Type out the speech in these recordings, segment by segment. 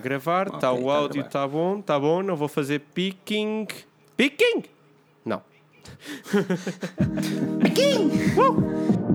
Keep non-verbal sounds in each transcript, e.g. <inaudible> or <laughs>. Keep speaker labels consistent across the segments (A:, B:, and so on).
A: gravar, está
B: Ok,
A: o
B: tá a
A: áudio, está bom, está bom, não vou fazer picking. Picking? Não.
B: Picking!
C: Longer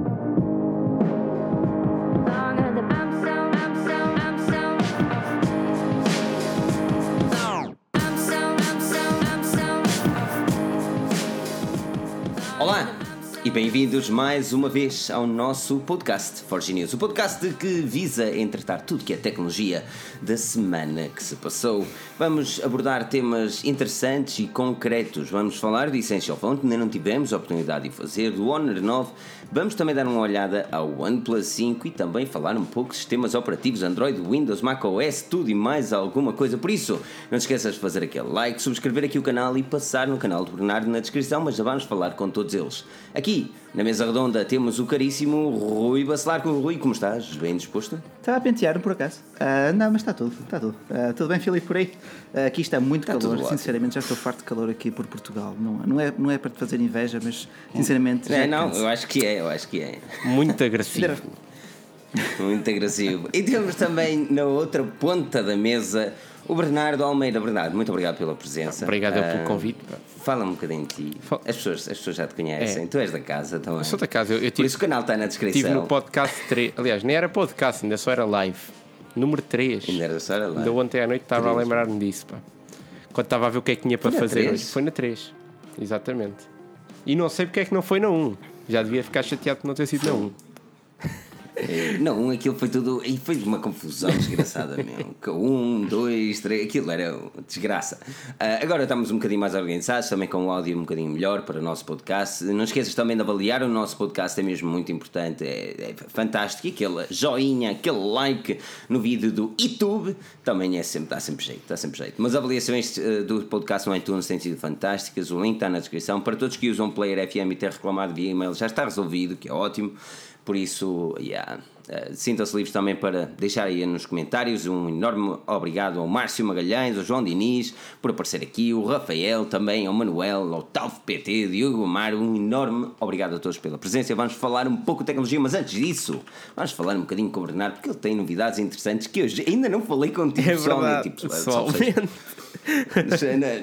B: e bem-vindos mais uma vez ao nosso podcast Forge News, o podcast que visa entretar tudo que é tecnologia da semana que se passou. Vamos abordar temas interessantes e concretos. Vamos falar do Essential Phone, que ainda não tivemos a oportunidade de fazer, do Honor 9. Vamos também dar uma olhada ao OnePlus 5 e também falar um pouco de sistemas operativos Android, Windows, macOS, tudo e mais alguma coisa. Por isso, não te esqueças de fazer aquele like, subscrever aqui o canal e passar no canal do Bernardo na descrição, mas já vamos falar com todos eles. Aqui, na mesa redonda, temos o caríssimo Rui Bacelar. Rui, como estás? Bem disposto?
D: Estava a pentear por acaso. Ah, não, mas está tudo, está tudo. Ah, tudo bem, Filipe, por aí? Ah, aqui está muito
B: Está
D: calor, sinceramente já estou farto de calor aqui por Portugal. Não, não, é, não é para te fazer inveja, mas sinceramente. já
B: É, não,
D: cansa.
B: eu acho que é, eu acho que é.
A: Muito agressivo.
B: Muito agressivo. E temos também na outra ponta da mesa o Bernardo Almeida. Bernardo, muito obrigado pela presença.
A: Obrigado eu
B: Ah,
A: pelo convite. pá.
B: Fala um bocadinho de ti.
A: Fala-
B: As pessoas, as pessoas já te conhecem.
A: É.
B: Tu és da casa também.
A: Eu sou da casa, eu, eu
B: Por
A: tive,
B: isso o canal está na descrição.
A: tive no podcast 3. Aliás, nem era podcast, ainda só era live. Número 3.
B: Ainda era só era lá.
A: Ainda ontem à noite estava a
B: Três.
A: lembrar-me disso, pá. Quando estava a ver o que é que tinha para
B: Foi na
A: fazer
B: três?
A: hoje. Foi na 3. Exatamente. E não sei porque é que não foi na 1. Já devia ficar chateado por não ter sido na 1.
B: Eh, Não, aquilo foi tudo. E foi uma confusão desgraçada mesmo. <laughs> Um, dois, três, aquilo era desgraça. Ah, agora estamos um bocadinho mais organizados, também com o áudio um bocadinho melhor para o nosso podcast. Não esqueças também de avaliar o nosso podcast, é mesmo muito importante, é, é fantástico. E aquele joinha, aquele like no vídeo do YouTube também é sempre, dá sempre jeito, dá sempre jeito. Mas as avaliações eh, do podcast no iTunes têm sido fantásticas, o link está na descrição. Para todos que usam Player FM e ter reclamado via e-mail, já está resolvido, que é ótimo. Por isso, yeah, sintam-se livres também para deixar aí nos comentários um enorme obrigado ao Márcio Magalhães, ao João Diniz por aparecer aqui, o Rafael também, ao Manuel, ao Talf PT, Diogo Amaro, um enorme obrigado a todos pela presença. Vamos falar um pouco de tecnologia, mas antes disso, vamos falar um bocadinho com o Bernardo, porque ele tem novidades interessantes que hoje ainda não falei contigo
A: É
B: pessoalmente. Tipo,
A: Pessoalmente.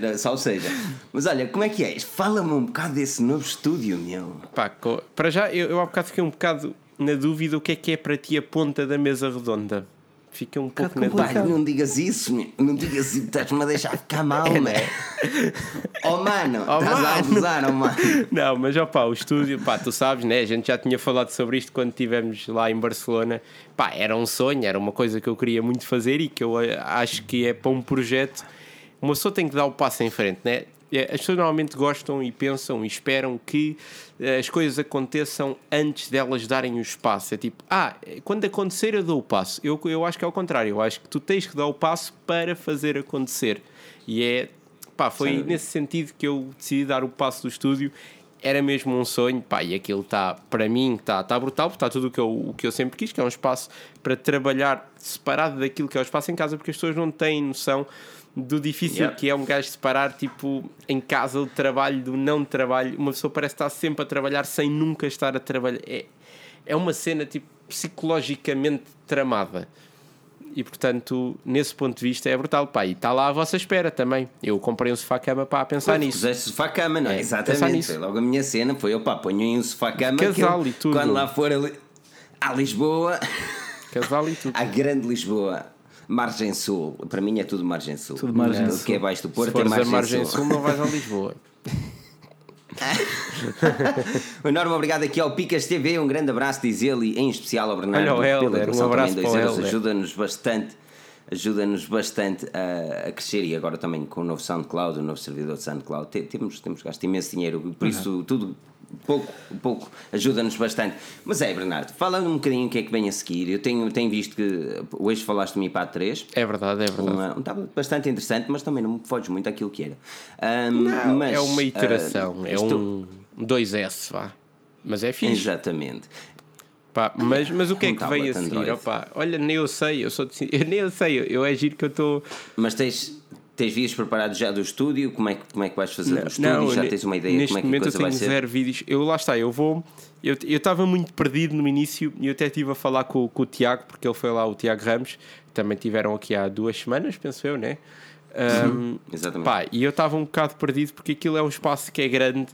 B: não, não, só seja. Mas olha, como é que és? Fala-me um bocado desse novo estúdio, meu.
A: Pá, para já, eu, eu há bocado fiquei um bocado na dúvida o que é que é para ti a ponta da mesa redonda. Fiquei um pouco na dúvida.
B: Não digas isso, meu. não digas isso, estás-me a deixar ficar mal,
A: É, né?
B: Oh mano,
A: Oh,
B: estás a
A: mano.
B: abusar, oh mano.
A: Não, mas ó pá, o estúdio, pá, tu sabes, né? A gente já tinha falado sobre isto quando estivemos lá em Barcelona. Pá, era um sonho, era uma coisa que eu queria muito fazer e que eu eh, acho que é para um projeto. Uma pessoa tem que dar o passo em frente, né? Eh, As pessoas normalmente gostam e pensam e esperam que eh, as coisas aconteçam antes delas darem o espaço. É tipo, ah, quando acontecer eu dou o passo. Eu, eu acho que é o contrário. Eu acho que tu tens que dar o passo para fazer acontecer. E é, pá, foi
B: dúvida.
A: nesse sentido que eu decidi dar o passo do estúdio. Era mesmo um sonho, pá, e aquilo está, para mim, está tá brutal, porque está tudo o que, eu, o que eu sempre quis, que é um espaço para trabalhar separado daquilo que é o espaço em casa, porque as pessoas não têm noção do difícil
B: Yeah.
A: que é um gajo separar, tipo, em casa o trabalho do não trabalho. Uma pessoa parece estar sempre a trabalhar sem nunca estar a trabalhar. É, é uma cena, tipo, psicologicamente tramada. E portanto, nesse ponto de vista, é brutal. Pá, e está lá à vossa espera também. Eu comprei um sofá-cama para pensar nisso.
B: Puseste sofá-cama, não é?
A: É,
B: Exatamente. Foi logo a minha cena, foi opa, ponho aí um sofá-cama.
A: Casal
B: eu,
A: e tudo.
B: Quando lá for ali, a Lisboa,
A: Casal e tudo. <laughs>
B: à grande Lisboa. Margem Sul, para mim é tudo Margem Sul.
D: Tudo margem sul.
B: que é abaixo do
A: Se
B: Porto é
A: fores a
B: Margem,
A: margem sul, não vais a Lisboa. <laughs>
B: Um enorme obrigado aqui ao Picas TV, um grande abraço, diz ele, e em especial ao Bernardo
A: Olha o Helder,
B: pela
A: um abraço
B: também,
A: o
B: dois euros, ajuda-nos bastante, ajuda-nos bastante a, a crescer e agora também com o novo SoundCloud, o novo servidor de SoundCloud, te- temos, temos gasto imenso dinheiro, por isso tudo pouco, pouco ajuda-nos bastante. Mas é, Bernardo, falando um bocadinho o que é que vem a seguir, eu tenho, tenho visto que hoje falaste para a 3.
A: É verdade, é verdade.
B: Uma, um tablet bastante interessante, mas também não me foges muito àquilo que era. Ahm,
A: Não,
B: mas,
A: é uma iteração,
B: ah,
A: é
B: estou-
A: um 2S, vá. Mas é fixe.
B: Exatamente.
A: Pá, mas, mas o que é que veio a seguir? Opá, olha, nem eu sei, eu sou de, <laughs> eu nem eu sei, eu é giro que eu estou.
B: Mas tens, tens vídeos preparados já do estúdio? Como é que, como é que vais fazer o estúdio? já
A: ne-
B: tens uma ideia
A: neste
B: como é que a
A: momento
B: coisa
A: eu
B: vai
A: tenho
B: ser?
A: zero vídeos. Eu lá está, eu vou. Eu eu estava muito perdido no início e eu até estive a falar com, com o Tiago, porque ele foi lá, o Tiago Ramos, também tiveram aqui há duas semanas, penso eu, né? Um,
B: Exatamente.
A: pá, e eu estava um bocado perdido porque aquilo é um espaço que é grande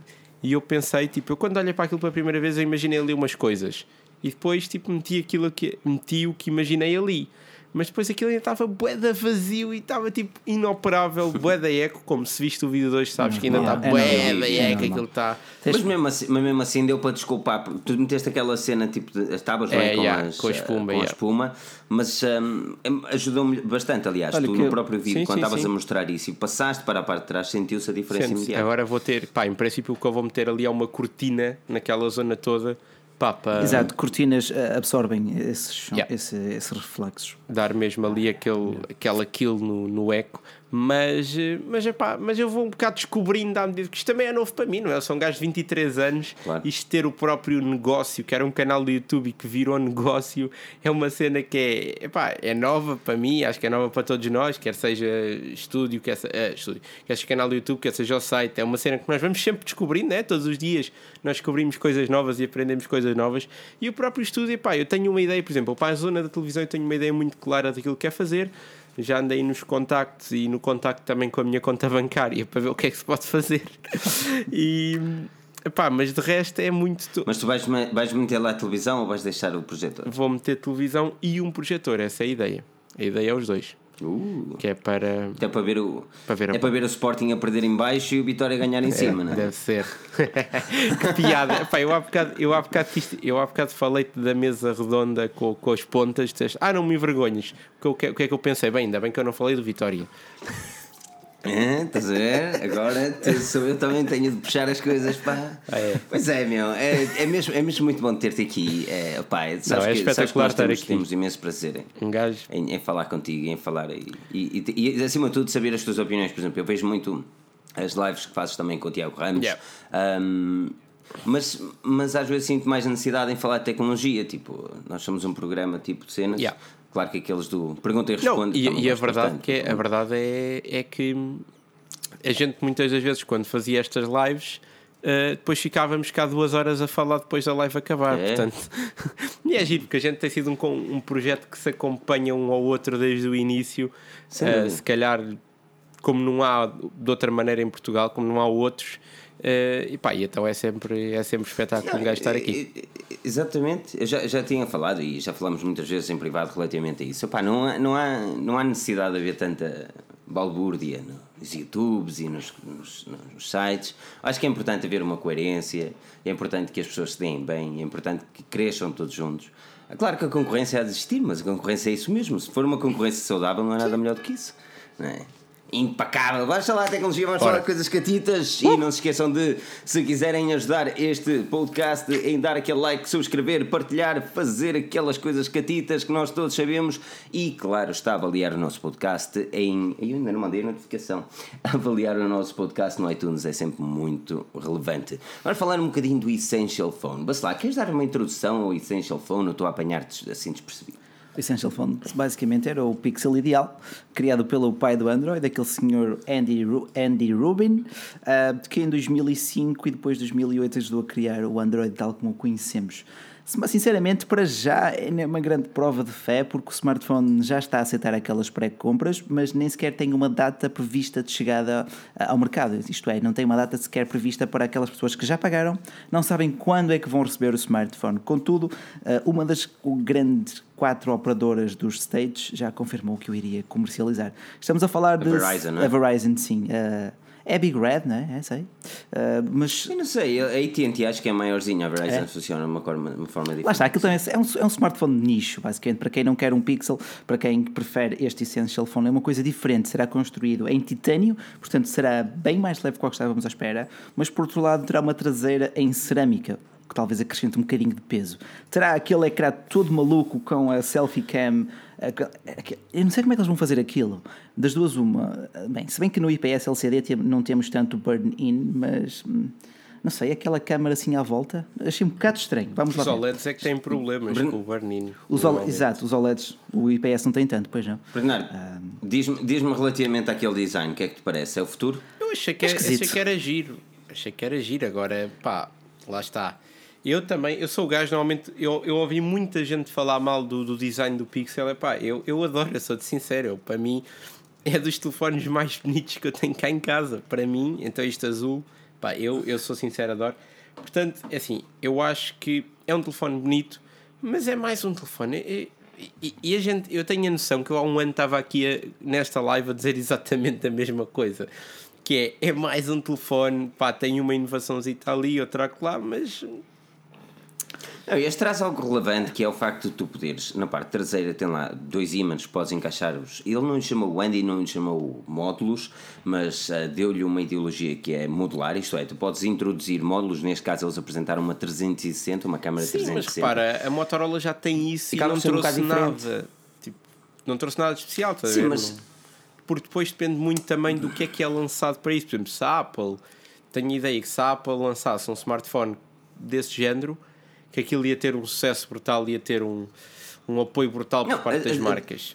A: e eu pensei, tipo, eu quando olhei para aquilo pela primeira vez eu imaginei ali umas coisas e depois, tipo, meti aquilo que meti o que imaginei ali. Mas depois aquilo ainda estava boeda vazio e estava tipo inoperável, <laughs> boeda eco, como se viste o vídeo de hoje, sabes que ainda está
D: é
A: boeda
D: é
A: eco, aquilo está.
B: Mas mesmo, assim, mas mesmo assim deu para desculpar, porque tu meteste aquela cena tipo de as tábuas
A: É,
B: bem com,
A: yeah,
B: as,
A: com a espuma,
B: com a
A: yeah.
B: espuma, mas hum, ajudou-me bastante. Aliás,
D: Olha
B: tu no próprio vídeo,
A: Sim,
B: quando estavas a mostrar isso e passaste para a parte de trás, sentiu-se a diferença
A: Sente-se.
B: imediata.
A: Agora vou ter, pá, em princípio o que eu vou meter ali é uma cortina naquela zona toda, pá, para
D: Exato, cortinas eh, absorvem esses,
A: Yeah.
D: esse- esses reflexos.
A: dar mesmo ali aquele, aquela kill no, no eco. Mas, eh, mas, epá, mas eu vou um bocado descobrindo à medida que isto também é novo para mim, não é? Eu sou um gajo de 23 anos,
B: Claro.
A: isto ter o próprio negócio, que era um canal do YouTube e que virou <laughs> negócio, é uma cena que é, epá, é nova para mim, acho que é nova para todos nós, quer seja estúdio, quer, se- eh, estúdio, quer seja canal do YouTube, quer seja o site, é uma cena que nós vamos sempre descobrindo, né? todos os dias nós descobrimos coisas novas e aprendemos coisas novas. E o próprio estúdio, epá, eu tenho uma ideia, por exemplo, para a zona da televisão eu tenho uma ideia muito clara daquilo que quer fazer. Já andei nos contactos e no contacto também com a minha conta bancária para ver o que é que se pode fazer. <laughs> E epá, mas de resto é muito. to-
B: Mas tu vais, vais meter lá a televisão ou vais deixar o projetor?
A: Vou meter televisão e um projetor, essa é a ideia. A ideia é os dois.
B: Uh,
A: Que é para.
B: até para ver o,
A: Para ver
B: é para ver o Sporting a perder em baixo e o Vitória a ganhar em cima, não é?
A: Deve ser. <laughs> que piada. Eu, há bocado, eu, há bocado, eu há bocado falei-te da mesa redonda com, com as pontas. Disseste, ah, não me envergonhes. O que, eu- o que, o que é que eu pensei? Bem, ainda bem que eu não falei do Vitória.
B: É, estás a ver? Agora tu- sou eu também tenho de puxar as coisas pá.
A: Ah, é?
B: Pois é, meu. É, é, mesmo, é mesmo muito bom ter-te aqui. É, pá, sabes
A: Não, é
B: que,
A: espetacular estar
B: temos,
A: aqui.
B: temos imenso prazer em,
A: Um gajo.
B: em, em falar contigo em falar. E, e, e- e, acima de tudo, saber as tuas opiniões. Por exemplo, eu vejo muito as lives que fazes também com o Tiago Ramos.
A: Yeah.
B: Um, mas, mas às vezes sinto mais a necessidade em falar de tecnologia. Tipo, nós somos um programa tipo de cenas.
A: Yeah.
B: Claro que aqueles do pergunta e
A: Não,
B: responde.
A: e,
B: também
A: e a verdade,
B: bastante.
A: que é, a verdade é, é que a gente muitas das vezes quando fazia estas lives eh, depois ficávamos cá duas horas a falar depois da live acabar.
B: É.
A: Portanto, <laughs> e é giro, porque a gente tem sido um, um projeto que se acompanha um ao outro desde o início.
B: Dúvida.
A: se calhar, como não há de outra maneira em Portugal, como não há outros. Eh, e pá, e então é sempre, é sempre espetáculo um gajo estar aqui.
B: Exatamente, eu já, já tinha falado e já falamos muitas vezes em privado relativamente a isso. Epá, não, há, não, há, não há necessidade de haver tanta balbúrdia nos YouTubes e nos, nos- nos sites. Acho que é importante haver uma coerência, é importante que as pessoas se deem bem, é importante que cresçam todos juntos. É claro que a concorrência há de existir, mas a concorrência é isso mesmo. Se for uma concorrência saudável, não há nada melhor do que isso. Não é? Impacável. Vamos falar de tecnologia, vamos falar de coisas catitas e não se esqueçam de, se quiserem ajudar este podcast, em dar aquele like, subscrever, partilhar, fazer aquelas coisas catitas que nós todos sabemos e, claro, está a avaliar o nosso podcast em. Eu ainda não mandei a notificação. <laughs> Avaliar o nosso podcast no iTunes é sempre muito relevante. Vamos falar um bocadinho do Essential Phone. Basta lá, queres dar uma introdução ao Essential Phone? Eu estou a apanhar-te assim despercebido.
D: O Essential Phone basicamente era o pixel ideal, criado pelo pai do Android, aquele senhor Andy, Ru- Andy Rubin, ah, que em 2005 e depois de 2008 ajudou a criar o Android tal como o conhecemos. Sinceramente, para já é uma grande prova de fé, porque o smartphone já está a aceitar aquelas pré-compras, mas nem sequer tem uma data prevista de chegada ah, ao mercado. Isto é, não tem uma data sequer prevista para aquelas pessoas que já pagaram, não sabem quando é que vão receber o smartphone. Contudo, ah, uma das grandes quatro operadoras dos States já confirmou que o iria comercializar. Estamos a falar de.
B: Verizon, não é?
D: A Verizon, sim. Ah, é Big Red, não é? É, sei. Ah, mas
B: Eu não sei, a AT&T acho que é maiorzinha, a Verizon funciona de uma forma, uma forma diferente.
D: Lá está, aquilo também é um, é um smartphone de nicho, basicamente, para quem não quer um Pixel, para quem prefere este Essential Phone, é uma coisa diferente. Será construído em titânio, portanto será bem mais leve do que estávamos à espera, mas por outro lado terá uma traseira em cerâmica, que talvez acrescente um bocadinho de peso. Terá aquele ecrã todo maluco com a selfie cam. Eu não sei como é que eles vão fazer aquilo. Das duas, uma. Bem, se bem que no IPS LCD não temos tanto burn-in, mas. hum, Não sei, aquela câmara assim à volta, achei um bocado estranho. Vamos lá
A: Os. OLEDs é que têm problemas com o.
D: Os OLEDs, exato, os OLEDs, o IPS não tem tanto, pois não.
B: Bernardo, diz-me diz-me relativamente àquele design, o que é que te parece? É o futuro?
A: Eu achei que,
D: É
A: achei que era giro. Achei que era giro. Agora, pá, lá está. Eu também, eu sou o gajo, normalmente, eu, eu ouvi muita gente falar mal do, do design do Pixel. Epá, eu, eu adoro, eu sou de sincero. Eu, para mim, é dos telefones mais bonitos que eu tenho cá em casa. Para mim, então este azul, pá, eu, eu sou sincero, adoro. Portanto, é assim, eu acho que é um telefone bonito, mas é mais um telefone. E, e- e a gente, eu tenho a noção que eu há um ano estava aqui a- nesta live a dizer exatamente a mesma coisa. Que é, é mais um telefone, pá, tem uma inovaçãozinha ali, outra lá, mas
B: Não, este traz algo relevante que é o facto de tu poderes, na parte traseira, tem lá dois ímãs, podes encaixar-os. Ele não lhe chamou Andy, não lhe chamou módulos, mas ah, deu-lhe uma ideologia que é modular, isto é, tu podes introduzir módulos, neste caso eles apresentaram uma 360, uma câmera
A: Sim, mas
B: 360.
A: repara, a Motorola já tem isso
B: Acaba
A: e não
B: um
A: trouxe
B: diferente.
A: nada. Tipo, não trouxe nada de especial, estás a
B: Sim,
A: ver?
B: mas-
A: Porque depois depende muito também do que é que é lançado para isso. Por exemplo, se a Apple, tenho a ideia que se a Apple lançasse um smartphone desse género, que aquilo ia ter um sucesso brutal, ia ter um, um apoio brutal por
B: Não,
A: parte
B: a-
A: das
B: a-
A: marcas.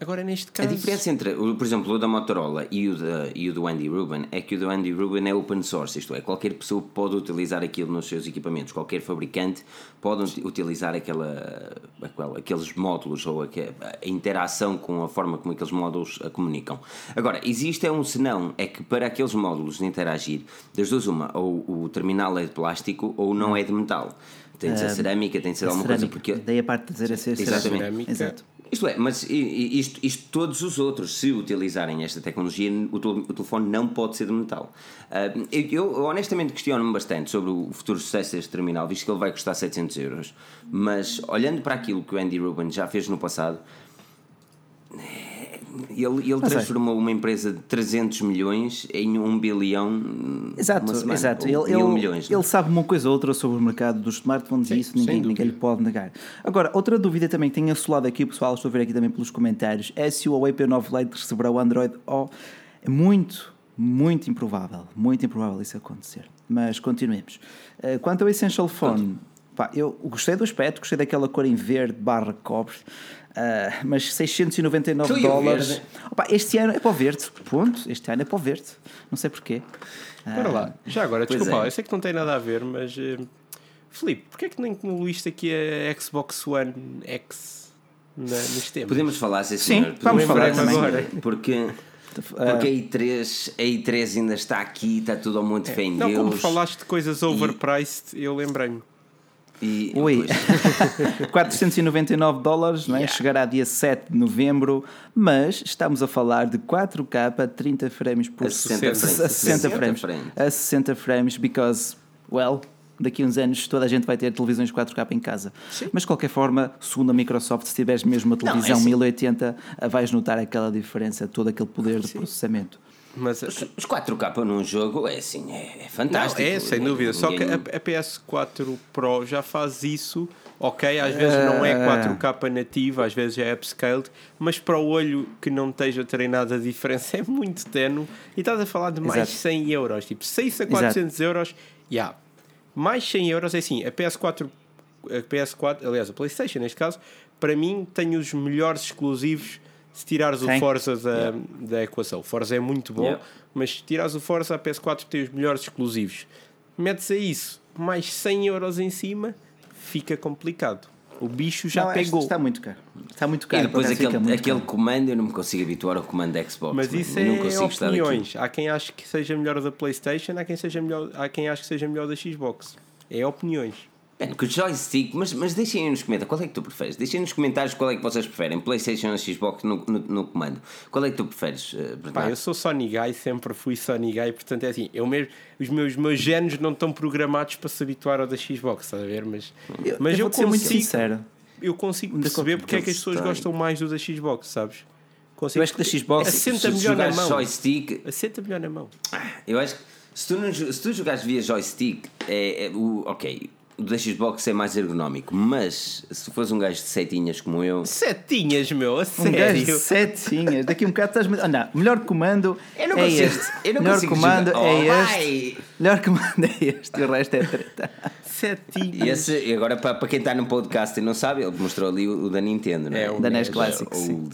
A: Agora, neste
B: A
A: caso.
B: diferença entre, por exemplo, o da Motorola e o, da, e o do Andy Rubin é que o do Andy Rubin é open source, isto é, qualquer pessoa pode utilizar aquilo nos seus equipamentos, qualquer fabricante pode ut- utilizar aquela, aquela- aqueles módulos ou aque- a interação com a forma como aqueles módulos a comunicam. Agora, existe é um senão, é que para aqueles módulos de interagir, das duas uma, ou o terminal é de plástico ou não é de metal. Tem de ser cerâmica, tem de ser
D: A
B: alguma coisa,
D: cerâmica.
B: porque
D: Daí a parte de dizer a ser
B: Exatamente.
D: cerâmica. Exato.
B: isto é, mas isto, isto todos os outros, se utilizarem esta tecnologia, o, tel- o telefone não pode ser de metal. Ah, eu, honestamente questiono-me bastante sobre o futuro sucesso deste terminal, visto que ele vai custar 700 euros. Mas olhando para aquilo que o Andy Rubin já fez no passado, ele, ele transformou uma empresa de 300 milhões em 1 bilhão.
D: Exato,
B: semana,
D: exato. Ele,
B: mil
D: ele,
B: milhões. não é?
D: ele sabe uma coisa ou outra sobre o mercado dos smartphones
A: Sim,
D: e isso ninguém, ninguém lhe pode negar. Agora, outra dúvida também que tem assolado aqui o pessoal, estou a ver aqui também pelos comentários, é se o Huawei P9 Lite receberá o Android O. É muito, muito improvável, muito improvável isso acontecer. Mas continuemos. Eh, Quanto ao Essential Phone, pá, eu gostei do aspecto, gostei daquela cor em verde barra cobre, eh, mas 699
B: Tu e o
D: dólares. Opa, este ano é para o verde, ponto. Este ano é para o verde. Não sei porquê.
A: Bora lá. Já agora,
B: Pois
A: desculpa,
B: é.
A: eu sei que não tem nada a ver, mas. eh, Filipe, porquê é que nem incluíste aqui a Xbox One X na, nos temas?
B: Podemos falar, sim,
D: Sim,
B: senhor.
D: vamos
B: Podemos
D: falar
B: sim,
A: também.
B: senhor. Porque, porque a, I3, a I3 ainda está aqui, está tudo ao monte fé em
A: Não, como
B: Deus.
A: falaste de coisas overpriced, eu lembrei-me.
B: E,
D: Ui,
B: pois,
D: 499 <laughs> dólares, não é?
A: Yeah.
D: chegará dia 7 de novembro, mas estamos a falar de 4K a 30 frames por
B: A 60
D: a
B: frames.
D: 60 frames.
B: frames.
D: A 60 frames, because, well, daqui a uns anos toda a gente vai ter televisões 4K em casa. Mas de qualquer forma, segundo a Microsoft, se tiveres mesmo uma
B: Não, é
D: televisão
B: assim.
D: 1080, vais notar aquela diferença, todo aquele poder de processamento.
A: Mas,
B: os 4K num jogo é assim, é, é
A: não,
B: fantástico.
A: é, sem dúvida. Só que a, a PS4 Pro já faz isso. Ok, às vezes não é
D: Ah.
A: 4K nativa, às vezes é upscaled, mas para o olho que não esteja treinado a diferença <laughs> é muito tenue. E estás a falar de mais
D: Exato.
A: 100 euros, tipo 6 a 400 euros, yeah. mais 100 euros é assim. A PS4, a PS4, aliás, a PlayStation neste caso, para mim tem os melhores exclusivos se tirares o
D: Tem.
A: Forza da, da equação. O Forza é muito bom,
B: Yeah.
A: mas se tirares o Forza, a PS4 tem os melhores exclusivos. Metes a isso mais 100 euros em cima, fica complicado. O bicho já
D: Não,
A: pegou.
D: Está muito caro. Está muito caro.
B: E depois aquele, aquele
D: caro.
B: comando, eu não me consigo habituar ao comando da Xbox.
A: Mas isso
B: Eu não
A: é
B: consigo
A: opiniões. Há quem ache que seja melhor da PlayStation, há quem, seja melhor, há quem ache que seja melhor da Xbox. É opiniões.
B: Mano, que o joystick, mas, mas deixem aí nos comentários, qual é que tu preferes? Deixem nos comentários qual é que vocês preferem, Playstation ou Xbox no, no, no comando. Qual é que tu preferes, eh,
A: Pá,
B: Bernardo?
A: eu sou Sony Guy, sempre fui Sony Guy, portanto é assim, eu mesmo, os meus, meus genes não estão programados para se habituar ao da Xbox, estás a ver? Mas eu, mas eu,
D: vou-te ser muito
A: consigo,
D: sincero.
A: eu consigo perceber porque é que as pessoas
B: Tem.
A: gostam mais do da Xbox, sabes? Consigo,
D: Eu acho que da Xbox-
A: assenta
B: Se
A: melhor na mão.
B: joystick,
A: Assenta melhor na mão.
B: eu acho que se tu, não, se tu jogares via joystick, é, é o, ok, o da Xbox é mais ergonómico, mas se tu fores um gajo de setinhas como eu,
A: Setinhas, meu, a
D: Um gajo de
A: sério.
D: setinhas. Daqui a um bocado estás. Ah, não. Melhor comando
B: eu não
D: é
B: consigo.
D: este.
B: Eu não
D: Melhor
B: consigo
D: comando
B: jogar.
D: é
B: Oh,
D: este.
B: vai!
D: Melhor comando é este. E o resto é treta.
B: E
A: Setinhas.
B: esse, e agora para, para quem está no podcast e não sabe, ele mostrou ali o, o da Nintendo, não é?
A: É, o
D: Da NES
B: Já
D: Classic, sim.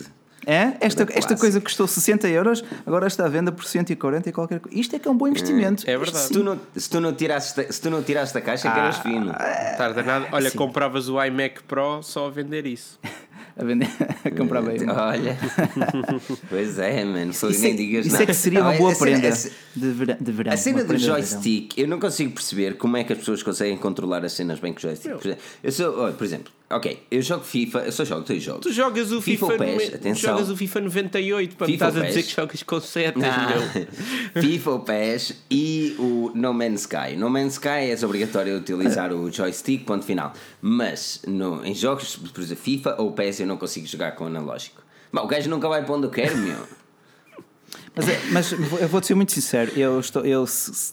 B: Old.
D: É? Esta, esta coisa custou 60 euros, agora está à venda por 140 e qualquer coisa. Isto é que é um bom investimento.
A: É verdade.
B: Se tu não, se tu não tirasses da, se tu não tirasses da caixa, que eras
D: Ah,
B: fino.
A: Tarda nada. Olha,
D: sim.
A: compravas o iMac Pro só a vender isso. <laughs>
D: A vender, a comprar bem. <laughs>
B: Olha. pois é, mano. Foi,
D: Isso,
B: nem
D: é,
B: digas
D: isso
B: nada.
D: é que seria uma boa prenda de, verão.
B: A cena do joystick, eu não consigo perceber como é que as pessoas conseguem controlar as cenas bem com o joystick. Por exemplo, Eu sou, olha, por exemplo, ok, eu jogo FIFA, eu só jogo dois jogos.
A: Tu jogas o
B: FIFA
A: FIFA,
B: ou PES,
A: no-
B: atenção.
A: jogas o FIFA 98 para me
B: FIFA ou
A: estás a dizer que jogas com setas,
B: Ah,
A: meu. <laughs>
B: FIFA, o PES e o No Man's Sky. No Man's Sky és obrigatório utilizar o joystick, ponto final. Mas no, em jogos, por exemplo, FIFA ou PES, eu não consigo jogar com o analógico. Bom, o gajo nunca vai para onde eu quero, meu.
D: Mas, é- mas vou- eu vou-te ser muito sincero, eu, estou, eu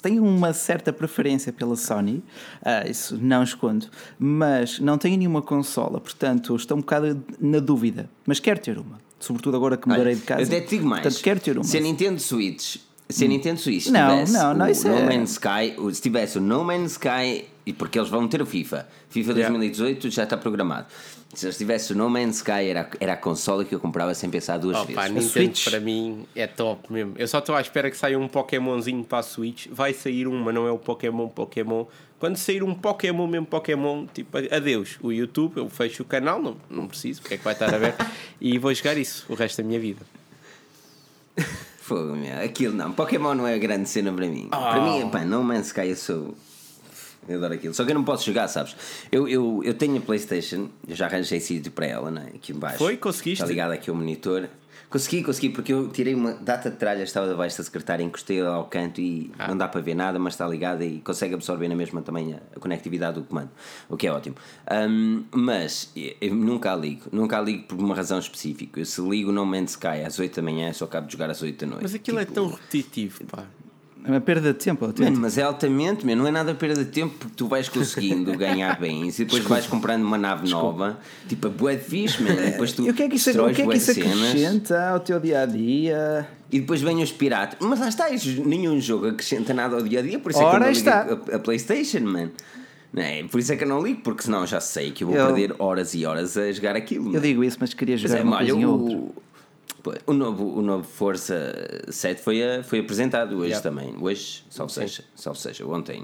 D: tenho uma certa preferência pela Sony, ah, isso não escondo, mas não tenho nenhuma consola, portanto estou um bocado na dúvida, mas quero ter uma, sobretudo agora que mudarei de casa.
B: Eu até te digo mais.
D: Portanto, quero ter uma.
B: Se a Nintendo Switch, se a Nintendo Switch
D: Não,
B: tivesse
D: não, não,
B: o No
D: é-
B: Man's Sky, o- se tivesse o No Man's Sky, e porque eles vão ter o FIFA, FIFA
A: Yeah.
B: 2018 já está programado. Se eles tivesse o No Man's Sky, era, era a consola que eu comprava sem pensar duas
A: Opa,
B: vezes.
A: Nintendo
D: Switch.
A: para mim é top mesmo. Eu só estou à espera que saia um Pokémonzinho para a Switch. Vai sair um, mas não é o Pokémon Pokémon. Quando sair um Pokémon, mesmo Pokémon, tipo, adeus. O YouTube, eu fecho o canal, não, não preciso, porque é que vai estar aberto. <laughs> e vou jogar isso o resto da minha vida.
B: Fogo, meu. Aquilo não. Pokémon não é a grande cena para mim.
A: Ah.
B: Para mim, pá, No Man's Sky eu sou. Eu adoro aquilo. Só que eu não posso jogar, sabes? Eu, eu, eu tenho a PlayStation, eu já arranjei sítio para ela, né? aqui embaixo.
A: Foi? Conseguiste?
B: Está ligado aqui ao monitor. Consegui, consegui, porque eu tirei uma data de tralha, estava debaixo da secretária, encostei ao canto e
A: Ah.
B: não dá para ver nada, mas está ligada e consegue absorver na mesma também a, conectividade do comando, o que é ótimo. Ahm, mas eu nunca a ligo, nunca a ligo por uma razão específica. Eu se ligo No Man's Sky às 8 da manhã, só acabo de jogar às 8 da noite.
A: Mas aquilo é
B: Tipo,
A: tão repetitivo, pá.
D: É uma perda de tempo,
B: Mano,
D: autêntico.
B: mas é altamente, meu, não é nada perda de tempo porque tu vais conseguindo <laughs> ganhar bem e depois vais comprando uma nave nova, tipo a bué de fixe, man, e depois <laughs> tu
D: E o que é que isso, o que é que isso acrescenta ao teu dia a dia?
B: e depois vêm os piratas. Mas lá está, isso, nenhum jogo acrescenta nada ao dia a dia, por isso é que eu
D: Ora
B: não ligo
D: está.
B: a, a Playstation, man. Não é? Por isso é que eu não ligo, porque senão já sei que eu vou
D: Eu-
B: perder horas e horas a jogar aquilo.
D: Eu
B: man.
D: digo isso, mas queria
B: Mas
D: jogar
B: é,
D: uma
B: olha,
D: outra.
B: o, o, novo, o novo Força 7 foi, a- foi apresentado hoje
A: Yeah.
B: também. Hoje, salvo seja, salvo seja, ontem.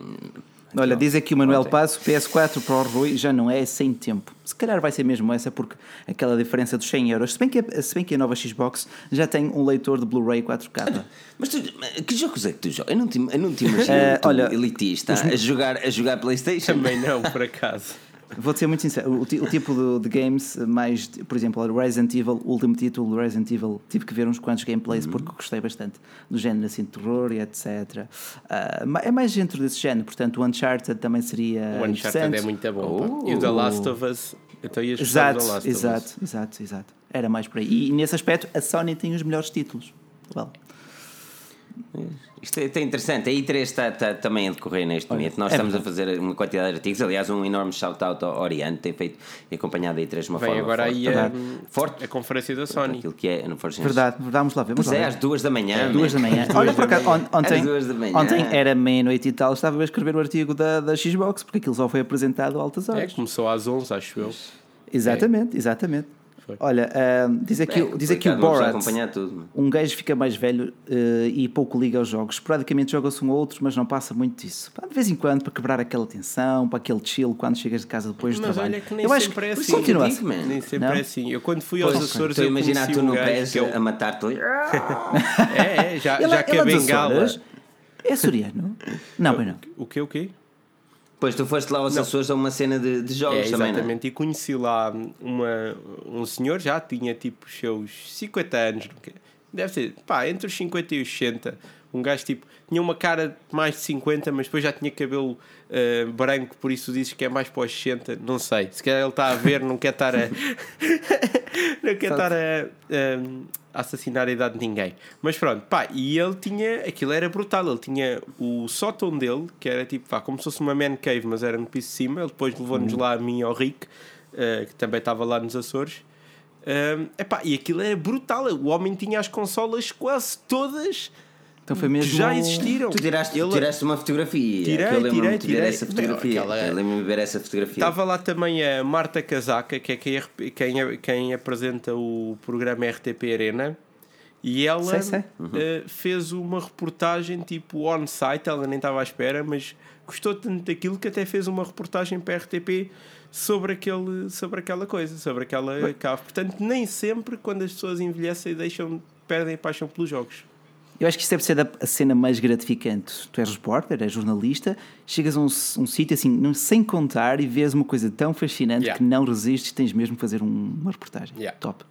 D: Olha, diz aqui o Manuel
B: Ontem.
D: Passo, PS4 para o Rui já não é sem tempo. Se calhar vai ser mesmo essa, porque aquela diferença dos 100 euros. Se bem que a, se bem que a nova Xbox já tem um leitor de Blu-ray 4K. <coughs>
B: Mas tu, que jogos é que tu jogas? Eu não te, eu não te <laughs> imagino tu,
D: olha,
B: elitista a, jogar, a jogar Playstation.
A: Também não, por <laughs> acaso.
D: Vou ser muito sincero, o, o tipo de, de games mais, por exemplo, o Resident Evil, o último título do Resident Evil, tive que ver uns quantos gameplays
B: Uhum.
D: porque gostei bastante do género assim de terror e etc. Ah, ma- é mais dentro desse género, portanto o Uncharted também seria
A: O Uncharted é muito bom.
B: Oh.
A: E o The Last of Us. Então ias
D: Exato,
A: The Last of Us.
D: exato, exato, exato. Era mais por aí. E nesse aspecto a Sony tem os melhores títulos. Well,
B: Isto é, é interessante. A I3 está, está também a decorrer neste momento. Nós
D: é
B: estamos a fazer uma quantidade de artigos. Aliás, um enorme shout-out ao Oriente. Tem feito e acompanhado a I3 de uma
A: Vem
B: forma
A: agora
B: forte.
A: aí
B: também.
A: a,
B: Forte.
A: a conferência da Sony.
B: Aquilo que é no Forge
D: verdade, vamos lá ver. Vamos
B: Pois
D: lá
B: é, às duas da manhã.
D: Duas da
B: man.
D: manhã. Olha, por acaso, on- ontem, ontem era meia-noite e tal, estava a escrever o artigo da, da Xbox, porque aquilo só foi apresentado a altas
A: É,
D: horas.
A: começou às 11, acho eu.
D: Exatamente, exatamente.
A: Foi.
D: Olha, ah, diz aqui,
B: É,
D: diz aqui o Borat.
B: tudo.
D: Um gajo fica mais velho eh, e pouco liga aos jogos. Esporadicamente joga-se um ou outro, mas não passa muito disso. De vez em quando, para quebrar aquela tensão, para aquele chill quando chegas de casa depois do
A: Mas
D: trabalho.
A: olha que nem
D: Eu acho
A: sempre é
D: que
A: assim.
D: continua
B: man.
A: Nem sempre
D: Não?
A: é assim. Eu quando fui aos
B: Pois,
A: Açores,
B: Estou a
A: eu
B: imaginar tu
A: um
B: no
A: gajo
B: PES
A: que é o-
B: a matar-te. <laughs> <laughs>
A: É, é, já,
D: Ele,
A: já que a
D: é
A: bengala.
D: Açores? É soriano? Não, bem não.
A: O que o quê?
B: Pois tu foste lá aos Açores a uma cena de, de jogos
A: É,
B: também, não é?
A: exatamente. E conheci lá uma, um senhor, já tinha tipo os seus 50 anos, deve ser, pá, entre os 50 e os 60. Um gajo tipo, tinha uma cara de mais de 50, mas depois já tinha cabelo eh, branco, por isso dizes que é mais para os 60. Não sei, se calhar ele está a ver, não quer estar a. <laughs> não quer estar a, a assassinar a idade de ninguém. Mas pronto, pá, e ele tinha. Aquilo era brutal. Ele tinha o sótão dele, que era tipo, pá, como se fosse uma man cave, mas era no piso de cima. Ele depois levou-nos lá a mim e ao Rick, eh, que também estava lá nos Açores. Um, epá, e aquilo era brutal. O homem tinha as consolas quase todas
D: Então foi mesmo.
A: que já existiram.
B: Tu tiraste,
A: Ele-
B: tiraste uma fotografia.
A: Tirei,
B: eu lembro-me
A: tirei,
B: de ver
A: tirei.
B: essa
A: Não,
B: fotografia.
A: aquela-
B: Eu lembro-me de ver essa fotografia.
A: Estava lá também a Marta Casaca, que é quem, quem, quem apresenta o programa RTP Arena, e ela
D: Sei, sei.
A: eh, fez uma reportagem tipo on-site, ela nem estava à espera, mas gostou tanto daquilo que até fez uma reportagem para a RTP sobre, aquele, sobre aquela coisa, sobre aquela cave. Portanto, nem sempre quando as pessoas envelhecem deixam, perdem a paixão pelos jogos.
D: Eu acho que isso deve ser a cena mais gratificante. Tu és repórter, és jornalista, chegas a um, um sítio assim, não- sem contar, e vês uma coisa tão fascinante
A: Yeah.
D: que não resistes, tens mesmo de fazer um- uma reportagem.
A: Yeah.
D: Top.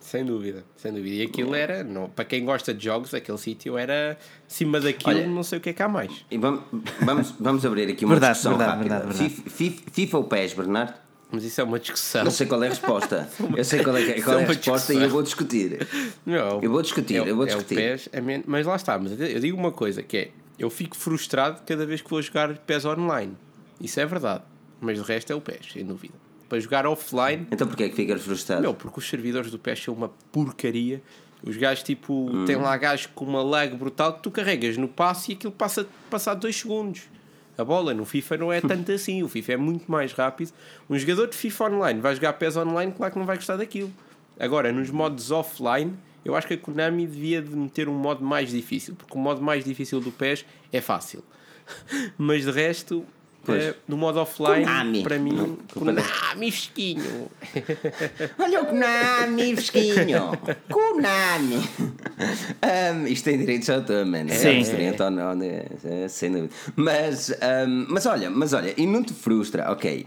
A: Sem dúvida, sem dúvida. E aquilo era, não, para quem gosta de jogos, aquele sítio era acima daquilo,
B: Olha,
A: não sei o que é que há mais.
B: E vamos, vamos, vamos abrir aqui uma
D: Verdade,
B: discussão
D: verdade,
B: rápida.
D: verdade, verdade.
B: FIFA, FIFA- FIFA ou PES, Bernardo?
A: Mas isso é uma discussão.
B: Eu sei qual é a resposta. <laughs> Eu sei qual é, qual é a
A: uma
B: resposta e
A: discussão.
B: eu vou discutir.
A: Não,
B: Eu vou discutir,
A: é
B: eu vou
A: é
B: discutir.
A: PES, é mas lá está, mas eu digo uma coisa que é, eu fico frustrado cada vez que vou jogar PES online. Isso é verdade. Mas o resto é o PES, sem dúvida. Para jogar offline,
B: Então porquê é que ficas frustrado?
A: não, porque os servidores do PES são uma porcaria. Os gajos, tipo,
B: Hum.
A: tem lá gajos com uma lag brutal que tu carregas no passe e aquilo passa passado dois segundos. A bola no FIFA não é <laughs> tanto assim. O FIFA é muito mais rápido. Um jogador de FIFA online vai jogar PES online, claro que não vai gostar daquilo. Agora, nos modos offline, eu acho que a Konami devia de meter um modo mais difícil, porque o modo mais difícil do PES é fácil. <laughs> Mas de resto,
B: Pois.
A: eh, no modo offline,
B: Konami.
A: para mim,
B: Não,
A: Konami, fresquinho. <laughs>
B: Olha o Konami, fresquinho! Konami! Um, isto tem direitos de autor, mano.
D: Sim.
B: É, sim. Então, não, é, é, sem dúvida. Mas, um, mas olha, mas olha, e não te frustra, ok.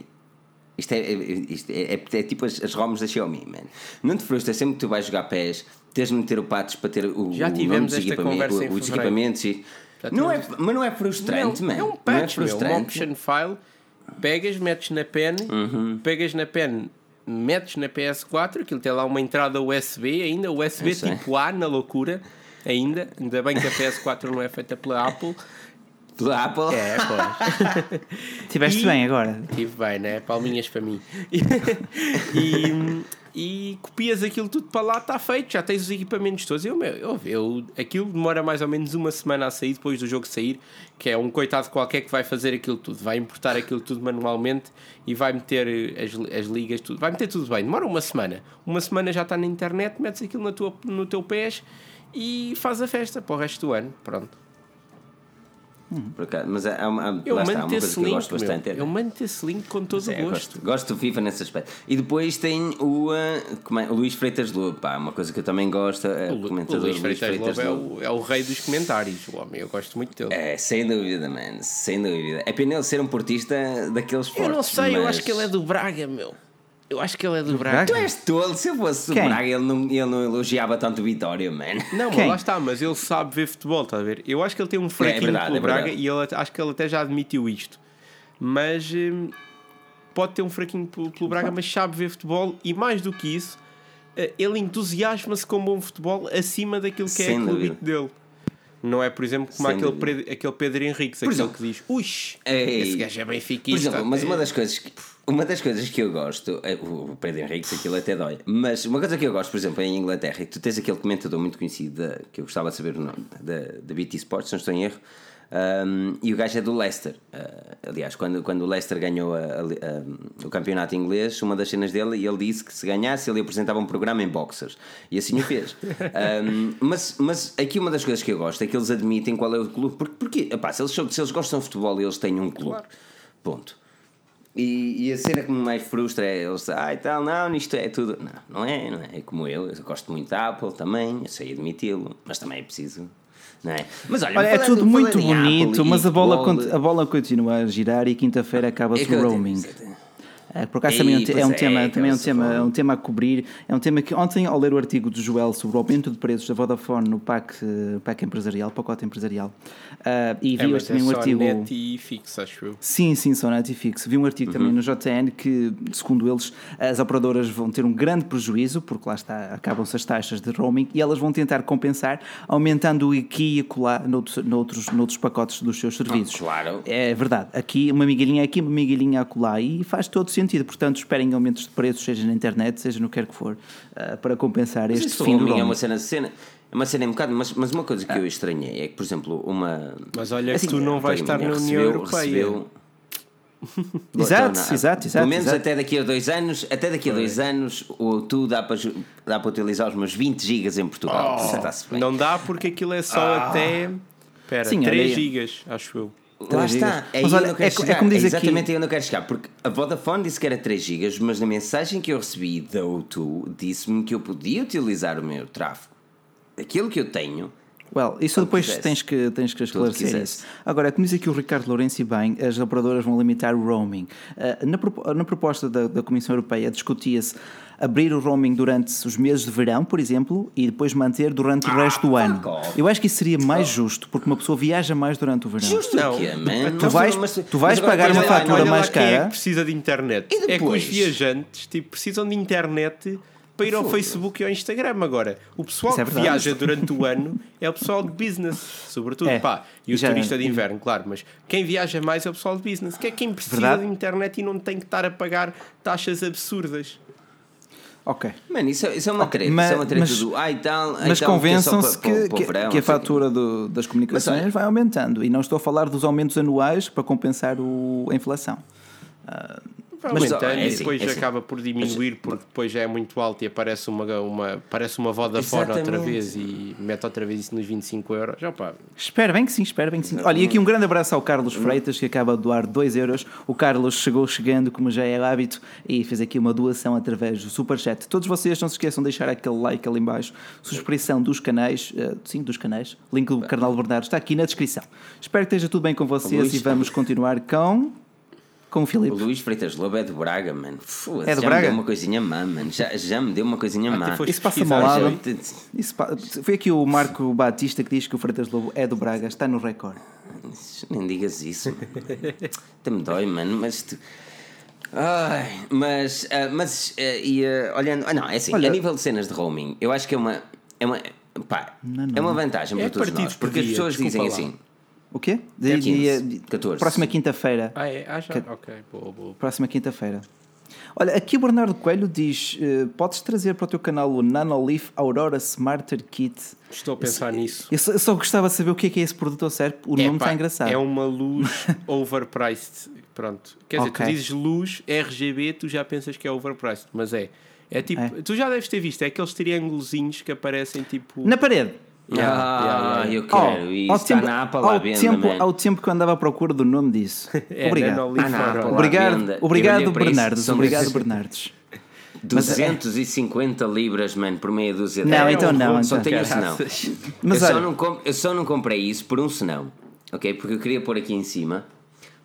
B: Isto é, isto é, é, é tipo as, as ROMs da Xiaomi, man. Não te frustra sempre que tu vais jogar pés, tens de meter o patos para ter o,
A: Já
B: o nome
A: tivemos
B: dos equipamentos, o- os equipamentos e... Não é, mas não é frustrante,
A: Não,
B: man.
A: É um
B: não é
A: patch, meu,
B: frustrante.
A: option file, pegas, metes na pen,
B: Uhum.
A: pegas na pen, metes na PS4, aquilo tem lá uma entrada USB ainda, USB tipo A na loucura, ainda, ainda bem que a PS4 não é feita pela Apple.
B: Do Apple.
A: É, pois. <laughs>
D: Tiveste
A: E-
D: bem agora.
A: Tive bem, né? Palminhas para mim. <laughs> E, e copias aquilo tudo para lá, está feito, já tens os equipamentos todos. Eu, meu, eu, eu, aquilo demora mais ou menos uma semana a sair depois do jogo sair, que é um coitado qualquer que vai fazer aquilo tudo, vai importar aquilo tudo manualmente e vai meter as, as ligas, tudo. Vai meter tudo bem. Demora uma semana. Uma semana já está na internet, metes aquilo na tua, no teu pés e faz a festa para o resto do ano. Pronto.
B: Por acaso, mas há, há, há,
A: Eu
B: está,
A: mando
B: uma coisa
A: esse
B: que eu
A: link,
B: gosto bastante.
A: meu.
B: é-
A: Eu mando esse link com todo
B: É,
A: o
B: eu
A: gosto.
B: gosto, gosto do FIFA nesse aspecto. E depois tem o, como é, o Luís Freitas Lobo, pá, uma coisa que eu também gosto. É,
A: O,
B: o
A: Lu- o
B: comentador
A: Luís Freitas Lobo é o, é o rei dos comentários. O homem, eu gosto muito dele.
B: É, sem dúvida, man, sem dúvida. É pena ele ser um portista daqueles fortes.
A: eu não sei, eu
B: mas-
A: acho que ele é do Braga, meu. Eu acho que ele é do
D: Braga?
B: Tu és tolo, se eu fosse o
D: Quem?
B: Braga, ele não, ele não elogiava tanto o Vitória, man.
A: Não, mas lá está, mas ele sabe ver futebol, está a ver? Eu acho que ele tem um fraquinho
B: verdade,
A: pelo
B: é
A: Braga e ele, acho que ele até já admitiu isto. Mas hum, pode ter um fraquinho pelo, pelo Braga, mas sabe ver futebol e mais do que isso, eh, ele entusiasma-se com bom futebol acima daquilo que é
B: Sem
A: clubite
B: dúvida.
A: dele. Não é, por exemplo, como
B: Sem
A: aquele,
B: dúvida.
A: Pre- aquele Pedro Henriques, aquele
B: exemplo,
A: que diz: Ux,
B: Ei.
A: esse gajo é
B: Por
A: benfiquista.
B: exemplo, mas uma
A: É.
B: das coisas que, uma das coisas que eu gosto, é, o Pedro Henrique, aquilo até dói, mas uma coisa que eu gosto, por exemplo, em Inglaterra, que tu tens aquele comentador muito conhecido, da- que eu gostava de saber o nome, da, BT Sports, se não estou em erro, um, e o gajo é do Leicester. Uh, aliás, quando, quando o Leicester ganhou a- a- a- o campeonato inglês, uma das cenas dele, ele disse que se ganhasse, ele apresentava um programa em boxers. E assim o fez. <laughs> Um, mas, mas aqui uma das coisas que eu gosto é que eles admitem qual é o clube. Porque, porque epá, se, eles, se eles gostam de futebol, eles têm um clube. Ponto. E, e a cena que me mais frustra é eles, ah, e tal, não, isto é tudo. Não, não é, não é. É como eu, eu gosto muito da Apple também, eu sei admiti-lo, mas também é preciso. Não é? Mas olha,
D: Olha, é tudo muito bonito, mas a bola, cont- a bola continua a girar e quinta-feira acaba-se
B: é
D: o roaming. É, por acaso também é um, é um
B: é,
D: tema, também é um tema, é um tema a cobrir. É um tema que ontem, ao ler o artigo do Joel sobre o aumento de preços da Vodafone no PAC, PAC empresarial, pacote empresarial, ah, e
A: É,
D: vi hoje também
A: é
D: um
A: só
D: artigo.
A: net e fixo, acho eu.
D: Sim, sim, só na Fix. Vi um artigo também no JN que, segundo eles, as operadoras vão ter um grande prejuízo, porque lá está, acabam-se as taxas de roaming, e elas vão tentar compensar, aumentando aqui e acolá noutros, noutros, noutros pacotes dos seus serviços.
B: claro.
D: É verdade. Aqui uma migalhinha aqui, uma migalhinha acolá, e faz todo sentido. Portanto, esperem aumentos de preços, seja na internet, seja no que quer que for, ah, para compensar
B: Mas
D: este fim do
B: é uma cena de cena. É uma cena um bocado, mas, mas uma coisa que eu estranhei é que, por exemplo, uma.
A: Mas olha
B: Assim,
A: que tu não vais estar na União Europeia.
B: recebeu- <laughs>
D: Exato,
B: Então,
D: exato,
B: Pelo
D: exato,
B: menos
D: exato.
B: até daqui a dois anos, até daqui a dois anos, o tu dá para, dá para utilizar os meus 20 gigas em Portugal. Bem.
A: Não dá porque aquilo é só até. Espera,
D: Sim,
A: 3
D: olha aí.
A: gigas, acho eu.
B: Lá
D: 3
B: está, é
D: Mas olha, é é como diz aqui-
B: exatamente aí onde eu quero chegar, porque a Vodafone disse que era 3 GB, mas na mensagem que eu recebi da O2 disse-me que eu podia utilizar o meu tráfego. Aquilo que eu tenho,
D: Well, isso depois
B: quisesse.
D: tens que, tens que esclarecer
B: quisesse.
D: isso. Agora, como diz aqui o Ricardo Lourenço e bem, as operadoras vão limitar o roaming. Ah, na, na proposta da, da Comissão Europeia discutia-se abrir o roaming durante os meses de verão, por exemplo, e depois manter durante o resto do ano.
B: Ah.
D: Eu acho que isso seria mais justo, porque uma pessoa viaja mais durante o verão.
B: justo
A: Não.
B: o quê, man?
D: Tu vais- tu vais
B: agora
D: pagar
B: olha
D: uma
B: lá,
D: fatura
B: olha
A: olha
B: lá,
D: mais
A: quem é
D: cara.
A: que precisa de internet.
B: E
A: É que
B: depois?
A: os viajantes tipo, precisam de internet para ir ao. Facebook e ao Instagram agora. O pessoal
D: Isso é
A: que
D: verdade.
A: viaja durante o ano é o pessoal de business, sobretudo.
D: É.
A: Pá, e o
D: Já-
A: turista de inverno, claro, mas quem viaja mais é o pessoal de business, que é quem precisa
D: Verdade.
A: de internet e não tem que estar a pagar taxas absurdas.
D: Ok.
B: Mano, isso, é- isso é uma
D: Ok,
B: treta.
D: mas-
B: isso é uma treta
D: mas-
B: do. Ah, e ah,
D: Mas
B: e tal,
D: convençam-se
B: é
D: que, que-
B: verão,
D: que a
B: não sei o quê.
D: fatura do- das comunicações
B: Mas
D: vai aumentando. E não estou a falar dos aumentos anuais para compensar o- a inflação.
A: Vai
B: Mas,
A: aumentando
B: é
A: e
B: assim,
A: depois
B: é assim.
A: acaba por diminuir porque depois já é muito alto e aparece uma, uma, parece uma Vodafone outra vez e mete outra vez isso nos 25 euros. Já pá,
D: Espero bem que sim, espero bem que sim. Olha, e aqui um grande abraço ao Carlos Freitas, que acaba de doar 2 euros. O Carlos chegou chegando, como já é hábito, e fez aqui uma doação através do Superchat. Todos vocês não se esqueçam de deixar aquele like ali em baixo. Subscrição dos canais, eh, sim, dos canais. Link do Carnal Bernardo está aqui na descrição. Espero que esteja tudo bem com vocês
B: Luís.
D: e vamos continuar com... Com o
B: O
D: Filipe.
B: Luís Freitas Lobo é de Braga, mano. Foda-se,
D: É de
B: já
D: Braga?
B: me deu uma coisinha má, mano. Já, já me deu uma coisinha
A: até
B: má.
A: foste
D: Isso passa-me
A: pesquisar,
D: ao
A: já.
D: lado. Isso pa- foi aqui o Marco Batista que diz que o Freitas Lobo é do Braga, está no recorde.
B: Nem digas isso. <laughs> Até me dói, mano. Mas. Tu... Ai, mas. ah, mas. ah, e, ah, olhando. Ah, não, é assim.
D: Olha-
B: A nível de cenas de roaming, eu acho que é uma. É uma. Pá, é uma vantagem
A: É
B: para todos
A: partidos
B: nós.
A: por
B: Porque as pessoas dizem
A: lá.
B: assim.
D: O quê?
B: Dia
D: Dia-
B: 15,
D: dia- dia-
B: 14.
D: Próxima quinta-feira.
A: Ah, é? Ah, já?
D: Que-
A: Ok, boa, boa.
D: Próxima quinta-feira. Olha, aqui o Bernardo Coelho diz: eh, podes trazer para o teu canal o Nanolith Aurora Smarter Kit.
A: Estou a pensar nisso.
D: Eu só, eu só gostava de saber o que é que é esse produto ao certo. O nome está engraçado.
A: É uma luz <laughs> overpriced. Pronto. Quer dizer,
D: Ok.
A: tu dizes luz RGB, tu já pensas que é overpriced, mas é. É tipo,
D: É.
A: tu já deves ter visto, é aqueles triângulozinhos que aparecem tipo.
D: Na parede.
A: Yeah,
B: ah,
A: yeah, yeah.
B: eu
D: Oh,
B: quero. e
D: ao
B: está
D: tempo,
B: na Apple à
D: ao,
B: venda,
D: tempo,
B: man.
D: ao tempo que eu andava à procura do nome disso. <laughs>
A: É,
D: Obrigado.
B: Apple.
D: Obrigado, obrigado
B: isso,
D: Bernardes.
B: são
D: Obrigado,
B: dois-
D: Bernardes.
B: 250 libras, mano, por meia dúzia de
D: Não, então não,
B: Só
D: então.
B: tenho um senão.
D: Mas
B: eu, só não com- eu só não comprei isso por um senão, ok? Porque eu queria pôr aqui em cima,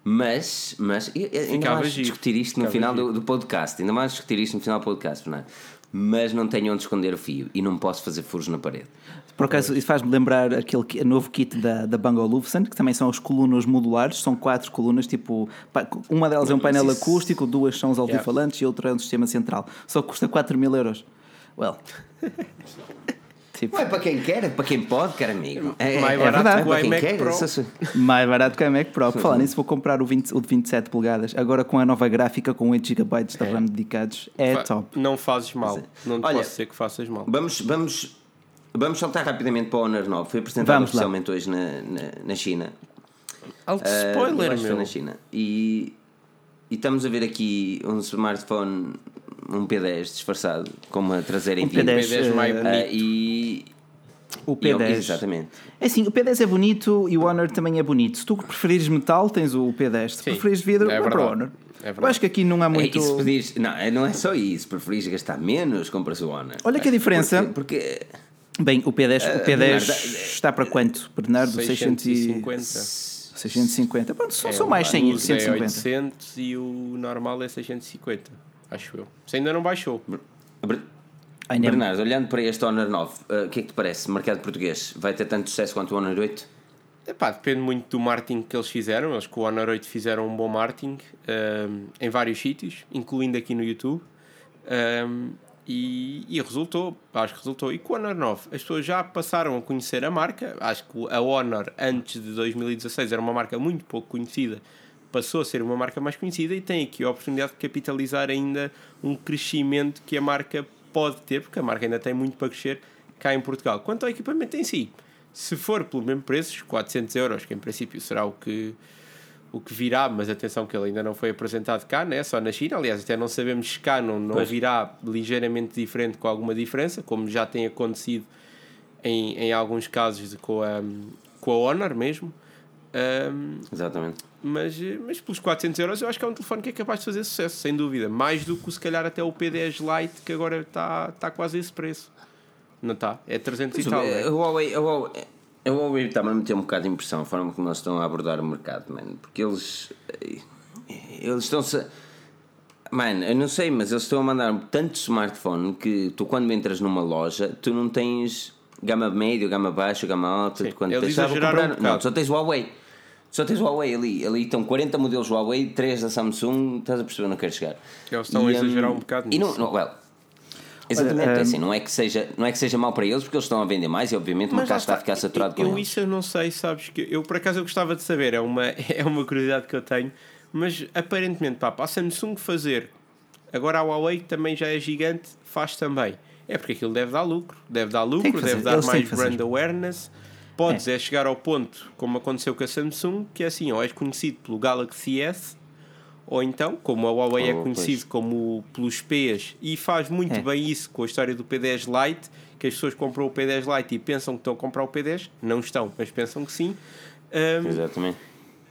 B: mas, mas e- e- ainda
A: giro.
B: discutir isto no
A: Ficava
B: final do, do podcast, ainda mais discutir isto no final do podcast, Fernando. Mas não tenho onde esconder o fio e não posso fazer furos na parede.
D: Por acaso, isso faz-me lembrar aquele novo kit da, da Bang Olufsen, que também são as colunas modulares, são quatro colunas, tipo, uma delas é um painel acústico, duas são os altifalantes e outra é um sistema central. Só custa 4 mil euros. Well. <laughs> tipo,
B: Não é para quem quer, é para quem pode, caro amigo. É,
A: Mais
B: é
A: barato
B: verdade,
A: que o iMac
B: quer.
A: Pro.
B: se-
D: mais barato que a Mac Pro. Por falar nisso, vou comprar o, 20, o de 27 polegadas, agora com a nova gráfica, com 8 GB de RAM dedicados. É
A: Fa-
D: top.
A: Não fazes mal. Não te
B: Olha-
A: posso dizer que faças mal.
B: Vamos, vamos, vamos saltar rapidamente para o Honor 9. Foi apresentado
D: Vamos lá.
B: oficialmente hoje na, na, na China.
A: Alto
B: Ah, eu
A: spoiler, meu.
B: na China. E, e estamos a ver aqui um smartphone, um P10 disfarçado, com uma traseira
D: Um
B: empina.
D: P10,
A: P10 mais
D: eh,
A: bonito.
B: Ah, e,
D: O
B: e-
D: P10.
B: exatamente.
D: É assim, o P10 é bonito e o Honor também é bonito. Se tu preferires metal, tens o P10. Se
A: Sim,
D: preferires vidro,
A: é
D: vai para o. Honor.
A: É
D: Eu acho que aqui não há
B: É,
D: muito.
B: se pedires- não, é- não é só isso. Preferires gastar menos, compras o Honor.
D: Olha que a diferença.
B: Porque, porque
D: Bem, o P10, o P10
B: Bernardo,
D: está para quanto, Bernardo? 650.
A: 650.
D: 650. Pronto, são,
A: É,
D: são mais
A: o
D: 100,
A: luz é
D: 150.
A: 800 e o normal é 650. Acho eu. Se ainda não baixou.
D: Ainda é-
B: Bernardo, olhando para este Honor 9, ah, o que é que te parece? Mercado português vai ter tanto sucesso quanto o Honor 8?
A: Epá, depende muito do marketing que eles fizeram. Eles com o Honor 8 fizeram um bom marketing ehm, em vários sítios, incluindo aqui no YouTube. Ehm, e, e resultou, acho que resultou. E com o Honor 9, as pessoas já passaram a conhecer a marca. Acho que a Honor, antes de 2016, era uma marca muito pouco conhecida. Passou a ser uma marca mais conhecida e tem aqui a oportunidade de capitalizar ainda um crescimento que a marca pode ter, porque a marca ainda tem muito para crescer, cá em Portugal. Quanto ao equipamento em si, se for pelo mesmo preço, os 400 euros, que em princípio será o que, o que virá, mas atenção que ele ainda não foi apresentado cá, né? só na China. Aliás, até não sabemos se cá não, não
B: Pois.
A: virá ligeiramente diferente com alguma diferença, como já tem acontecido em, em alguns casos de- com, a, com a Honor mesmo. Ahm,
B: Exatamente.
A: mas, mas pelos 400 euros eu acho que é um telefone que é capaz de fazer sucesso, sem dúvida. Mais do que se calhar até o P10 Lite, que agora está tá quase esse preço. Não está? É 300 e tal.
B: A
A: né?
B: Huawei, a Huawei, a Huawei está-me a meter um bocado de impressão a forma como eles estão a abordar o mercado, mano. Porque eles. Eles estão-se. Mano, eu não sei, mas eles estão a mandar tanto smartphone que tu, quando entras numa loja, tu não tens gama médio, gama baixa, gama alta.
A: Sim,
B: quando
A: eles
B: tens, vou
A: exageraram um
B: não, só tens Huawei. Só tens Huawei ali. Ali estão 40 modelos Huawei, 3 da Samsung. Estás a perceber onde eu quero chegar.
A: Eles estão a
B: E,
A: exagerar
B: hum,
A: um bocado
B: E não,
A: nisso.
B: não, well, Exatamente, é
D: hum,
B: assim, não é, que seja, não é que seja mau para eles porque eles estão a vender mais e obviamente o mercado está a ficar saturado com
A: eu,
B: eles.
A: isso eu não sei, sabes? que Eu por acaso eu gostava de saber, é uma, <laughs> é uma curiosidade que eu tenho, mas aparentemente, pá, para a Samsung fazer, agora a Huawei que também já é gigante, faz também. É porque aquilo deve dar lucro, deve dar lucro, deve dar
D: eles
A: mais brand awareness. Podes é. chegar ao ponto, como aconteceu com a Samsung, que é assim, ou és conhecido pelo Galaxy S, ou então, como a Huawei é
B: Oh,
A: conhecido como pelos P's e faz muito
D: É.
A: bem isso com a história do P10 Lite, que as pessoas compram o P10 Lite e pensam que estão a comprar o P10, não estão, mas pensam que sim. Um,
B: Exatamente.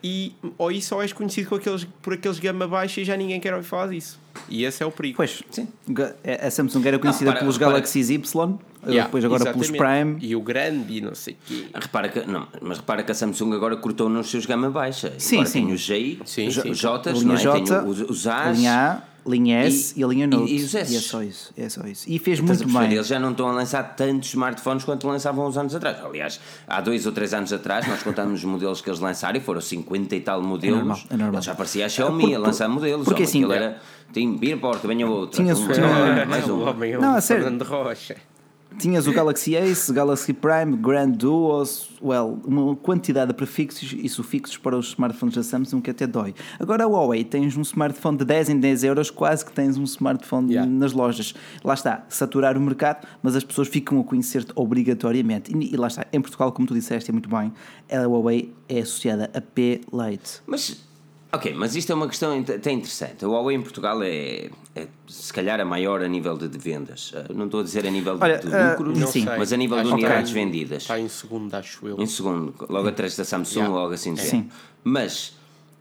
A: E, ou isso ou és conhecido com aqueles, por aqueles gama baixa e já ninguém quer ouvir falar disso. E esse é o perigo.
D: Pois,
B: Sim.
D: ga- a Samsung era conhecida
B: repara,
D: pelos
B: repara.
D: Galaxies Y,
A: Yeah,
D: depois agora pelos
A: exatamente.
D: Prime.
A: E o grande e não sei o quê.
B: Repara que, não, mas repara que a Samsung agora cortou nos seus gama baixa.
D: Sim,
B: agora
D: sim.
B: tem o J,
A: Sim,
B: J,
A: sim.
B: J, não é?
D: J,
B: tem os, os
D: a
B: As.
D: linha A, linha S e,
B: e-
D: a linha
B: e-
D: Note.
B: e os S.
D: é só isso. É só isso. E fez
B: Estás a
D: muito bem.
B: Eles já não estão a lançar tantos smartphones quanto lançavam uns anos atrás. Aliás, há dois ou três anos atrás, nós contamos os modelos que eles lançaram e foram 50 e tal modelos.
D: normal, é normal.
B: Eles já parecia a Xiaomi
D: Porque-
B: a lançar modelos.
D: porque
B: Homem,
D: assim,
B: aquilo era. Tem vir porta, venha outra.
D: Tinha-
B: Uma,
D: tinha-
B: mais
A: é
D: Não,
A: o
D: a sério.
A: Fernando Rocha.
D: Tinhas o Galaxy Ace, Galaxy Prime, Grand Duos, well, uma quantidade de prefixos e sufixos para os smartphones da Samsung que até dói. Agora a Huawei tens um smartphone de 10 em 10 euros, quase que tens um smartphone
A: Yeah.
D: nas lojas. Lá está, saturar o mercado, mas as pessoas ficam a conhecer-te obrigatoriamente. E, e lá está, em Portugal, como tu disseste, é muito bem, a Huawei é associada a P-Lite.
B: Mas, ok, mas isto é uma questão até interessante. A Huawei em Portugal é, é se calhar a maior a nível de, de vendas. Ah, Não estou a dizer a nível de,
D: Olha,
B: de
D: ah,
B: lucros,
D: sei.
B: mas a nível de
A: Acho que
B: unidades
A: em-
B: vendidas.
A: Está em segundo, acho eu.
B: Em segundo, logo atrás da Samsung,
A: Yeah.
B: logo assim. de
D: Sim.
B: Mas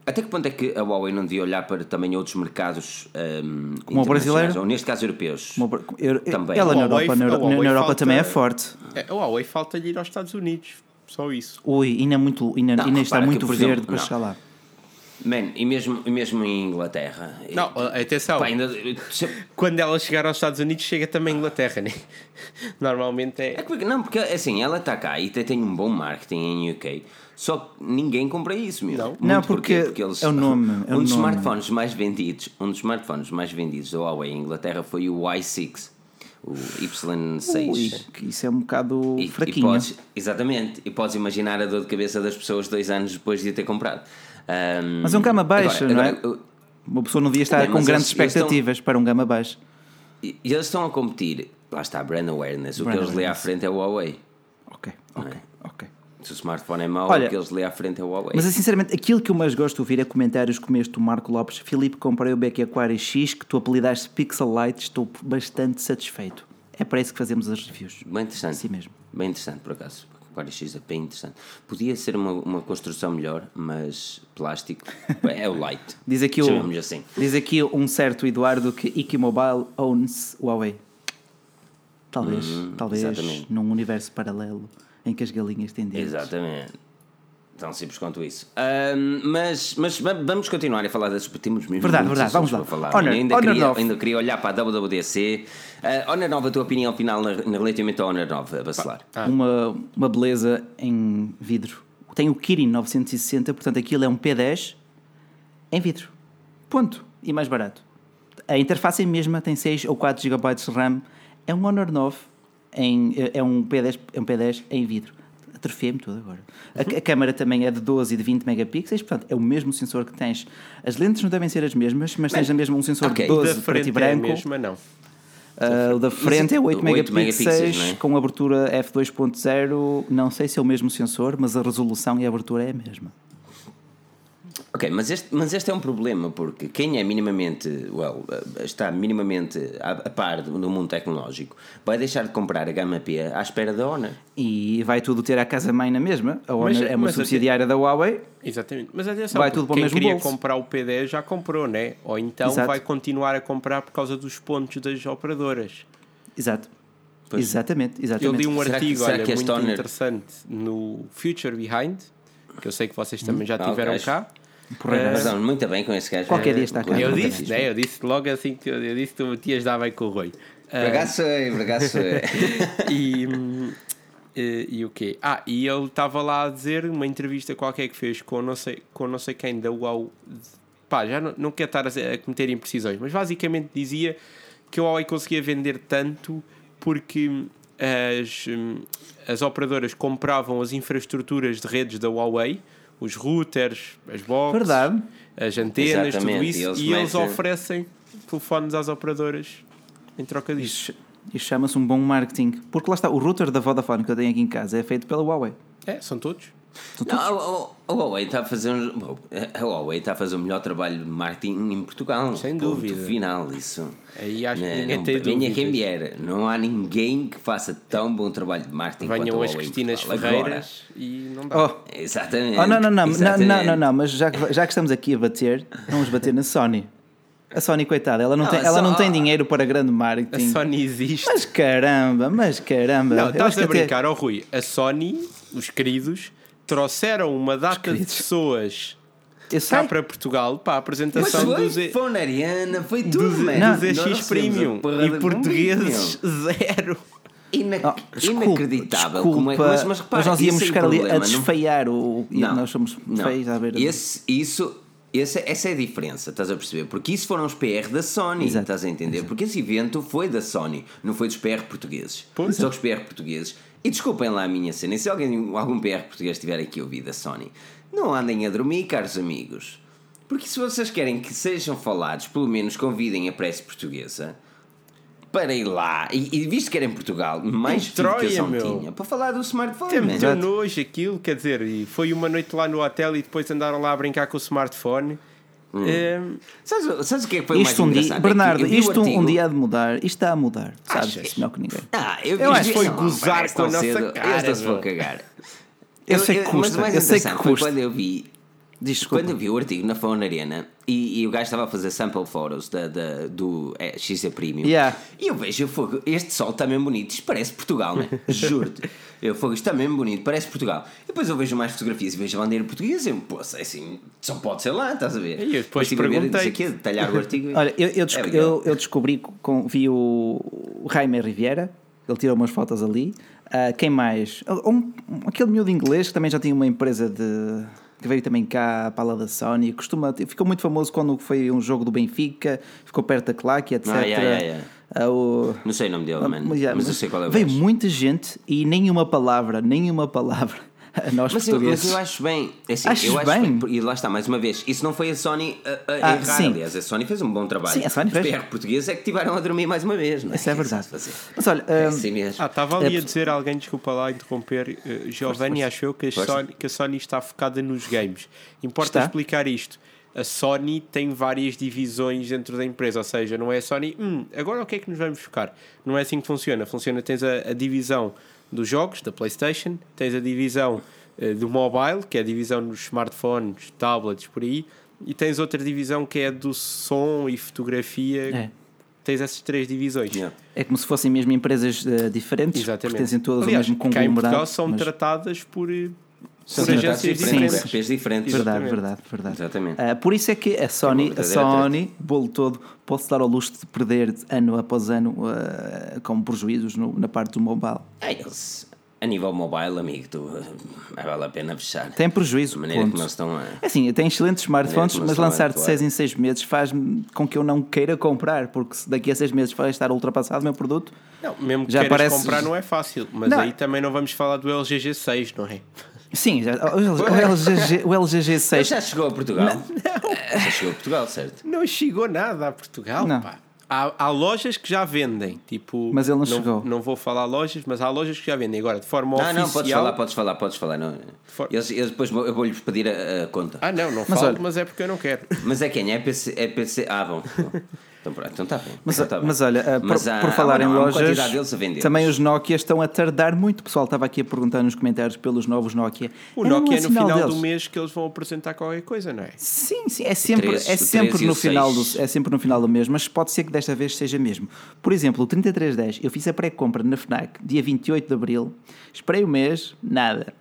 B: até que ponto é que a Huawei não devia olhar para também outros mercados um,
D: Como o brasileiro?
B: ou neste caso europeus?
D: Uma- eu-
B: Também.
D: Ela na Europa, na,
A: a
D: Euro-
A: Huawei
D: na Europa
A: falta-
D: também é forte.
A: É, a Huawei falta-lhe ir aos Estados Unidos. Só isso.
D: Ui, ainda, é muito, ainda,
B: Não,
D: ainda está muito verde
B: exemplo,
D: para chegar lá.
B: Man, e mesmo, e mesmo em Inglaterra.
A: Não, atenção.
B: Pá, ainda,
A: Quando ela chegar aos Estados Unidos, chega também à Inglaterra, né? <laughs> Normalmente
B: É
A: é.
B: que, não, porque assim, ela está cá e tem, tem um bom marketing em UK, só que ninguém compra isso, meu.
A: Não.
B: Muito
D: Não,
B: porquê?
D: porque é o nome, <laughs> é
B: um
D: o
B: dos
D: nome.
B: smartphones mais vendidos, um dos smartphones mais vendidos da Huawei em Inglaterra foi o Y6, o Y6.
D: Ui, que isso é um bocado
B: E, e
D: fraquinho.
B: podes, exatamente, e podes imaginar a dor de cabeça das pessoas dois anos depois de ter comprado. Ahm,
D: Mas é um gama baixa,
B: agora-
D: não é?
B: agora,
D: Uma pessoa não devia estar com grandes
B: eles- eles estão-
D: expectativas para um gama baixo.
B: E eles estão a competir, lá está, brand awareness, o
D: Brand
B: que eles lê à frente é o Huawei.
D: Ok, ok, ok.
B: Se o smartphone é mau,
D: Olha,
B: o que eles lê à frente é o Huawei.
D: Mas sinceramente, aquilo que eu mais gosto de ouvir é comentários como este do Marco Lopes. Filipe, comprei o Becky Aquário X que tu apelidaste Pixel Light, estou bastante satisfeito. É para isso que fazemos as reviews.
B: Bem interessante.
D: Assim mesmo.
B: Bem interessante, por acaso. Aquário X é bem interessante. Podia ser uma, uma construção melhor, mas plástico é o light. <laughs>
D: Diz aqui, o,
B: assim.
D: diz aqui um certo Eduardo que Ikimobile owns Huawei. Talvez, talvez
B: Uhum, exatamente.
D: num universo paralelo em que as galinhas têm dentes.
B: Exatamente. Tão simples quanto isso. Ahm, mas, mas va- vamos continuar a falar das temos mesmo
D: Verdade, verdade, vamos lá.
B: falar.
D: Honor-
B: ainda,
D: Honor
B: queria,
D: 9.
B: ainda queria olhar para a WWDC. Uh, Honor 9, a tua opinião final na, na relativamente ao Honor 9, a vacilar.
A: Ah.
D: Uma, uma beleza em vidro. Tem o Kirin 960, portanto aquilo é um P10 em vidro. Ponto. E mais barato. A interface é a mesma, tem 6 ou 4 GB de RAM. É um Honor 9, em, é, um P10, é um P10 em vidro. Atrofiei-me tudo agora. A, a câmera também é de 12 e de 20 megapixels, portanto é o mesmo sensor que tens. As lentes não devem ser as mesmas, mas tens a mesma um sensor
B: ok.
D: de
A: Da
D: 12 preto e
A: frente é a
D: branco.
A: mesma, não.
D: Ah, o da frente é 8,
B: 8
D: megapixels,
B: megapixels, é?
D: com abertura f2.0. Não sei se é o mesmo sensor, mas a resolução e a abertura é a mesma.
B: Ok, mas este, mas este é um problema porque quem é minimamente, well, eh, está minimamente a, a par do, do mundo tecnológico vai deixar de comprar a gama P à espera da Honor.
D: E vai tudo ter a casa-mãe na mesma. A Honor
A: Mas-
D: é uma
A: mas
D: subsidiária da Huawei.
A: Exatamente. Mas atenção,
D: Vai tudo para o
A: quem
D: mesmo
A: queria
D: bolso.
A: comprar o P10 já comprou, né? Ou então
D: Exato.
A: vai continuar a comprar por causa dos pontos das operadoras.
D: Exato.
B: Pois.
D: Exatamente,
A: Eu
D: exatamente.
A: li um
B: Será
A: artigo olha,
B: que este
A: muito
B: Honor-
A: interessante no Future Behind, que eu sei que vocês também já
B: Ah,
A: tiveram
B: ok.
A: cá. Eh,
B: Mas não, muito bem com esse gajo.
D: Qualquer
B: é,
D: dia está cá.
A: eu disse, né? Eu disse logo assim que eu, eu disse que tu metias dar bem com o Rui.
B: Sei, por acaso sei.
A: e, hum, e, e o quê? Ah, e ele estava lá a dizer uma entrevista qualquer que fez com não sei, com não sei quem da UAU. Pá, já não, não quero estar a, a cometer imprecisões, mas basicamente dizia que a Huawei conseguia vender tanto porque as, hum, as operadoras compravam as infraestruturas de redes da Huawei, os routers, as boxes,
D: Verdade.
A: as antenas, tudo
B: Exatamente,
A: isso,
B: e eles
A: e eles
B: metem-
A: oferecem telefones às operadoras em troca disso.
D: Isto chama-se um bom marketing. Porque lá está, o router da Vodafone que eu tenho aqui em casa é feito pela Huawei.
A: É, são todos.
B: Não, a, a- a Huawei está a fazer um, a Huawei está a fazer o melhor trabalho de marketing em Portugal.
A: Sem
B: Ponto
A: dúvida.
B: Final, isso.
A: Aí acho que
B: Não-
A: ninguém
B: não-
A: tem
B: venha quem vier. Não há ninguém que faça tão bom trabalho de marketing quanto a
A: Venham as
B: Huawei em
A: Cristinas. Ferreiras e não dá.
D: Oh.
B: Exatamente.
D: oh não, não, não, não,
B: exatamente.
D: não, não, não, mas já que, já que estamos aqui a bater, vamos bater na Sony. A Sony, coitada, ela não,
B: Não,
D: tem,
B: a
D: ela não
B: Só-
D: tem dinheiro para grande
A: A
D: marketing.
A: Sony existe.
D: Mas caramba, mas caramba.
A: não, estás a
D: até-
A: brincar, ó Rui. A Sony, os queridos, trouxeram uma data de pessoas cá para Portugal para a
B: Mas
A: apresentação
B: foi,
A: dos, E-
B: foi na Ariana, foi tudo,
A: dos,
B: man.
A: dos
B: Nós
A: EX Premium e portugueses zero.
B: meu. Ina-
D: Oh, desculpa,
B: inacreditável.
D: Desculpa,
B: como é, mas, mas, repara,
D: nós íamos
B: esse é o
D: ficar ali a
B: problema, não-
D: desfeiar o. e
B: Não,
D: nós somos
B: não.
D: feios à beira.
B: Esse, isso, esse, essa é a diferença, estás a perceber? Porque isso foram os PR da Sony,
D: Exato.
B: estás a entender? Porque esse evento foi da Sony, não foi dos PR portugueses.
A: Pois.
B: Só os PR portugueses. E desculpem lá a minha cena, e se alguém, algum PR português estiver aqui a ouvir da Sony, não andem a dormir, caros amigos. Porque se vocês querem que sejam falados, pelo menos convidem a pressa portuguesa para ir lá. E, e visto que era em Portugal, mais
A: meu.
B: tinha para falar do smartphone.
A: Temos deu nojo aquilo, quer dizer, e foi uma noite lá no hotel e depois andaram lá a brincar com o smartphone. É,
B: Sabes, sabes o que é que foi o mais
D: Isto um dia,
B: engraçado? É que
D: Bernardo,
B: eu o
D: isto um, um
B: artigo-
D: dia há de mudar. Isto está a mudar. Sabes
A: Achas?
D: isso melhor que ninguém.
B: Ah, eu,
A: Eu acho que foi
B: não,
A: gozar
B: parece
A: com a nossa
B: cedo.
A: cara,
B: Esta se cagar.
D: Eu sei que
B: Mas
D: custa,
B: o mais
D: eu sei que custa.
B: quando eu vi
D: Diz.
B: Quando eu vi o artigo na Fauna Arena e, e o gajo estava a fazer sample photos da, da- do é, XC Premium
D: Yeah.
B: e eu vejo, eu fogo, este sol está mesmo bonito, isto parece Portugal, né? <laughs> juro-te. Eu fogo, isto está mesmo bonito, parece Portugal. E depois eu vejo mais fotografias e vejo a bandeira portuguesa e eu, pô, é assim, só pode ser lá, estás a ver?
A: E eu depois
B: ver,
A: perguntei.
B: disse aqui, detalhar o artigo. <laughs>
D: Olha, eu, eu, desco-
B: É
D: eu, eu descobri, com, vi o, Jaime Riviera, ele tirou umas fotos ali. Ah, quem mais? Um, um- aquele miúdo inglês que também já tinha uma empresa de. Que veio também cá para lá da Sony. Costuma, ficou muito famoso quando foi um jogo do Benfica, ficou perto da claque, etc.
B: Ah, yeah, yeah, yeah.
D: Ah, o-
B: Não sei o nome dele,
D: Ah, mas,
B: mas eu sei qual é o
D: Veio
B: gajo.
D: muita gente e nenhuma palavra, nenhuma palavra <laughs> a nós
B: Mas eu, mas
D: portugueses.
B: eu acho bem. é Assim,
D: Achas
B: eu acho
D: bem?
B: E lá está, mais uma vez, isso não foi a Sony a, a
D: Ah,
B: errar,
D: sim.
B: aliás. A Sony fez um bom trabalho.
D: Sim, a Sony
B: Os
D: fez.
B: PR portugueses é que tiveram a dormir mais uma vez, não é?
D: Isso é verdade. Mas olha,
B: É
D: ah,
B: assim mesmo.
A: Ah, estava ali
D: É
A: a dizer alguém, desculpa lá interromper, eh, Giovanni achou que a. Sony, que a Sony está focada nos games. Importa
D: Está.
A: explicar isto. A Sony tem várias divisões dentro da empresa, ou seja, não é a Sony, hum, agora o que é que nos vamos focar? Não é assim que funciona. Funciona, tens a, a divisão dos jogos, da PlayStation, tens a divisão eh, do mobile, que é a divisão dos smartphones, tablets, por aí, e tens outra divisão que é do som e fotografia.
D: É.
A: Tens essas três divisões.
B: Yeah.
D: é como se fossem mesmo empresas ah, diferentes,
A: Exatamente.
D: pertencem todas
A: Aliás,
D: ao mesmo
A: cá em
D: conglomerado.
A: Portugal são
D: mas-
A: tratadas por, eh,
B: São
A: por agências
B: diferentes. RPs diferentes.
D: Verdade,
A: Exatamente.
D: verdade, verdade.
B: Exatamente.
D: Ah, por isso é que a Sony, a
B: verdadeira
D: Sony, bolo todo, pode-se dar ao luxo de perder ano após ano ah, com prejuízos no- na parte do mobile.
B: Ah, eles, a nível mobile, amigo, tu, eh, vale a pena fechar.
D: Tem prejuízo,
B: De maneira
D: ponto.
B: como eles estão a.
D: É assim, tem excelentes smartphones, mas
B: a
D: lançar de
B: atuar.
D: 6 em 6 meses faz com que eu não queira comprar, porque se daqui a 6 meses vai estar ultrapassado o meu produto.
A: Não, mesmo que
D: Já
A: queiras
D: parece-
A: comprar não é fácil, mas
D: Não.
A: aí também não vamos falar do LG G6, não é?
D: Sim, já, o, LG, o LG
B: Ele
D: G6
B: já chegou a Portugal? Eh, Já chegou a Portugal, certo?
A: Não chegou nada a Portugal,
D: Não.
A: pá. Há, há lojas que já vendem, tipo.
D: Mas ele não chegou.
A: Não vou falar lojas, mas há lojas que já vendem. Agora, de forma
B: Não,
A: oficial.
B: não, podes falar, podes falar, podes falar. Não.
A: For-
B: Eles, eles depois vou- eu vou-lhes pedir a, a conta.
A: Ah, não, não
D: Mas
A: falo,
D: olha-
A: mas é porque eu não quero.
B: Mas é quem? É PC? É PC? Ah, bom. <laughs> Então pronto, então está bem.
D: Mas,
B: então tá bem.
D: mas olha, eh, por,
B: Mas há-
D: por falar
B: há
D: em
B: há uma
D: lojas, também os Nokia estão a tardar muito. O pessoal estava aqui a perguntar nos comentários pelos novos Nokia.
A: O
D: um
A: Nokia é no final
D: deles.
A: do mês que eles vão apresentar qualquer coisa, não é?
D: Sim, sim, é sempre,
B: três-
D: é
B: o
D: sempre no final do, é sempre no final do mês, mas pode ser que desta vez seja mesmo. Por exemplo, o 3310, eu fiz a pré-compra na FNAC dia 28 de Abril, esperei o mês, nada.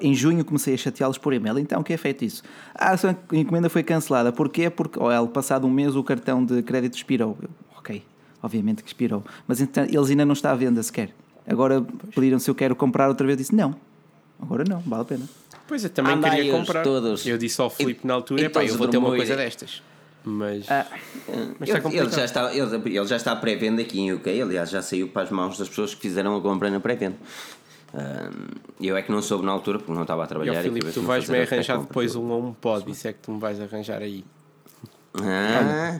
D: Em junho comecei a chateá-los por e-mail, então o que é feito isso? Ah, a sua encomenda foi cancelada. Porquê? Porque, oh, ela, passado um mês o cartão de crédito expirou. Eu, ok, obviamente que expirou. Mas então, eles ainda não está à venda sequer. Agora pediram se eu quero comprar outra vez, eu disse não. Agora não, vale a pena.
A: Pois eu também
B: Andai
A: queria comprar.
B: todos.
A: Eu disse ao Filipe na altura:
B: e
A: "Epá, eu vou ter uma coisa destas. Mas.
D: Ah,
A: Mas está
B: ele, ele já está, ele, ele já está à pré-venda aqui em UK, aliás, já saiu para as mãos das pessoas que fizeram a compra na pré-venda. Eu é que não soube na altura porque não estava a
A: E
B: trabalhar. e
A: Filipe,
B: acabei
A: tu vais-me arranjar depois um a um pod, isso é que tu me vais arranjar aí.
B: Ah.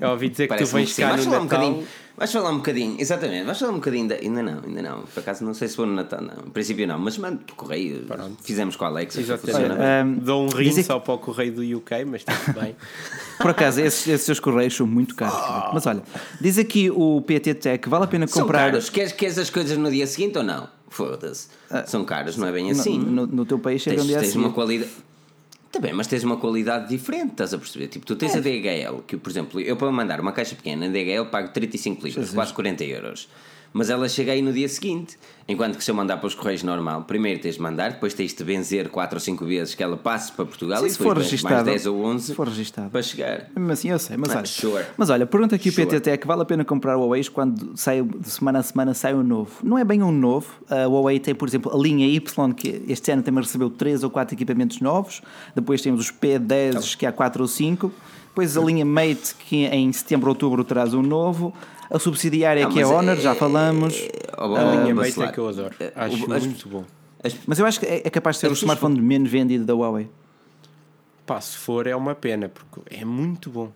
A: Eu ouvi dizer que tu vens cá
B: vais
A: no
B: falar um
A: Natal.
B: bocadinho, vais falar um bocadinho, exatamente, vais falar um bocadinho, da, ainda não, ainda não, por acaso não sei se for no Natal, não, em princípio não, mas mando por correio, fizemos com a Alexa,
A: Exatamente.
D: Ahm,
A: Dou um rim
D: dizem
A: só para o correio do UK, mas está bem. <laughs>
D: Por acaso, esses, esses seus correios são muito caros. Filipe. Mas olha, diz aqui o PT Tech, vale a pena
B: São
D: comprar.
B: caros, queres, queres as coisas no dia seguinte ou não? Foda-se, são caros, não é bem assim.
D: No, no teu país chega
B: tens,
D: um dia
B: tens
D: assim.
B: uma qualidade. Está bem, mas tens uma qualidade diferente, estás a perceber? Tipo, tu tens
D: É.
B: a DHL, que por exemplo, eu para mandar uma caixa pequena na DHL pago 35 libras, quase 40 euros. Mas ela chega aí no dia seguinte. Enquanto que se eu mandar para os correios normal, primeiro tens de mandar, depois tens de benzer 4 ou 5 vezes que ela passe para Portugal
D: Sim,
B: e
D: se for
B: mais
D: registado.
B: 10 ou 11
D: Se for registado.
B: para chegar.
D: Mesmo assim, eu sei, mas
B: Ah,
D: olha,
B: sure.
D: mas olha, pergunta aqui o
B: Sure.
D: PT Tech, vale a pena comprar o Huawei quando sai, de semana a semana sai um novo? Não é bem um novo, a Huawei tem, por exemplo, a linha Y, que este ano também recebeu 3 ou 4 equipamentos novos, depois temos os P10, que há 4 ou 5, depois a linha Mate, que em setembro, outubro traz um novo, a subsidiária
B: Não,
D: que é Honor,
B: é-
D: já falamos,
B: Oh,
A: A linha Mate é que eu adoro.
B: Eh,
A: Acho
B: o- as-
A: muito bom.
B: as-
D: mas eu acho que é, é capaz de ser
B: As
D: o smartphone menos vendido da Huawei.
A: Pá, se for é uma pena, porque é muito bom.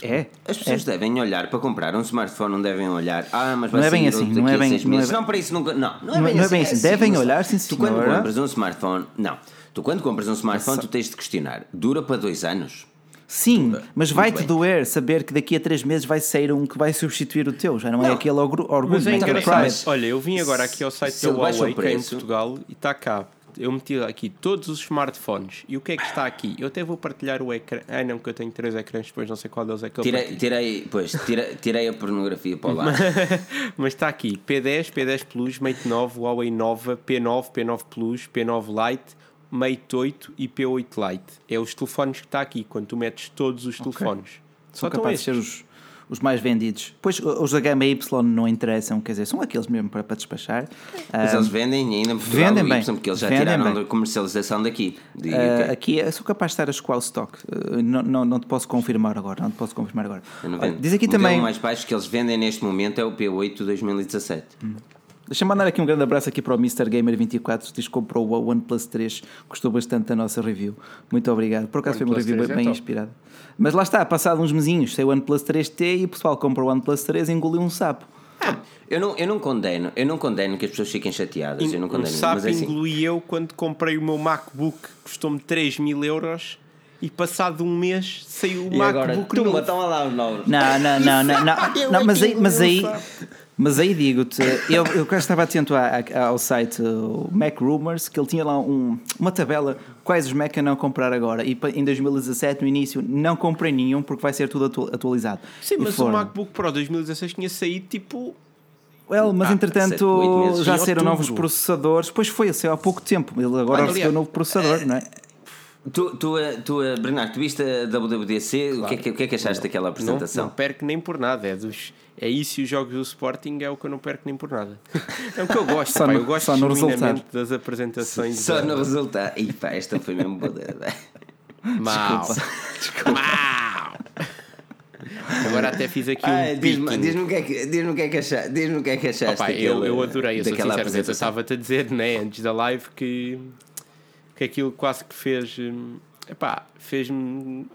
D: É, é,
B: As pessoas devem olhar para comprar um smartphone, não devem olhar. Ah, mas vai
D: Não é bem assim, não é bem- não é bem-
B: Não, para isso nunca. Não, não é
D: Não-
B: bem
D: não é
B: assim.
D: bem assim. Devem
B: mas
D: olhar, sim,
B: Tu quando
D: senhora.
B: compras um smartphone. Não. Tu quando compras um smartphone, tu tens de questionar. Dura para dois anos?
D: Sim,
B: bem,
D: mas vai-te doer saber que daqui a 3 meses vai sair um que vai substituir o teu, já não, é
B: Não.
D: aquele orgulho,
A: Mas é engraçado.
B: mas-
A: Olha, eu vim agora aqui ao site
B: Se
A: da Huawei, que é em Portugal, e está cá. Eu meti aqui todos os smartphones. E o que é que está aqui? Eu até vou partilhar o ecrã. Ah, não, que eu tenho três ecrãs, depois não sei qual deles é que eu
B: Tirei,
A: partilho.
B: tirei, pois, tirei, tirei a pornografia para o lado. <laughs>
A: Mas está aqui P10, P10 Plus, Mate 9, Huawei Nova, P9, P9 Plus, P9 Lite, Mate 8 e P8 Lite. É os telefones que está aqui, quando tu metes todos os telefones. Só
D: São capazes de ser os, os mais vendidos. Pois os da gama Y não interessam, quer dizer, são aqueles mesmo para, para despachar.
B: Mas
D: Ah,
B: eles vendem ainda em Portugal,
D: vendem
B: o
D: bem,
B: Y, porque eles já
D: vendem
B: tiraram
D: bem.
B: da comercialização daqui. De
D: ah,
B: UK.
D: aqui é- sou capaz de estar a escoar o stock. Ah, não, não, não te posso confirmar agora. Não te posso confirmar agora. Olha, diz aqui
B: o
D: também.
B: mais baixo que eles vendem neste momento é o P8 2017.
D: Deixa-me mandar aqui um grande abraço aqui para o Mr. Gamer24, diz que comprou o OnePlus 3, gostou bastante da nossa review. Muito obrigado. Por acaso foi uma review
A: 3 é
D: bem
A: top.
D: inspirada. Mas lá está, passado uns mesinhos, sei o OnePlus 3T e o pessoal compra o OnePlus 3 e engoliu um sapo.
B: Eu não, eu não condeno, eu não condeno que as pessoas fiquem chateadas, eu não
A: Um
B: condeno,
A: sapo
B: mas é assim.
A: engoli eu quando comprei o meu MacBook, custou-me 3 mil euros, e passado um mês saiu o
B: E agora,
A: MacBook
B: toma,
A: novo.
B: toma lá os novos.
D: Não, não, não, não, não. <laughs> Não
A: é
D: mas aí, mas aí,
A: um
D: mas aí digo-te, eu, eu quase estava atento ao site Mac Rumors, que ele tinha lá um- uma tabela quais os Mac a não comprar agora. E em 2017, no início, não comprei nenhum porque vai ser tudo atu- atualizado.
A: Sim,
D: E
A: mas
D: foram.
A: o MacBook Pro 2016 tinha saído tipo.
D: Well, mas
B: Ah,
D: entretanto já saíram novos processadores. Pois foi, saiu há pouco tempo. Ele agora
B: Olha,
D: recebeu um novo processador, não é?
B: Tu, tu, eh, tu, eh, Bernardo, tu viste a WWDC? O, que é que, o que é que achaste daquela
A: Não,
B: apresentação?
A: não perco nem por nada. É, dos, é isso e os jogos do Sporting é o que eu não perco nem por nada. É o que eu gosto,
D: Só
A: pá,
D: no-
A: eu gosto
D: só no
A: genuinamente
D: resultado.
A: das apresentações.
B: Só
A: da-
B: no resultado. Ih, pá, esta foi mesmo boa.
A: Mau. <laughs> Mau. Agora até fiz aqui um
B: Diz-me
A: picking.
B: diz-me o que é que diz-me o que é que achaste. Diz-me o que é que achaste
A: Opa, eu,
B: daquela-
A: eu adorei, eu sou
B: daquela
A: sincero, eu
B: apresentação.
A: estava-te a dizer, né, antes da live, que, que aquilo quase que fez. hum, Epá, fez-me.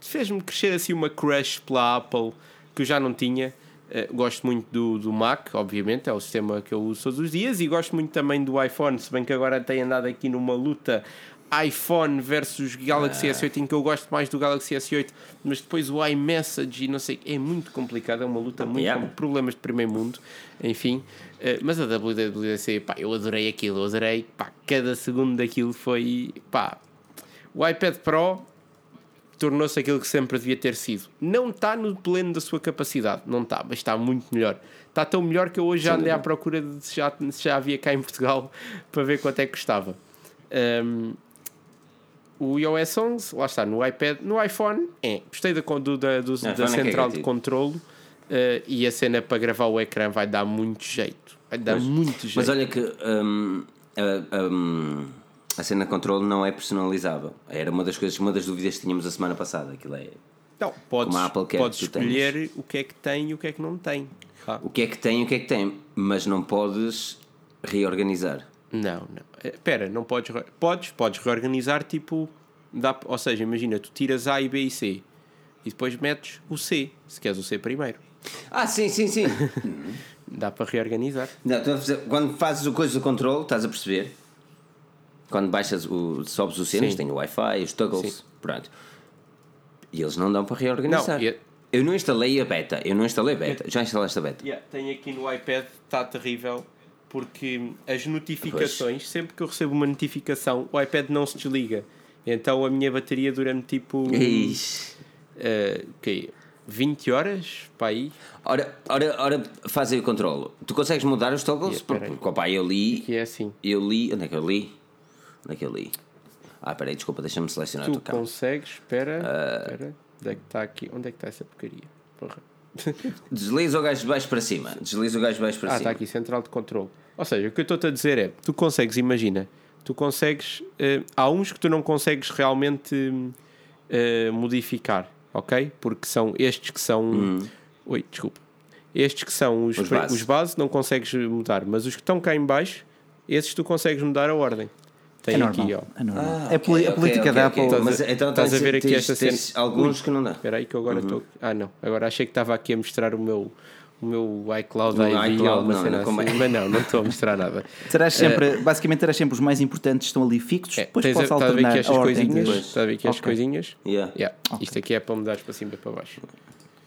A: Fez-me crescer assim uma crush pela Apple que eu já não tinha. Eh, gosto muito do, do Mac, obviamente, é o sistema que eu uso todos os dias, e gosto muito também do iPhone, se bem que agora tem andado aqui numa luta iPhone versus Galaxy S8, em que eu gosto mais do Galaxy S8, mas depois o iMessage e não sei, é muito complicado, é uma luta muito
B: Yeah.
A: com problemas de primeiro mundo, enfim. Eh, mas a WWDC, pá, eu adorei aquilo, eu adorei, pá, cada segundo daquilo foi, pá, o iPad Pro tornou-se aquilo que sempre devia ter sido. Não está no pleno da sua capacidade, não está, mas está muito melhor. Está tão melhor que eu hoje já andei à procura de se já, se já havia cá em Portugal <laughs> para ver quanto é que custava. Um, o iOS 11, lá está, no iPad, no iPhone, é, gostei da, do, da, do- da
B: é é
A: central de
B: cativo.
A: controlo eh, e a cena para gravar o ecrã vai dar muito jeito. Vai dar muito jeito.
B: Mas olha que hum, a, hum, a cena de controle não é personalizável. Era uma das coisas, uma das dúvidas que tínhamos a semana passada. Aquilo é
A: Não, podes,
B: a Apple quer
A: podes
B: tenhas.
A: escolher o que é que tem e o que é que não tem. Ah,
B: o que é que tem e o que é que tem, mas não podes reorganizar.
A: Não, não. Eh, Espera, não podes. Podes, podes reorganizar tipo. Dá, ou seja, imagina, tu tiras A e B e C e depois metes o C, se queres o C primeiro.
B: Ah, sim, sim, sim. <laughs>
A: Dá para reorganizar.
B: Não, quando fazes o coisa do controle, estás a perceber? Quando baixas o, sobes o cenas, tem o Wi-Fi, os toggles,
A: Sim.
B: pronto. E eles não dão para reorganizar.
A: Não, e-
B: Eu não instalei a beta, eu não instalei a beta. Já instalaste a beta?
A: Yeah, tenho aqui no iPad, está terrível porque as notificações, sempre que eu recebo uma notificação, o iPad não se desliga. Então a minha bateria dura-me tipo.
B: Ixi.
A: eh, quê? 20 horas para aí.
B: Ora, ora, ora, faz aí o controle. Tu consegues mudar os toggles?
A: Yeah,
B: Porque, porque opa, eu li,
A: Que é assim.
B: eu li, onde é que eu li? Onde é que eu li? Ah, peraí, desculpa, deixa-me selecionar a
A: Tu
B: tua câmera.
A: consegues, espera,
B: Ah.
A: espera, onde é que está aqui? Onde é que está essa porcaria? Porra. <laughs>
B: Desliza o gajo de baixo para cima. Desliza o gajo de baixo para
A: Ah,
B: cima.
A: está aqui, central de controle. Ou seja, o que eu estou-te a dizer é, tu consegues, imagina, tu consegues, eh, há uns que tu não consegues realmente eh, modificar, ok? Porque são estes que são, oi, desculpa, estes que são os,
B: Hum. Os
A: pre-
B: base.
A: os base não consegues mudar, mas os que estão cá em baixo, esses tu consegues mudar a ordem. Tem
D: É
A: aqui,
D: normal.
A: ó.
D: É, normal.
B: Ah,
D: é
B: ok,
D: poli- a política
B: ok,
D: da. Apple.
B: Mas então
A: Estás
B: tens-
A: a ver aqui
B: tens-
A: esta
B: tens
A: cena?
B: alguns que não dá.
A: Espera aí que eu agora
B: Uhum.
A: estou. Ah, não. Agora achei que estava aqui a mostrar o meu, o meu iCloud
B: O
A: ID ou
B: iCloud,
A: alguma
B: não,
A: cena
B: não
A: assim. Mas não, não estou a mostrar nada. <laughs>
D: Terás sempre, basicamente terás sempre os mais importantes estão ali fixos,
A: É,
D: depois
A: a-
D: posso
A: estás a ver
D: alternar
A: aqui
D: a
A: estas
D: ordem
A: Estás a ver aqui estas coisinhas?
B: Yeah.
A: Yeah. Isto aqui é para mudares para cima e para baixo.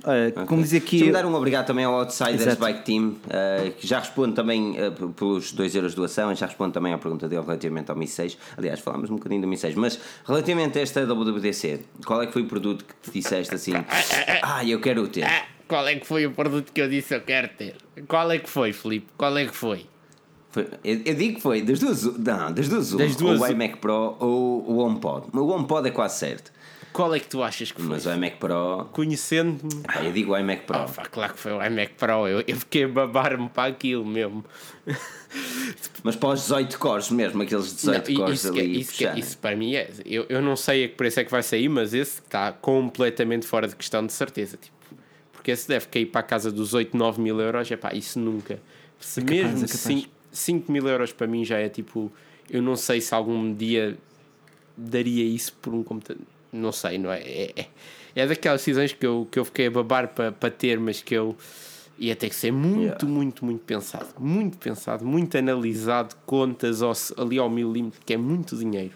D: Olha, Como dizia aqui,
B: Deixa-me dar um obrigado também ao Outsiders
D: Exato.
B: Bike Team, eh, que já responde também p- pelos 2 euros de doação, e já responde também à pergunta dele relativamente ao Mi 6. Aliás, falámos um bocadinho do Mi 6, mas relativamente a esta WWDC, qual é que foi o produto que te disseste assim? <coughs> Ah, eu quero o ter.
A: Ah, qual é que foi o produto que eu disse eu quero ter? Qual é que foi, Filipe? Qual é que foi?
B: Foi- eu, eu digo que foi das duas, não, das duas,
A: Das duas-
B: ou o iMac Pro ou o HomePod. O HomePod é quase certo,
A: Qual é que tu achas que foi?
B: mas o iMac Pro,
A: Conhecendo-me.
B: pá, eu digo o iMac Pro.
A: Oh, pá, claro que foi o iMac Pro. Eu, eu fiquei a babar-me para aquilo mesmo.
B: Mas para os 18 cores mesmo, aqueles 18
A: Não,
B: cores
A: isso, que é-
B: ali.
A: isso, que é- isso para mim é. Eu, eu não sei a que preço é que vai sair, mas esse está completamente fora de questão de certeza. Tipo, porque esse deve cair para a casa dos 8, 9 mil euros. É pá, isso nunca. Se
D: capaz,
A: mesmo
D: é capaz.
A: 5, mil euros para mim já é tipo. Eu não sei se algum dia daria isso por um computador. Não sei, não é? É, é, é daquelas decisões que eu, que eu fiquei a babar para, para ter, mas que eu ia ter que ser muito,
B: Yeah.
A: muito, muito pensado. Muito pensado, muito analisado, contas ao, ali ao milímetro, que é muito dinheiro.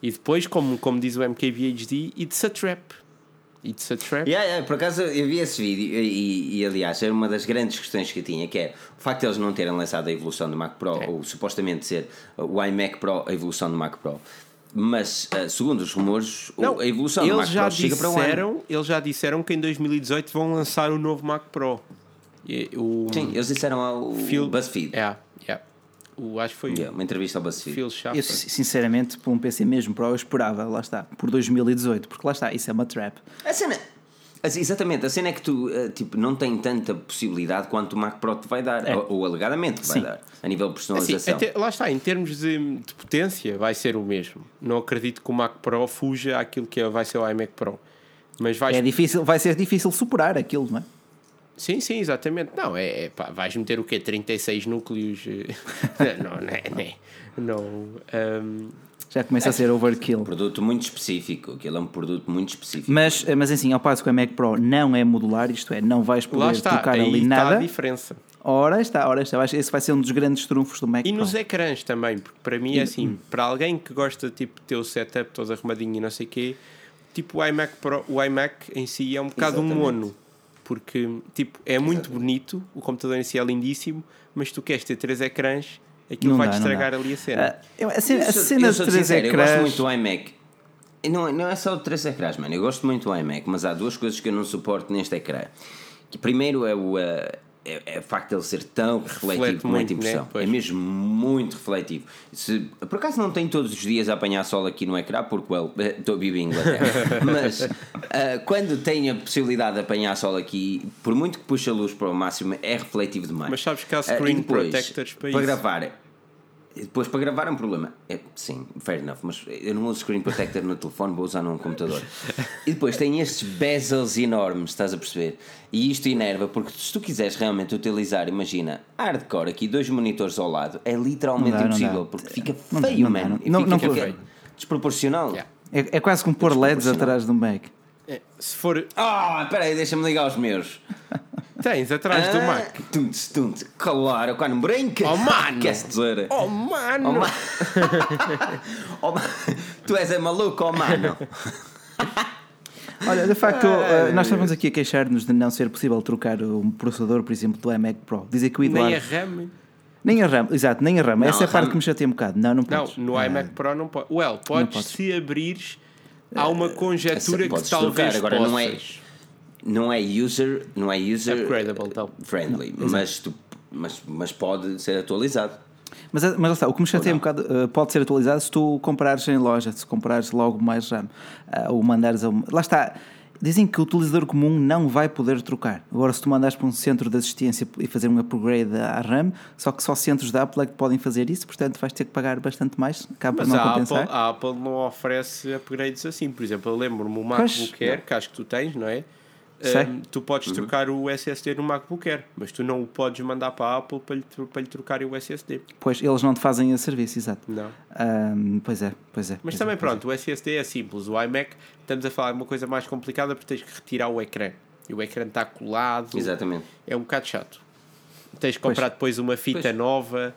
A: E depois, como, como diz o MKBHD, it's a trap. It's a trap.
B: Yeah, yeah, por acaso eu vi esse vídeo e, e, aliás era uma das grandes questões que eu tinha que é o facto de eles não terem lançado a evolução do Mac Pro
A: É.
B: ou supostamente ser o iMac Pro a evolução do Mac Pro mas eh, segundo os rumores o- a evolução do Mac Pro chega para o ano
A: Eles já disseram que em 2018 vão lançar o novo Mac Pro. E, o
B: sim, eles disseram ao
A: Phil-
B: BuzzFeed
A: É, é. O, acho que foi
B: Yeah, uma entrevista ao
A: o
B: BuzzFeed
A: Phil
D: eu sinceramente, para um PC mesmo Pro, eu esperava, lá está, por 2018, porque lá está, isso é uma trap.
B: a cena assim, exatamente, a cena é que tu eh, tipo, não tem tanta possibilidade quanto o Mac Pro te vai dar,
D: É.
B: ou, ou alegadamente te vai
D: Sim.
B: dar, a nível de
A: Assim,
B: personalização.
A: até- lá está, em termos de, de potência, vai ser o mesmo. Não acredito que o Mac Pro fuja àquilo que é- vai ser o iMac Pro. Mas vais.
D: É difícil, vai ser difícil superar aquilo, não é?
A: Sim, sim, exatamente. Não, é, é pá, vais meter o quê? 36 núcleos? eh, <laughs> não, não é. Não, é. não, hum,
D: Já começa a ser overkill.
B: Um produto muito específico, aquilo é um produto muito específico.
D: Mas, mas assim, ao passo que o Mac Pro não é modular, isto é, não vais poder
A: está,
D: trocar
A: aí
D: ali
A: está
D: nada.
A: a diferença.
D: Ora está, ora está. Esse vai ser um dos grandes trunfos do Mac
A: E
D: Pro.
A: nos ecrãs também, porque para mim é assim, para alguém que gosta tipo, de ter o setup todo arrumadinho e não sei o quê, tipo o iMac, Pro, o iMac em si é um bocado um
B: Exatamente.
A: mono. Porque tipo, é muito bonito, o computador em si é lindíssimo, mas tu queres ter três ecrãs, aquilo
D: Não
A: vai-te
D: dá,
A: estragar ali a cena.
D: Ah, eu- a cena,
B: Eu
D: a cena
B: eu
D: de três
B: sincero, Eu gosto
D: ecrãs.
B: muito do iMac. E Não, não é só de três ecrãs, mano. Eu gosto muito do iMac, mas há duas coisas que eu não suporto neste ecrã. Que primeiro é o, eh, é, é o facto de ele ser tão refletivo
A: Reflete
B: que mete
A: muito,
B: impressão.
A: né?
B: É mesmo muito refletivo. Se, por acaso não tenho todos os dias a apanhar sol aqui no ecrã, porque, well, <laughs> estou a viver em Inglaterra. <laughs> mas eh, quando tenho a possibilidade de apanhar sol aqui, por muito que puxe a luz para o máximo, é refletivo demais.
A: Mas sabes que há
B: Ah,
A: screen
B: depois,
A: protectors para
B: para gravar. E Depois para gravar é um problema. É, sim, fair enough, mas eu não uso screen protector no telefone, vou usar num computador. E depois tem estes bezels enormes, estás a perceber? E isto enerva, porque se tu quiseres realmente utilizar, imagina, hardcore aqui, dois monitores ao lado, é literalmente
D: Não dá, não
B: impossível, porque fica
D: Não
B: feio,
D: não dá,
B: mano.
D: não-
B: Fica-
D: não-
B: fica
A: não-
B: desproporcional.
A: Yeah.
D: É, é quase como pôr LEDs atrás de um Mac.
A: É, se for.
B: Ah, espera aí, deixa-me ligar os meus. <laughs>
A: Tens atrás do
B: Ah,
A: Mac.
B: Tuntes, tuntes. Claro, quando brinca.
A: Oh, mano!
B: Que essa tesoura.
A: Oh mano!
B: Oh, ma- <laughs> Oh, ma- <laughs> Tu és é maluco, oh mano.
D: Olha, de facto, eh, nós estávamos aqui a queixar-nos de não ser possível trocar um processador, por exemplo, do iMac Pro. Dizer que o Eduardo.
A: Nem a RAM.
D: Nem a RAM, exato, nem a RAM. Essa é a
B: a
D: parte
B: RAM-
D: que me chateia um bocado. Não, não
A: Não,
D: podes.
A: no
D: Ah,
A: iMac Pro não pode. Well, podes,
D: podes.
A: se abrires. Há uma conjetura que talvez
B: agora não é,
A: possas.
B: não é user, não é user
A: Upgradable, então.
B: friendly, mas, tu, mas, mas pode ser atualizado.
D: Mas, mas lá está, o que me chateia um bocado eh, pode ser atualizado se tu comprares em loja, se comprares logo mais RAM. Ah, ou mandares a uma. Lá está. Dizem que o utilizador comum não vai poder trocar. Agora, se tu mandares para um centro de assistência e fazer um upgrade à RAM, só que só centros da Apple é que podem fazer isso, portanto vais ter que pagar bastante mais, acaba por
A: Mas
D: não
A: a Apple,
D: compensar.
A: a Apple não oferece upgrades assim. Por exemplo, eu lembro-me o MacBook Air, que acho que tu tens, não é? Um, tu podes trocar o SSD no MacBook Air, mas tu não o podes mandar para a Apple para lhe, para lhe trocar o SSD.
D: Pois eles não te fazem esse serviço, exato.
A: Não.
D: Ah, pois é, pois é.
A: Mas
D: pois
A: também,
D: é, pois é.
A: pronto, o SSD é simples. O iMac, estamos a falar de uma coisa mais complicada porque tens que retirar o ecrã. E o ecrã está colado.
B: Exatamente.
A: É um bocado chato. Tens que comprar depois uma fita
B: Pois.
A: nova.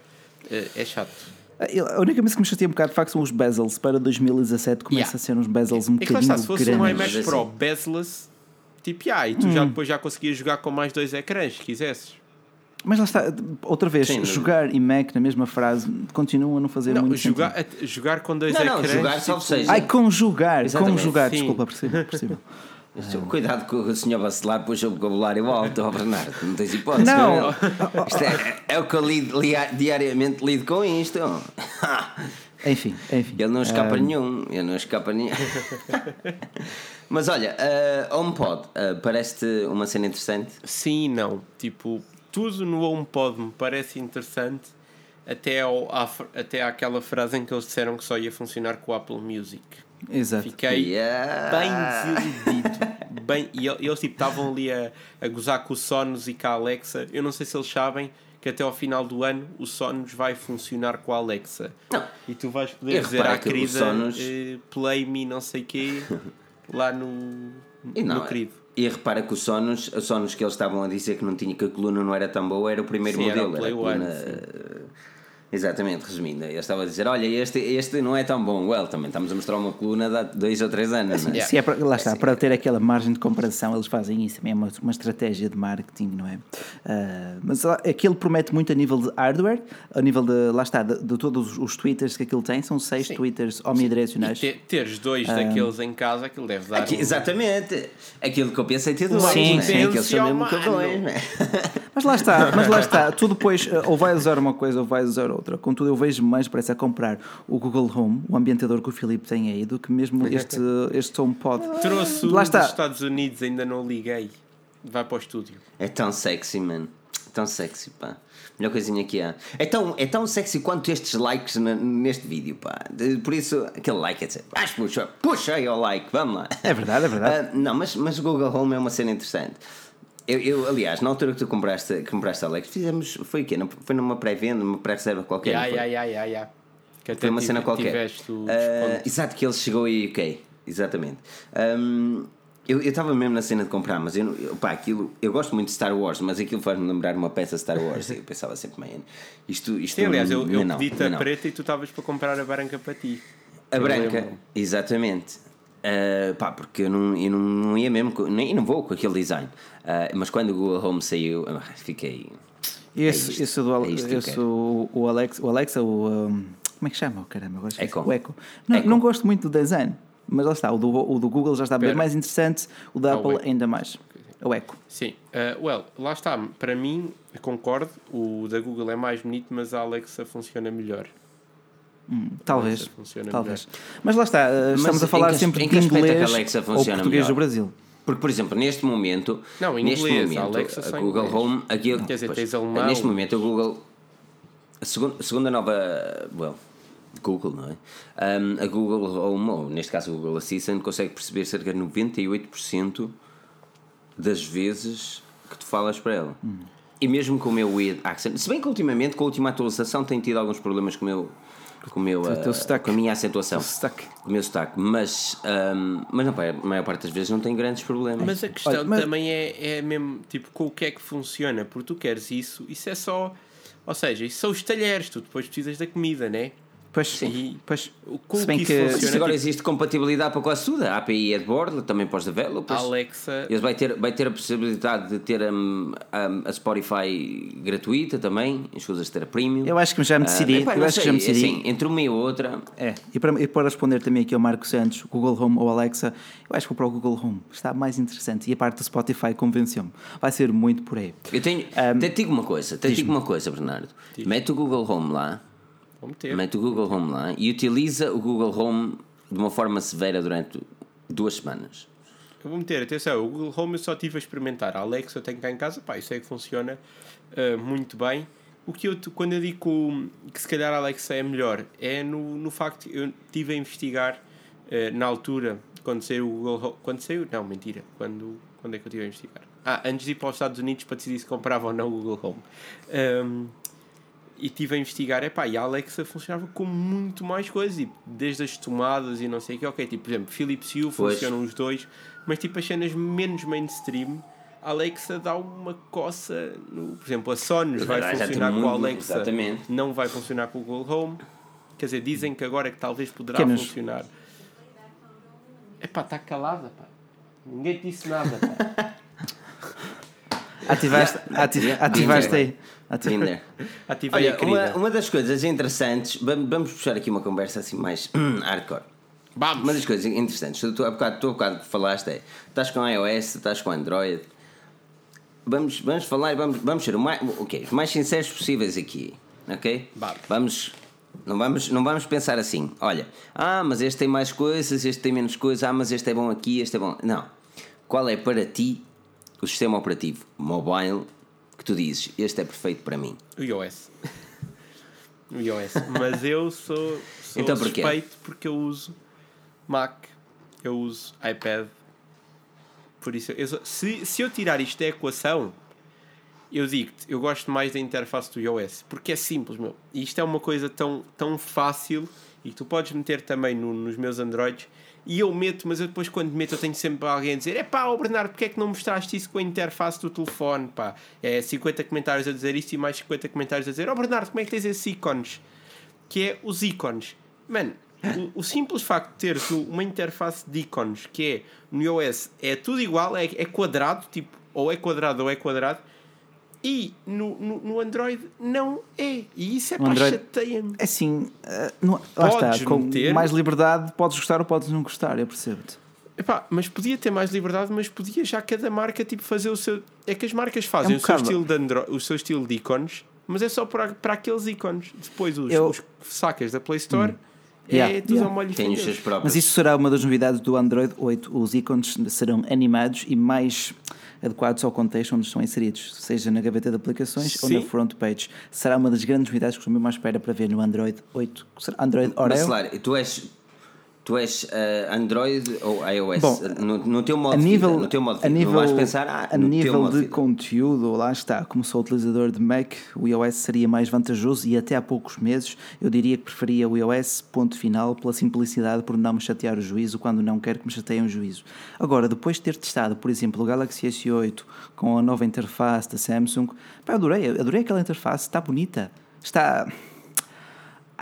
A: eh, É chato.
D: A única coisa que me chateia um bocado de facto são os bezels. Para 2017 começa
A: Yeah.
D: a ser uns bezels um
A: É que lá
D: bocadinho
A: está, se fosse um
D: grandes.
A: iMac
B: Mas
A: Pro
B: assim-
A: bezel-less, tipo, e tu
D: Hum.
A: já depois já conseguias jogar com mais dois ecrãs, se quisesses.
D: Mas lá está, outra vez,
B: Sim, não-
D: jogar e Mac na mesma frase continua a não fazer
A: Não,
D: muito
A: jogar,
D: sentido.
A: jogar com dois
B: Não, não,
A: ecrãs.
B: jogar
A: tipo,
B: salvo seja.
D: Ai, conjugar,
B: Exatamente.
D: conjugar,
A: Sim.
D: desculpa, possível, <laughs> possível.
B: Cuidado com o senhor vacilar, puxa o vocabulário alto, ó Bernardo, não tens hipótese.
D: Não.
B: é, é o que eu lido, lia- diariamente lido com isto. <laughs>
D: Enfim, enfim.
B: Ele não escapa
D: Ah,
B: nenhum, ele não escapa nenhum. <laughs> Mas olha, uh, HomePod, uh, parece-te uma cena interessante?
A: Sim e não. Tipo, tudo no HomePod me parece interessante até, ao, à, até àquela frase em que eles disseram que só ia funcionar com o Apple Music.
D: Exato.
A: Fiquei
B: Yeah.
A: bem desiludido. Bem, e el- eles tipo, estavam ali a, a gozar com o Sonos e com a Alexa. Eu não sei se eles sabem que até ao final do ano o Sonos vai funcionar com a Alexa.
B: Não.
A: E tu vais poder
B: Eu
A: dizer à querida
B: Sonos-
A: eh, play me não sei quê <laughs> lá no,
B: E não,
A: no querido.
B: E repara que o Sonos, o Sonos que eles estavam a dizer que não tinha que a coluna não era tão boa, era o primeiro
A: Sim, era o
B: modelo.
A: Play
B: a
A: One,
B: coluna- Exatamente, resumindo, eu estava a dizer: olha, este, este não é tão bom. Well, também estamos a mostrar uma coluna de dois ou três anos, não é?
A: Yeah.
D: Se é para, lá está, para ter aquela margem de comparação, eles fazem isso, também é uma, uma estratégia de marketing, não é? Ah, mas aquilo promete muito a nível de hardware, a nível de, lá está, de, de todos os twitters que aquilo tem, são seis
A: Sim.
D: twitters omnidirecionais.
A: te- teres dois daqueles em casa, aquilo deve dar.
B: Aqui-
A: um-
B: exatamente, aquilo que eu pensei ter dois,
D: Sim,
B: né?
D: sim.
B: aqueles são mesmo
A: Mano.
B: cabrões, né?
D: Mas lá está, mas lá <laughs> está, tu depois ou vais usar uma coisa ou vais usar outra. Contudo, eu vejo mais parece a comprar o Google Home, o ambientador que o Filipe tem aí, do que mesmo este, este HomePod.
A: Trouxe
D: Lá está.
A: dos Estados Unidos, ainda não liguei. Vai para o estúdio.
B: É tão sexy, mano. Tão sexy, pá. Melhor coisinha que há. É tão, é tão sexy quanto estes likes na- neste vídeo, pá. De- Por isso, aquele like é dizer, puxa, puxa aí ao like, vamos lá.
D: É verdade, é verdade.
B: Ah, não, mas, mas o Google Home é uma cena interessante. Eu, eu, aliás, na altura que tu compraste, que compraste a Alex, fizemos, foi o quê? Foi numa pré-venda, numa pré-reserva qualquer? Foi?
A: ya, ya, ya, ya. Que
B: Foi uma
A: tive-
B: cena qualquer.
A: desconto.
B: exato, que ele chegou e ok, exatamente. Ahm, eu estava mesmo na cena de comprar, mas eu, eu, pá, aquilo, eu gosto muito de Star Wars, mas aquilo faz-me lembrar uma peça Star Wars. <laughs> eu pensava sempre, man, isto, isto
A: Sim, aliás, eu, eu pedi-te a preta e tu estavas para comprar a branca para ti.
B: A branca, exatamente. Ah, pá, porque eu não, eu não, ia mesmo, com- nem não vou com aquele design. Ah, mas quando o Google Home saiu, fiquei.
D: Esse,
B: É isto,
D: esse, do, Al-
B: é que
D: esse o, o Alex, o Alexa, o. um, como é que chama? Caramba, agora.
B: Echo.
D: O Echo. Não,
B: Echo.
D: não gosto muito do design, mas lá está. O do, o do Google já está bem mais interessante, o da
A: Ah, o
D: Apple
A: Echo.
D: ainda mais. O Echo.
A: Sim, uh, well, lá está. Para mim, concordo, o da Google é mais bonito, mas a Alexa funciona melhor.
D: Talvez.
A: Alexa funciona
D: Talvez. Mas lá está, uh, estamos a falar
B: que-
D: sempre
B: em
D: de
B: que aspecto é que a
D: inglês
B: Alexa
D: ou
B: funciona
D: português
B: melhor?
D: do Brasil.
B: Porque, por exemplo, neste momento,
A: Não,
B: neste
A: inglês, a
B: momento,
A: Alexa
B: a Google
A: inglês.
B: Home, aqui,
A: Quer dizer,
B: pois,
A: tens alemão.
B: neste momento, o Google, a segunda, a segunda nova, well, Google, não é? Um, a Google Home, ou neste caso o Google Assistant, consegue perceber cerca de 98% das vezes que tu falas para ela.
A: Hum.
B: E mesmo com o meu weird accent, se bem que ultimamente, com a última atualização, tem tido alguns problemas com o meu. Com, o meu,
D: Com o teu sotaque.
B: com a minha acentuação.
D: O
B: o meu sotaque. Mas, ahm, mas não, pá, a maior parte das vezes não tem grandes problemas.
A: Mas a questão
D: Olha, mas-
A: também é, é mesmo, tipo, com o que é que funciona, porque tu queres isso, isso é só. Ou seja, isso são os talheres, tu depois precisas da comida, né?
D: Pois,
A: E
D: pois
A: o- com
D: se bem
A: que
D: que,
A: funciona,
B: agora existe compatibilidade para quase tudo. A API é de bordo, também para os developers.
A: Alexa.
B: Eles vai ter, vai ter a possibilidade de ter hum, hum, a Spotify gratuita também, escusas de ter a premium.
D: eu acho que já me decidi.
B: epá,
D: eu acho que já me decidi.
B: assim, entre uma e outra,
D: É, e para, e para responder também aqui ao Marco Santos, Google Home ou Alexa, eu acho que vou para o Google Home. Está mais interessante. E a parte do Spotify convenceu-me. Vai ser muito por aí.
B: eu tenho.
D: Um,
B: te digo uma coisa, te digo uma coisa, Bernardo. Mete o Google Home lá,
A: Vou meter.
B: mete o Google Home lá e utiliza o Google Home de uma forma severa durante duas semanas.
A: Eu vou meter, atenção, o Google Home eu só estive a experimentar. A Alexa eu tenho cá em casa, pá, isso é que funciona ah, muito bem. O que eu, quando eu digo que se calhar a Alexa é melhor, é no, no facto que eu estive a investigar ah, na altura, quando saiu o Google Home. Quando saiu? Não, mentira. Quando, quando é que eu estive a investigar? Ah, antes de ir para os Estados Unidos para decidir se comprava ou não o Google Home. Ahm, e estive a investigar, epá, e a Alexa funcionava com muito mais coisas, tipo, desde as tomadas e não sei o que, ok, tipo, por exemplo, Philips Hue funcionam os dois, mas tipo as cenas menos mainstream, a Alexa dá uma coça, no, por exemplo, a Sonos vai
B: tem
A: funcionar com a Alexa,
B: exatamente.
A: não vai funcionar com o Google Home, quer dizer, dizem que agora é que talvez poderá
D: Pequenas-
A: funcionar. Epá, está calada, pá. Ninguém te disse nada, pá. <laughs>
D: Ativaste, ativaste
B: Bem
D: aí. Ati-
B: Tinder.
A: Ativei <laughs> a
B: Olha, uma,
A: querida.
B: uma das coisas interessantes, vamos puxar aqui uma conversa assim mais <clears throat> hardcore.
A: Vamos!
B: Uma das coisas interessantes, tu, tu, há bocado, tu há bocado falaste é, estás com iOS, estás com Android. Vamos, vamos falar, vamos, vamos ser o mais, ok, os mais sinceros possíveis aqui, ok?
A: Vamos.
B: Vamos, não vamos, não vamos pensar assim, olha, ah, mas este tem mais coisas, este tem menos coisas, ah, mas este é bom aqui, este é bom. Não. Qual é para ti o sistema operativo mobile que tu dizes, este é perfeito para mim?
A: O iOS. O iOS. Mas eu sou, sou
B: Então porquê?
A: suspeito porque eu uso Mac, eu uso iPad. Por isso, eu sou- se, se eu tirar isto da equação, eu digo-te, eu gosto mais da interface do iOS. Porque é simples, meu. E isto é uma coisa tão, tão fácil e que tu podes meter também no- nos meus Androids. E eu meto, mas eu depois quando meto eu tenho sempre alguém a dizer é pá, oh Bernardo, porque é que não mostraste isso com a interface do telefone, pá? É 50 comentários a dizer isto e mais 50 comentários a dizer oh Bernardo, como é que tens esses ícones? Que é os ícones. Mano, o, o simples facto de teres uma interface de ícones que é no iOS é tudo igual, é, é quadrado, tipo, ou é quadrado ou é quadrado, e no, no, no Android não é. E isso é pá, chateia-me.
D: É assim, não- lá está, com
A: meter-
D: mais liberdade podes gostar ou podes não gostar, eu percebo-te.
A: Epá, mas podia ter mais liberdade, mas podia já cada marca tipo, fazer o seu. É que as marcas fazem
D: É um
A: o, seu estilo de Andro... o seu estilo de ícones, mas é só para, para aqueles ícones. Depois os,
D: Eu-
A: os sacas da Play Store é
D: Yeah,
A: tudo
D: yeah.
A: molho
B: Tem os seus próprios.
D: Mas isso será uma das novidades do Android 8. Os ícones serão animados e mais adequados ao contexto onde estão inseridos, seja na gaveta de aplicações ou
A: Sim.
D: na front page. Será uma das grandes novidades que estou mesmo à espera para ver no Android 8. Será Android
B: Mas,
D: Oreo?
B: claro, tu és. Tu és ah, Android ou iOS?
D: Bom,
B: no, no teu modo
D: a
B: de
D: nível,
B: vida, no teu modo de
D: a
B: vida.
D: nível,
B: não vais pensar, ah,
D: a nível de
B: vida.
D: conteúdo, lá está, como sou utilizador de Mac, o iOS seria mais vantajoso e até há poucos meses eu diria que preferia o iOS, ponto final, pela simplicidade, por não me chatear o juízo quando não quero que me chateiem o juízo. Agora, depois de ter testado, por exemplo, o Galaxy S8 com a nova interface da Samsung, pá, adorei, adorei aquela interface, está bonita, está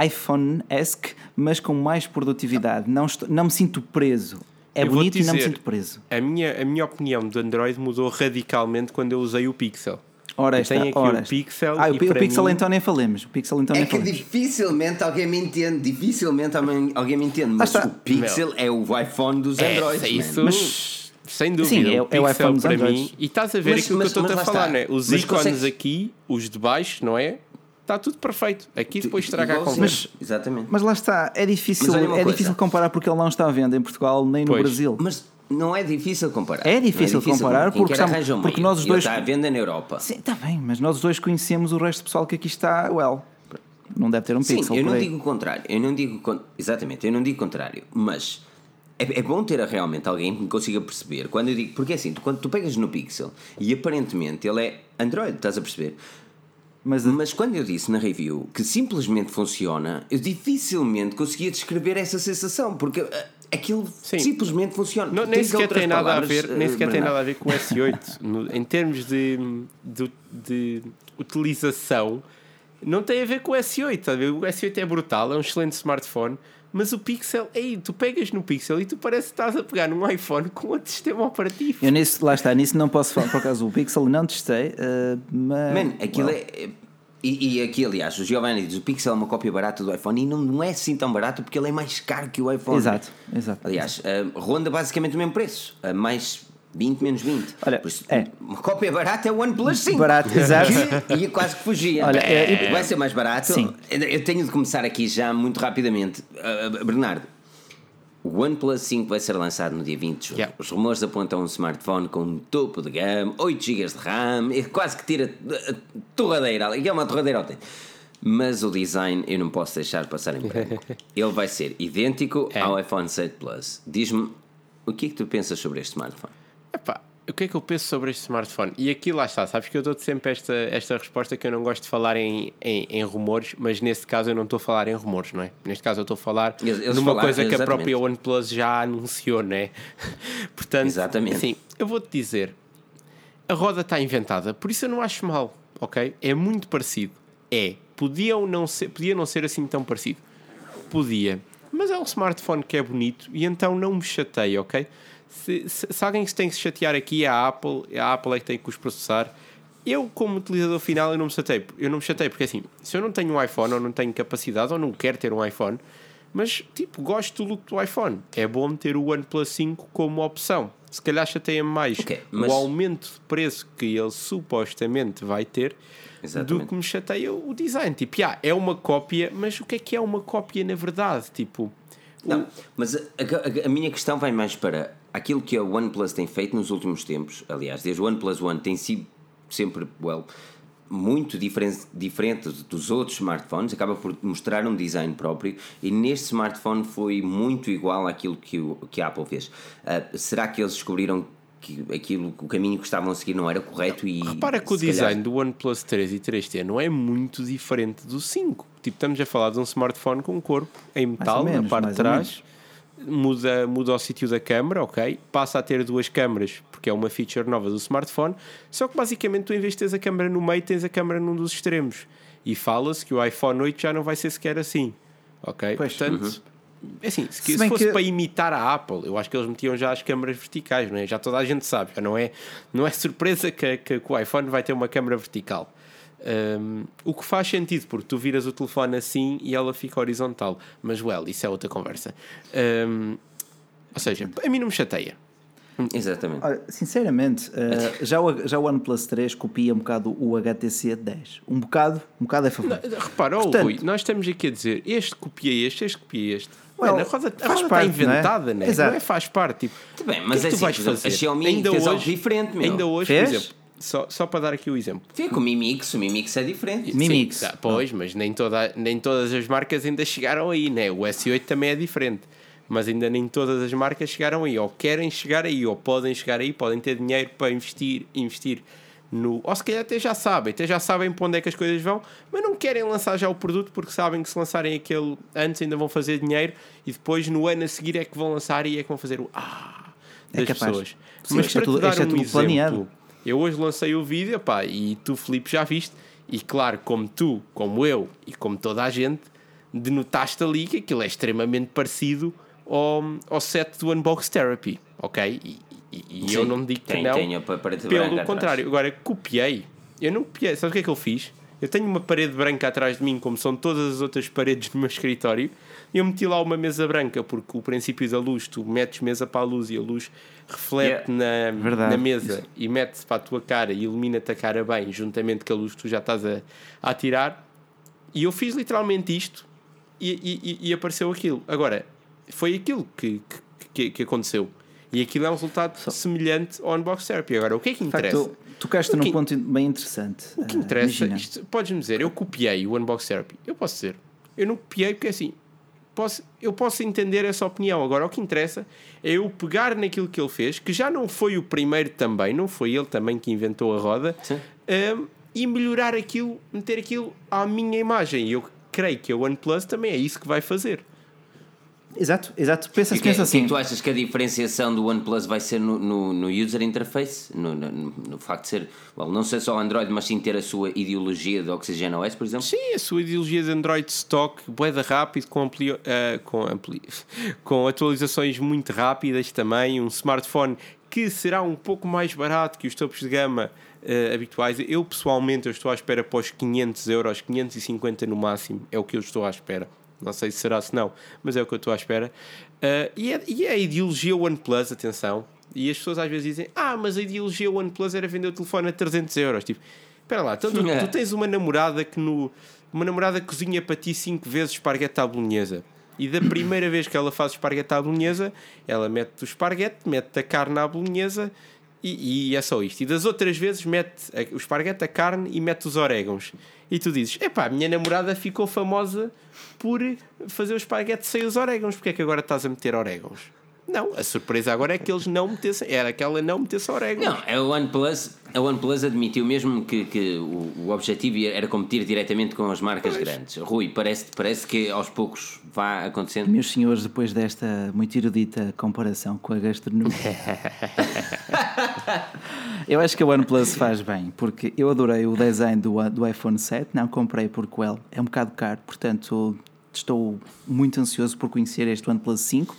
D: iPhone-esque, mas com mais produtividade. Não, estou- não me sinto preso. É
A: Eu
D: bonito e não me
A: dizer,
D: sinto preso.
A: A minha, a minha opinião do Android mudou radicalmente quando eu usei o Pixel.
D: Ora
A: tenho aqui
D: ora
A: o
D: esta.
A: Pixel
D: Ah, o,
A: e
D: o
A: para
D: Pixel
A: mim-
D: então nem falemos. O Pixel então
B: É
D: nem
B: que
D: falemos.
B: dificilmente alguém me entende, dificilmente alguém, me entende, mas
D: está.
B: o Pixel é o iPhone dos
A: É,
B: Androids.
A: isso,
B: man.
A: mas, sem dúvida.
D: Sim, é-
A: o
D: é o iPhone
A: para
D: Androids.
A: mim. E estás a ver
B: Mas-
A: aquilo
B: mas-
A: que eu estou a falar,
B: está.
A: né? Os ícones
B: consegues-
A: aqui, os de baixo, não é? Está tudo perfeito. Aqui depois estraga a conversa.
B: Exatamente.
D: Mas lá está, é difícil,
B: Mas
D: é
B: coisa.
D: difícil comparar porque ele não está à venda em Portugal nem no
A: Pois.
D: Brasil.
B: Mas não é difícil comparar.
D: É difícil
B: Não
D: comparar
B: Quem
D: porque
B: arranja um
D: porque nós os
B: Ele
D: dois-
B: está à venda na Europa.
D: Sim, está bem, mas nós os dois conhecemos o resto do pessoal que aqui está, well, não deve ter um
B: Sim,
D: Pixel
B: eu
D: por
B: não digo o contrário. Eu não digo con- exatamente, eu não digo o contrário, mas é, é bom ter realmente alguém que me consiga perceber. Quando eu digo, porque é assim, tu, quando tu pegas no Pixel e aparentemente ele é Android, estás a perceber?
D: Mas,
B: Mas quando eu disse na review que simplesmente funciona, eu dificilmente conseguia descrever essa sensação, porque ah, aquilo
A: Sim.
B: simplesmente funciona.
A: Não, nem sequer tem nada a
B: palavras,
A: ver, nem
B: eh,
A: sequer tem
B: Bernardo.
A: nada a ver com o S8. <laughs> No- em termos de, de, de utilização, não tem a ver com o S8. tá a ver? O S8 é brutal, é um excelente smartphone, mas o Pixel, ei, tu pegas no Pixel e tu parece que estás a pegar num iPhone com outro sistema operativo.
D: eu nisso, lá está, nisso não posso falar, por acaso o Pixel não testei, eh, mas...
B: Man, aquilo
D: well,
B: é. E, e aqui, aliás, o Giovanni diz: o Pixel é uma cópia barata do iPhone e não, não é assim tão barato porque ele é mais caro que o iPhone.
D: Exato, exato.
B: Aliás, eh, ronda basicamente o mesmo preço, eh, mais 20 menos 20.
D: Olha,
B: Por isso,
D: é.
B: Uma cópia barata é o OnePlus 5.
D: Barato, exato. <laughs>
B: Ia quase que fugia.
D: Olha, é,
B: Vai ser mais barato.
D: Sim.
B: Eu tenho de começar aqui já muito rapidamente. Uh, Bernardo, o OnePlus 5 vai ser lançado no dia 20 de julho.
A: Yeah.
B: Os rumores apontam um smartphone com um topo de gama, 8 GB de RAM, e quase que tira a torradeira ali, que é uma torradeira autêntica. Mas o design eu não posso deixar passar em branco. <laughs> Ele vai ser idêntico
A: É.
B: ao iPhone 7 Plus. Diz-me o que é que tu pensas sobre este smartphone?
A: Epá, o que é que eu penso sobre este smartphone? E aqui lá está, sabes que eu dou-te sempre esta, esta resposta que eu não gosto de falar em, em, em rumores, mas neste caso eu não estou a falar em rumores, não é? Neste caso eu estou a falar
B: Eles- eles
A: numa
B: falaram,
A: coisa que a
B: exatamente.
A: própria OnePlus já anunciou, não é? <laughs> Portanto,
B: Exatamente.
A: Sim, eu vou-te dizer, a roda está inventada, por isso eu não acho mal, ok? É muito parecido. É, podiam não ser, podia não ser assim tão parecido. Podia. Mas é um smartphone que é bonito e então não me chateia, ok? Se, se, se alguém se tem que se chatear aqui é a Apple, a Apple é que tem que os processar. Eu, como utilizador final, eu não me chatei. Eu não me chatei porque assim, se eu não tenho um iPhone ou não tenho capacidade ou não quero ter um iPhone, mas tipo, gosto do look do iPhone. É bom ter o OnePlus 5 como opção. Se calhar chateia-me mais
B: Ok, mas-
A: o aumento de preço que ele supostamente vai ter do
B: Exatamente.
A: que me chateia o design. Tipo, yeah, é uma cópia, mas o que é que é uma cópia na verdade? Tipo,
B: Não, mas a, a- a minha questão vai mais para aquilo que a OnePlus tem feito nos últimos tempos. Aliás, desde o OnePlus One tem sido sempre, well, muito diferente, diferente dos outros smartphones, acaba por mostrar um design próprio e neste smartphone foi muito igual àquilo que, o, que a Apple fez. Ah, será que eles descobriram que aquilo, o caminho que estavam a seguir não era correto e
A: Repara que o
B: calhar-
A: design do OnePlus 3 e 3T não é muito diferente do 5. Tipo, estamos a falar de um smartphone com um corpo em metal
D: menos,
A: na parte de trás. Muda, muda o sítio da câmera, ok? Passa a ter duas câmaras, porque é uma feature nova do smartphone. Só que basicamente tu, em vez de teres a câmera no meio, tens a câmera num dos extremos. E fala-se que o iPhone 8 já não vai ser sequer assim, ok?
D: Pois.
A: Portanto, é assim, se,
D: Se
A: fosse
D: que-
A: para imitar a Apple, eu acho que eles metiam já as câmaras verticais, não é? Já toda a gente sabe, já não é, não é surpresa que, que, que o iPhone vai ter uma câmara vertical. Um, o que faz sentido, porque tu viras o telefone assim e ela fica horizontal. Mas, well, isso é outra conversa. Um, ou seja, a mim não me chateia.
B: Exatamente.
D: Olha, sinceramente, eh, <laughs> já, o, já o OnePlus 3 copia um bocado o HTC 10. Um bocado, um bocado é favor.
A: Repara, oh,
D: Portanto-
A: Rui, nós estamos aqui a dizer este copia este, este copia este.
D: Well,
A: Mano, a roda, a
D: faz
A: roda
D: parte,
A: está inventada,
D: não é?
A: né?
D: Exato.
A: não é? Faz parte. Tipo,
B: Tá bem, mas
A: que é que
B: é
A: tu vais
B: assim, exemplo,
A: fazer?
B: a Xiaomi fez algo diferente, meu.
A: Ainda hoje,
D: Fez?
A: por exemplo, só, só para dar aqui o exemplo.
B: Vê com o Mi Mix, o Mi Mix é diferente.
D: Mi
A: Sim, tá, pois, mas nem, toda, nem todas as marcas ainda chegaram aí, né? O S8 também é diferente. mas ainda nem todas as marcas chegaram aí, ou querem chegar aí, ou podem chegar aí, podem ter dinheiro para investir, investir no. Ou se calhar até já sabem, até já sabem para onde é que as coisas vão, mas não querem lançar já o produto porque sabem que se lançarem aquele antes ainda vão fazer dinheiro e depois no ano a seguir é que vão lançar e é que vão fazer o ah
D: É
A: das
D: capaz.
A: pessoas.
D: Sim,
A: mas
D: isto é
A: para
D: tudo-
A: te dar
D: é
A: um exemplo,
D: planeado.
A: Eu hoje lancei o vídeo pá, e tu, Filipe, já viste. E claro, como tu, como eu e como toda a gente, denotaste ali que aquilo é extremamente parecido ao, ao set do Unbox Therapy, ok? E, e- e eu
B: Sim,
A: não digo que
B: tem-
A: não.
B: tem
A: pelo
B: atrás.
A: contrário, agora copiei. Eu não copiei. Sabe o que é que eu fiz? Eu tenho uma parede branca atrás de mim, como são todas as outras paredes do meu escritório, eu meti lá uma mesa branca, porque o princípio da luz, tu metes mesa para a luz e a luz reflete na,
D: Verdade.
A: na mesa e mete-se para a tua cara e ilumina-te a cara bem, juntamente com a luz que tu já estás a, a tirar. E eu fiz literalmente isto e, e- e- apareceu aquilo. Agora, foi aquilo que, que, que- aconteceu. E aquilo é um resultado semelhante ao Unbox Therapy. Agora, o que é que
D: facto,
A: interessa?
D: tu tocaste num ponto bem interessante.
A: O que interessa, isto, podes-me dizer, eu copiei o Unbox Therapy. Eu posso dizer, eu não copiei porque assim, posso, eu posso entender essa opinião. Agora, o que interessa é eu pegar naquilo que ele fez, que já não foi o primeiro também, não foi ele também que inventou a roda, um, e melhorar aquilo, meter aquilo à minha imagem. E eu creio que a OnePlus também é isso que vai fazer.
D: Exato, exato. Pensa,
B: que,
D: pensa
B: o que é
D: assim.
B: que tu achas que a diferenciação do OnePlus vai ser no, no, no user interface? No, no, no facto de ser, well, não ser só Android, mas sim ter a sua ideologia de Oxygen OS, por exemplo?
A: Sim, a sua ideologia de Android stock, boeda rápido, com, ampli, eh, com, ampli, <laughs> com atualizações muito rápidas também, um smartphone que será um pouco mais barato que os topos de gama eh, habituais. Eu pessoalmente eu estou à espera para os 500 euros, 550 no máximo, é o que eu estou à espera. Não sei se será se não, mas é o que eu estou à espera. Eh, e, é, e é a ideologia OnePlus, atenção. E as pessoas às vezes dizem: Ah, mas a ideologia OnePlus era vender o telefone a 300 euros. Tipo, espera lá, então tu, <laughs> tu tens uma namorada que no. Uma namorada cozinha para ti 5 vezes esparguete à bolonhesa. E da primeira vez que ela faz esparguete à bolonhesa, ela mete o esparguete, mete a carne à bolonhesa e, e é só isto. E das outras vezes mete o esparguete, a carne e mete os orégãos. E tu dizes: Epá, a minha namorada ficou famosa por fazer o esparguete sem os orégãos. Porque é que agora estás a meter orégãos? Não, a surpresa agora é que eles não metessem. Era que ela não metesse orégãos.
B: Não, a OnePlus, a OnePlus admitiu mesmo que, que o, o objetivo era competir diretamente com as marcas grandes. Rui, parece, parece que aos poucos vá acontecendo.
D: Meus senhores, depois desta muito erudita comparação com a gastronomia, <laughs> eu acho que a OnePlus faz bem, porque eu adorei o design do, do iPhone 7, não comprei porque well, é um bocado caro, portanto estou muito ansioso por conhecer este OnePlus 5.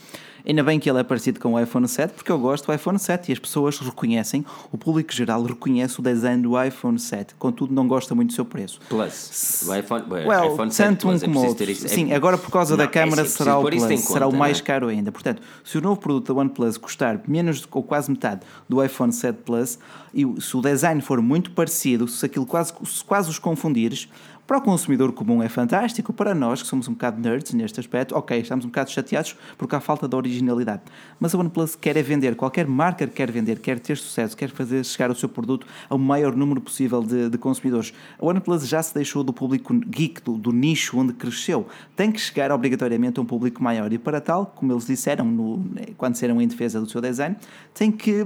D: Ainda bem que ele é parecido com o iPhone 7, porque eu gosto do iPhone 7 e as pessoas reconhecem, o público geral reconhece o design do iPhone 7, contudo não gosta muito do seu preço.
B: Plus. O iPhone,
D: Well,
B: iPhone 7
D: tanto um
B: é
D: como
B: preciso
D: outro.
B: isso. É-
D: Sim, agora por causa
B: Não,
D: da câmara
B: é
D: será o Plus,
B: em
D: será o
B: conta,
D: mais
B: é?
D: caro ainda. Portanto, se o novo produto da OnePlus custar menos ou quase metade do iPhone 7 Plus e se o design for muito parecido, se aquilo quase, se quase os confundires, para o consumidor comum é fantástico, para nós que somos um bocado nerds neste aspecto, ok, estamos um bocado chateados porque há falta de originalidade. Mas a OnePlus quer é vender, qualquer marca quer vender, quer ter sucesso, quer fazer chegar o seu produto ao maior número possível de, de consumidores. A OnePlus já se deixou do público geek, do, do nicho onde cresceu. Tem que chegar obrigatoriamente a um público maior e para tal, como eles disseram no, quando disseram em defesa do seu design, tem que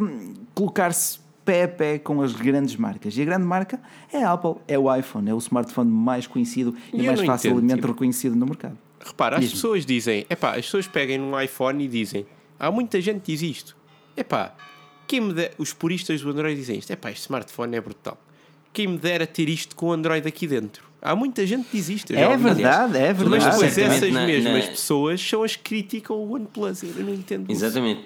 D: colocar-se pé a pé com as grandes marcas. E a grande marca é a Apple, é o iPhone, é o smartphone mais conhecido
A: E
D: e, mais facilmente
A: entendo, tipo-
D: reconhecido no mercado.
A: Repara, as pessoas dizem, epá, as pessoas pegam num iPhone e dizem, há muita gente que diz isto, epá, quem me der, os puristas do Android dizem isto, epá, este smartphone é brutal, quem me dera ter isto com o Android aqui dentro. Há muita gente que diz isto.
D: É verdade, é
A: Mas
D: verdade.
A: depois
B: certamente
A: essas
B: na-
A: mesmas
B: na-
A: pessoas são as que criticam o OnePlus. Eu não entendo isso.
B: Exatamente.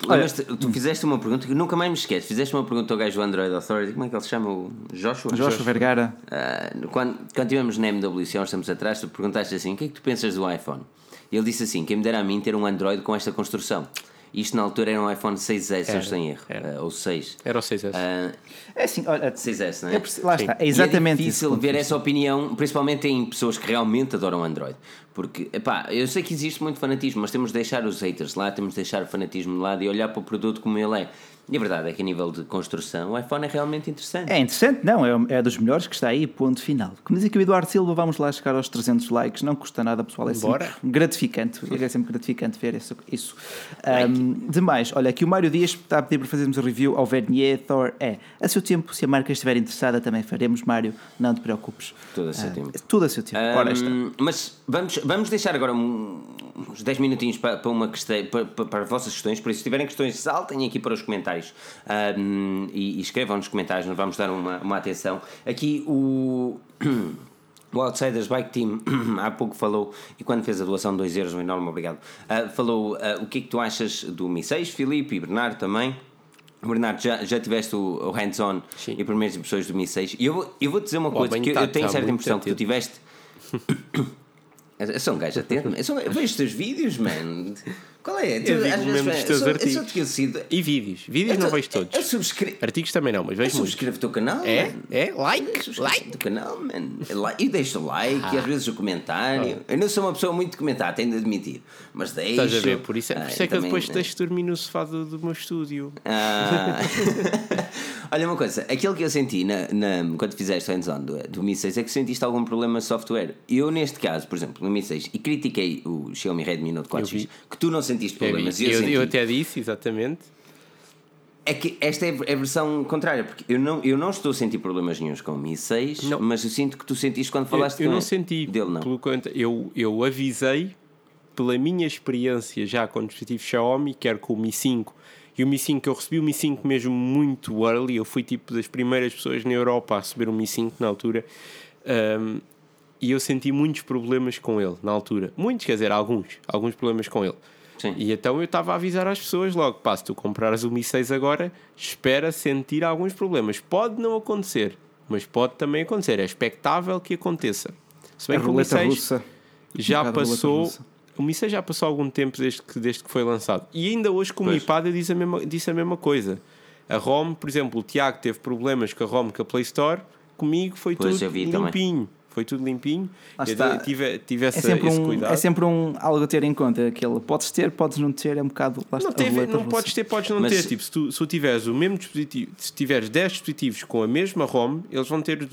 B: Tu fizeste uma pergunta que nunca mais me esqueces. Fizeste uma pergunta ao gajo do Android Authority, como é que ele se chama? O Joshua?
D: Joshua Vergara,
B: Ah, quando, quando estivemos na MWC há uns tempos atrás, tu perguntaste assim: o que é que tu pensas do iPhone? E ele disse assim: quem me dera a mim ter um Android com esta construção. Isto na altura era um iPhone 6S,
A: Era,
B: erro.
A: era.
B: Ah, ou 6.
A: Era o 6S.
B: Ah,
D: é assim, olha,
B: 6S, não é?
D: perce- lá está, é
B: E
D: exatamente
B: é
D: isso.
B: difícil ver essa opinião, principalmente em pessoas que realmente adoram Android. Porque, epá, eu sei que existe muito fanatismo, mas temos de deixar os haters lá, temos de deixar o fanatismo de lado e olhar para o produto como ele é. E a verdade é que a nível de construção, o iPhone é realmente interessante.
D: É interessante, não, é, é dos melhores que está aí, ponto final. Como diz aqui o Eduardo Silva, vamos lá chegar aos 300 likes, não custa nada, pessoal, é sempre
A: Bora.
D: gratificante, é sempre gratificante ver isso. isso. Ahm, demais, olha, aqui o Mário Dias está a pedir para fazermos a review ao Vernier Thor é. A seu tempo, se a marca estiver interessada, também faremos, Mário, não te preocupes.
B: Tudo a seu
D: Ah,
B: tempo.
D: Tudo a seu tempo. Ora está.
B: Mas vamos, vamos deixar agora um- uns 10 minutinhos para, para, uma questão, para, para, para as vossas questões. Por isso, se tiverem questões, saltem aqui para os comentários Hum, e, e escrevam nos comentários, nós vamos dar uma, uma atenção. Aqui o. <clears throat> O Outsiders Bike Team <clears throat> há pouco falou, e quando fez a doação de 2 euros, um enorme obrigado, ah, falou ah, o que é que tu achas do Mi 6, Filipe e Bernardo também. Bernardo, já, já tiveste o, o hands-on e primeiras impressões do Mi 6 e eu vou, eu vou dizer uma
A: O
B: coisa, que eu,
A: tá-
B: eu tenho
A: tá
B: certa impressão que tu tiveste <laughs> <coughs> eu sou um gajo atento, eu, sou, eu vejo os teus vídeos, man. Qual é? Tu,
A: Eu digo mesmo dos
B: eu
A: teus
B: sou, eu
A: artigos.
B: sou esquecido.
A: E vídeos. Vídeos não vejo todos.
B: Eu subscrevo.
A: Artigos também não, mas
B: Eu
A: vejo muito.
B: subscrevo o teu canal,
A: É?
B: man.
A: É?
B: Eu
A: Like? Like?
B: o canal, man. Like- E deixo o like e
A: Ah.
B: às vezes o comentário. Eu não sou uma pessoa muito de comentar, tenho de admitir. Mas deixo.
A: Estás a ver? Por isso é, por
B: Ah,
A: isso é que eu depois
B: né?
A: deixo dormir no sofá do, do meu estúdio.
B: Ah. <laughs> Olha uma coisa, aquilo que eu senti na, na- quando fizeste o hands-on do, do Mi 6 é que sentiste algum problema de software. Eu, neste caso, por exemplo, no Mi 6, e critiquei o Xiaomi Redmi Note 4X,
A: vi.
B: que tu não sentiste
A: Eu,
B: problemas. e
A: eu,
B: eu, senti.
A: eu até disse, exatamente.
B: É que esta é a versão contrária, porque eu não, eu não estou a sentir problemas nenhums com o Mi 6,
A: Não.
B: mas eu sinto que tu sentiste quando
A: Eu,
B: falaste
A: eu
B: com
A: não
B: ele.
A: senti.
B: Dele não.
A: Pelo quanto, eu, eu avisei pela minha experiência já com dispositivos Xiaomi, quer com o Mi 5 e o Mi 5, eu recebi o Mi 5 mesmo muito early. Eu fui tipo das primeiras pessoas na Europa a receber o Mi 5 na altura. Um, e eu senti muitos problemas com ele na altura. Muitos, quer dizer, alguns. Alguns problemas com ele.
B: Sim.
A: E então eu estava a avisar às pessoas logo: pá, se tu comprares o Mi 6 agora, espera sentir alguns problemas. Pode não acontecer, mas pode também acontecer. É expectável que aconteça. Se bem
D: A
A: que o Mi
D: roleta
A: 6
D: russa.
A: já
D: Um
A: passou. O Mi 6 já passou algum tempo desde que, desde que foi lançado. E ainda hoje com o Mi. Pad eu disse a, mesma, disse a mesma coisa. A ROM, por exemplo, o Tiago teve problemas com a ROM com a Play Store. Comigo foi
B: Pois,
A: tudo
B: vi também.
A: Foi tudo limpinho. Eu tive, tive
D: É
A: essa,
D: sempre,
A: esse
D: um,
A: cuidado.
D: é sempre um algo a ter em conta. Aquele, podes ter, podes não ter, é um bocado. Lá
A: Não, teve, não podes ter, podes não
B: Mas-
A: ter. Tipo, se tu, se tu tiveres o mesmo dispositivo, se tiveres 10 dispositivos com a mesma ROM, eles vão ter,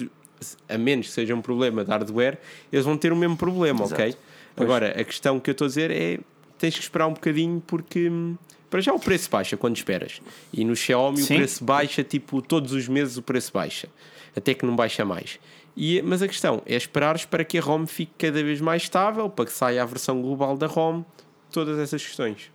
A: a menos que seja um problema de hardware, eles vão ter o mesmo problema,
B: Exato.
A: ok? Agora, a questão que eu estou a dizer é tens que esperar um bocadinho porque hum, para já o preço baixa quando esperas. E no Xiaomi
D: Sim.
A: o preço baixa, tipo, todos os meses o preço baixa. Até que não baixa mais. E, mas a questão é esperares para que a ROM fique cada vez mais estável, para que saia a versão global da ROM, todas essas questões.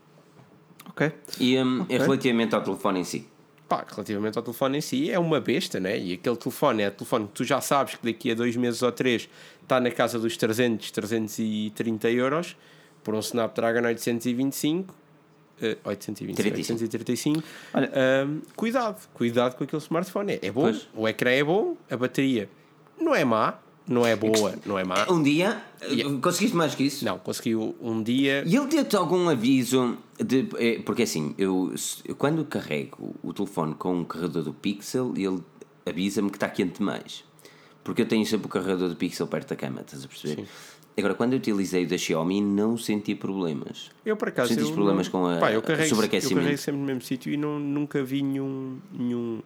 D: Ok.
B: E, um,
D: Ok.
B: e relativamente ao telefone em si.
A: Pá, relativamente ao telefone em si, é uma besta, né? E aquele telefone é telefone que tu já sabes que daqui a dois meses ou três está na casa dos 300, 330 euros por um Snapdragon 825. eh, 825,
B: 35.
A: 835.
D: Olha-
A: Ahm, cuidado, cuidado com aquele smartphone. É, é bom,
B: Pois.
A: o ecrã é bom, a bateria não é má, não é boa, não é má.
B: Um dia,
A: Yeah.
B: conseguiste mais que isso?
A: Não, conseguiu um dia.
B: E ele deu-te algum aviso de. é, Porque assim, eu, quando carrego o telefone com um carregador do Pixel, ele avisa-me que está quente demais. Porque eu tenho sempre o carregador do Pixel perto da cama, estás a perceber? Agora, quando eu utilizei o da Xiaomi, não senti problemas.
A: Eu por acaso.
B: Sentiste
A: eu
B: problemas
A: não-
B: com a-
A: Pá, eu carrego,
B: sobreaquecimento?
A: Eu carrego sempre no mesmo sítio e não, nunca vi nenhum, nenhum.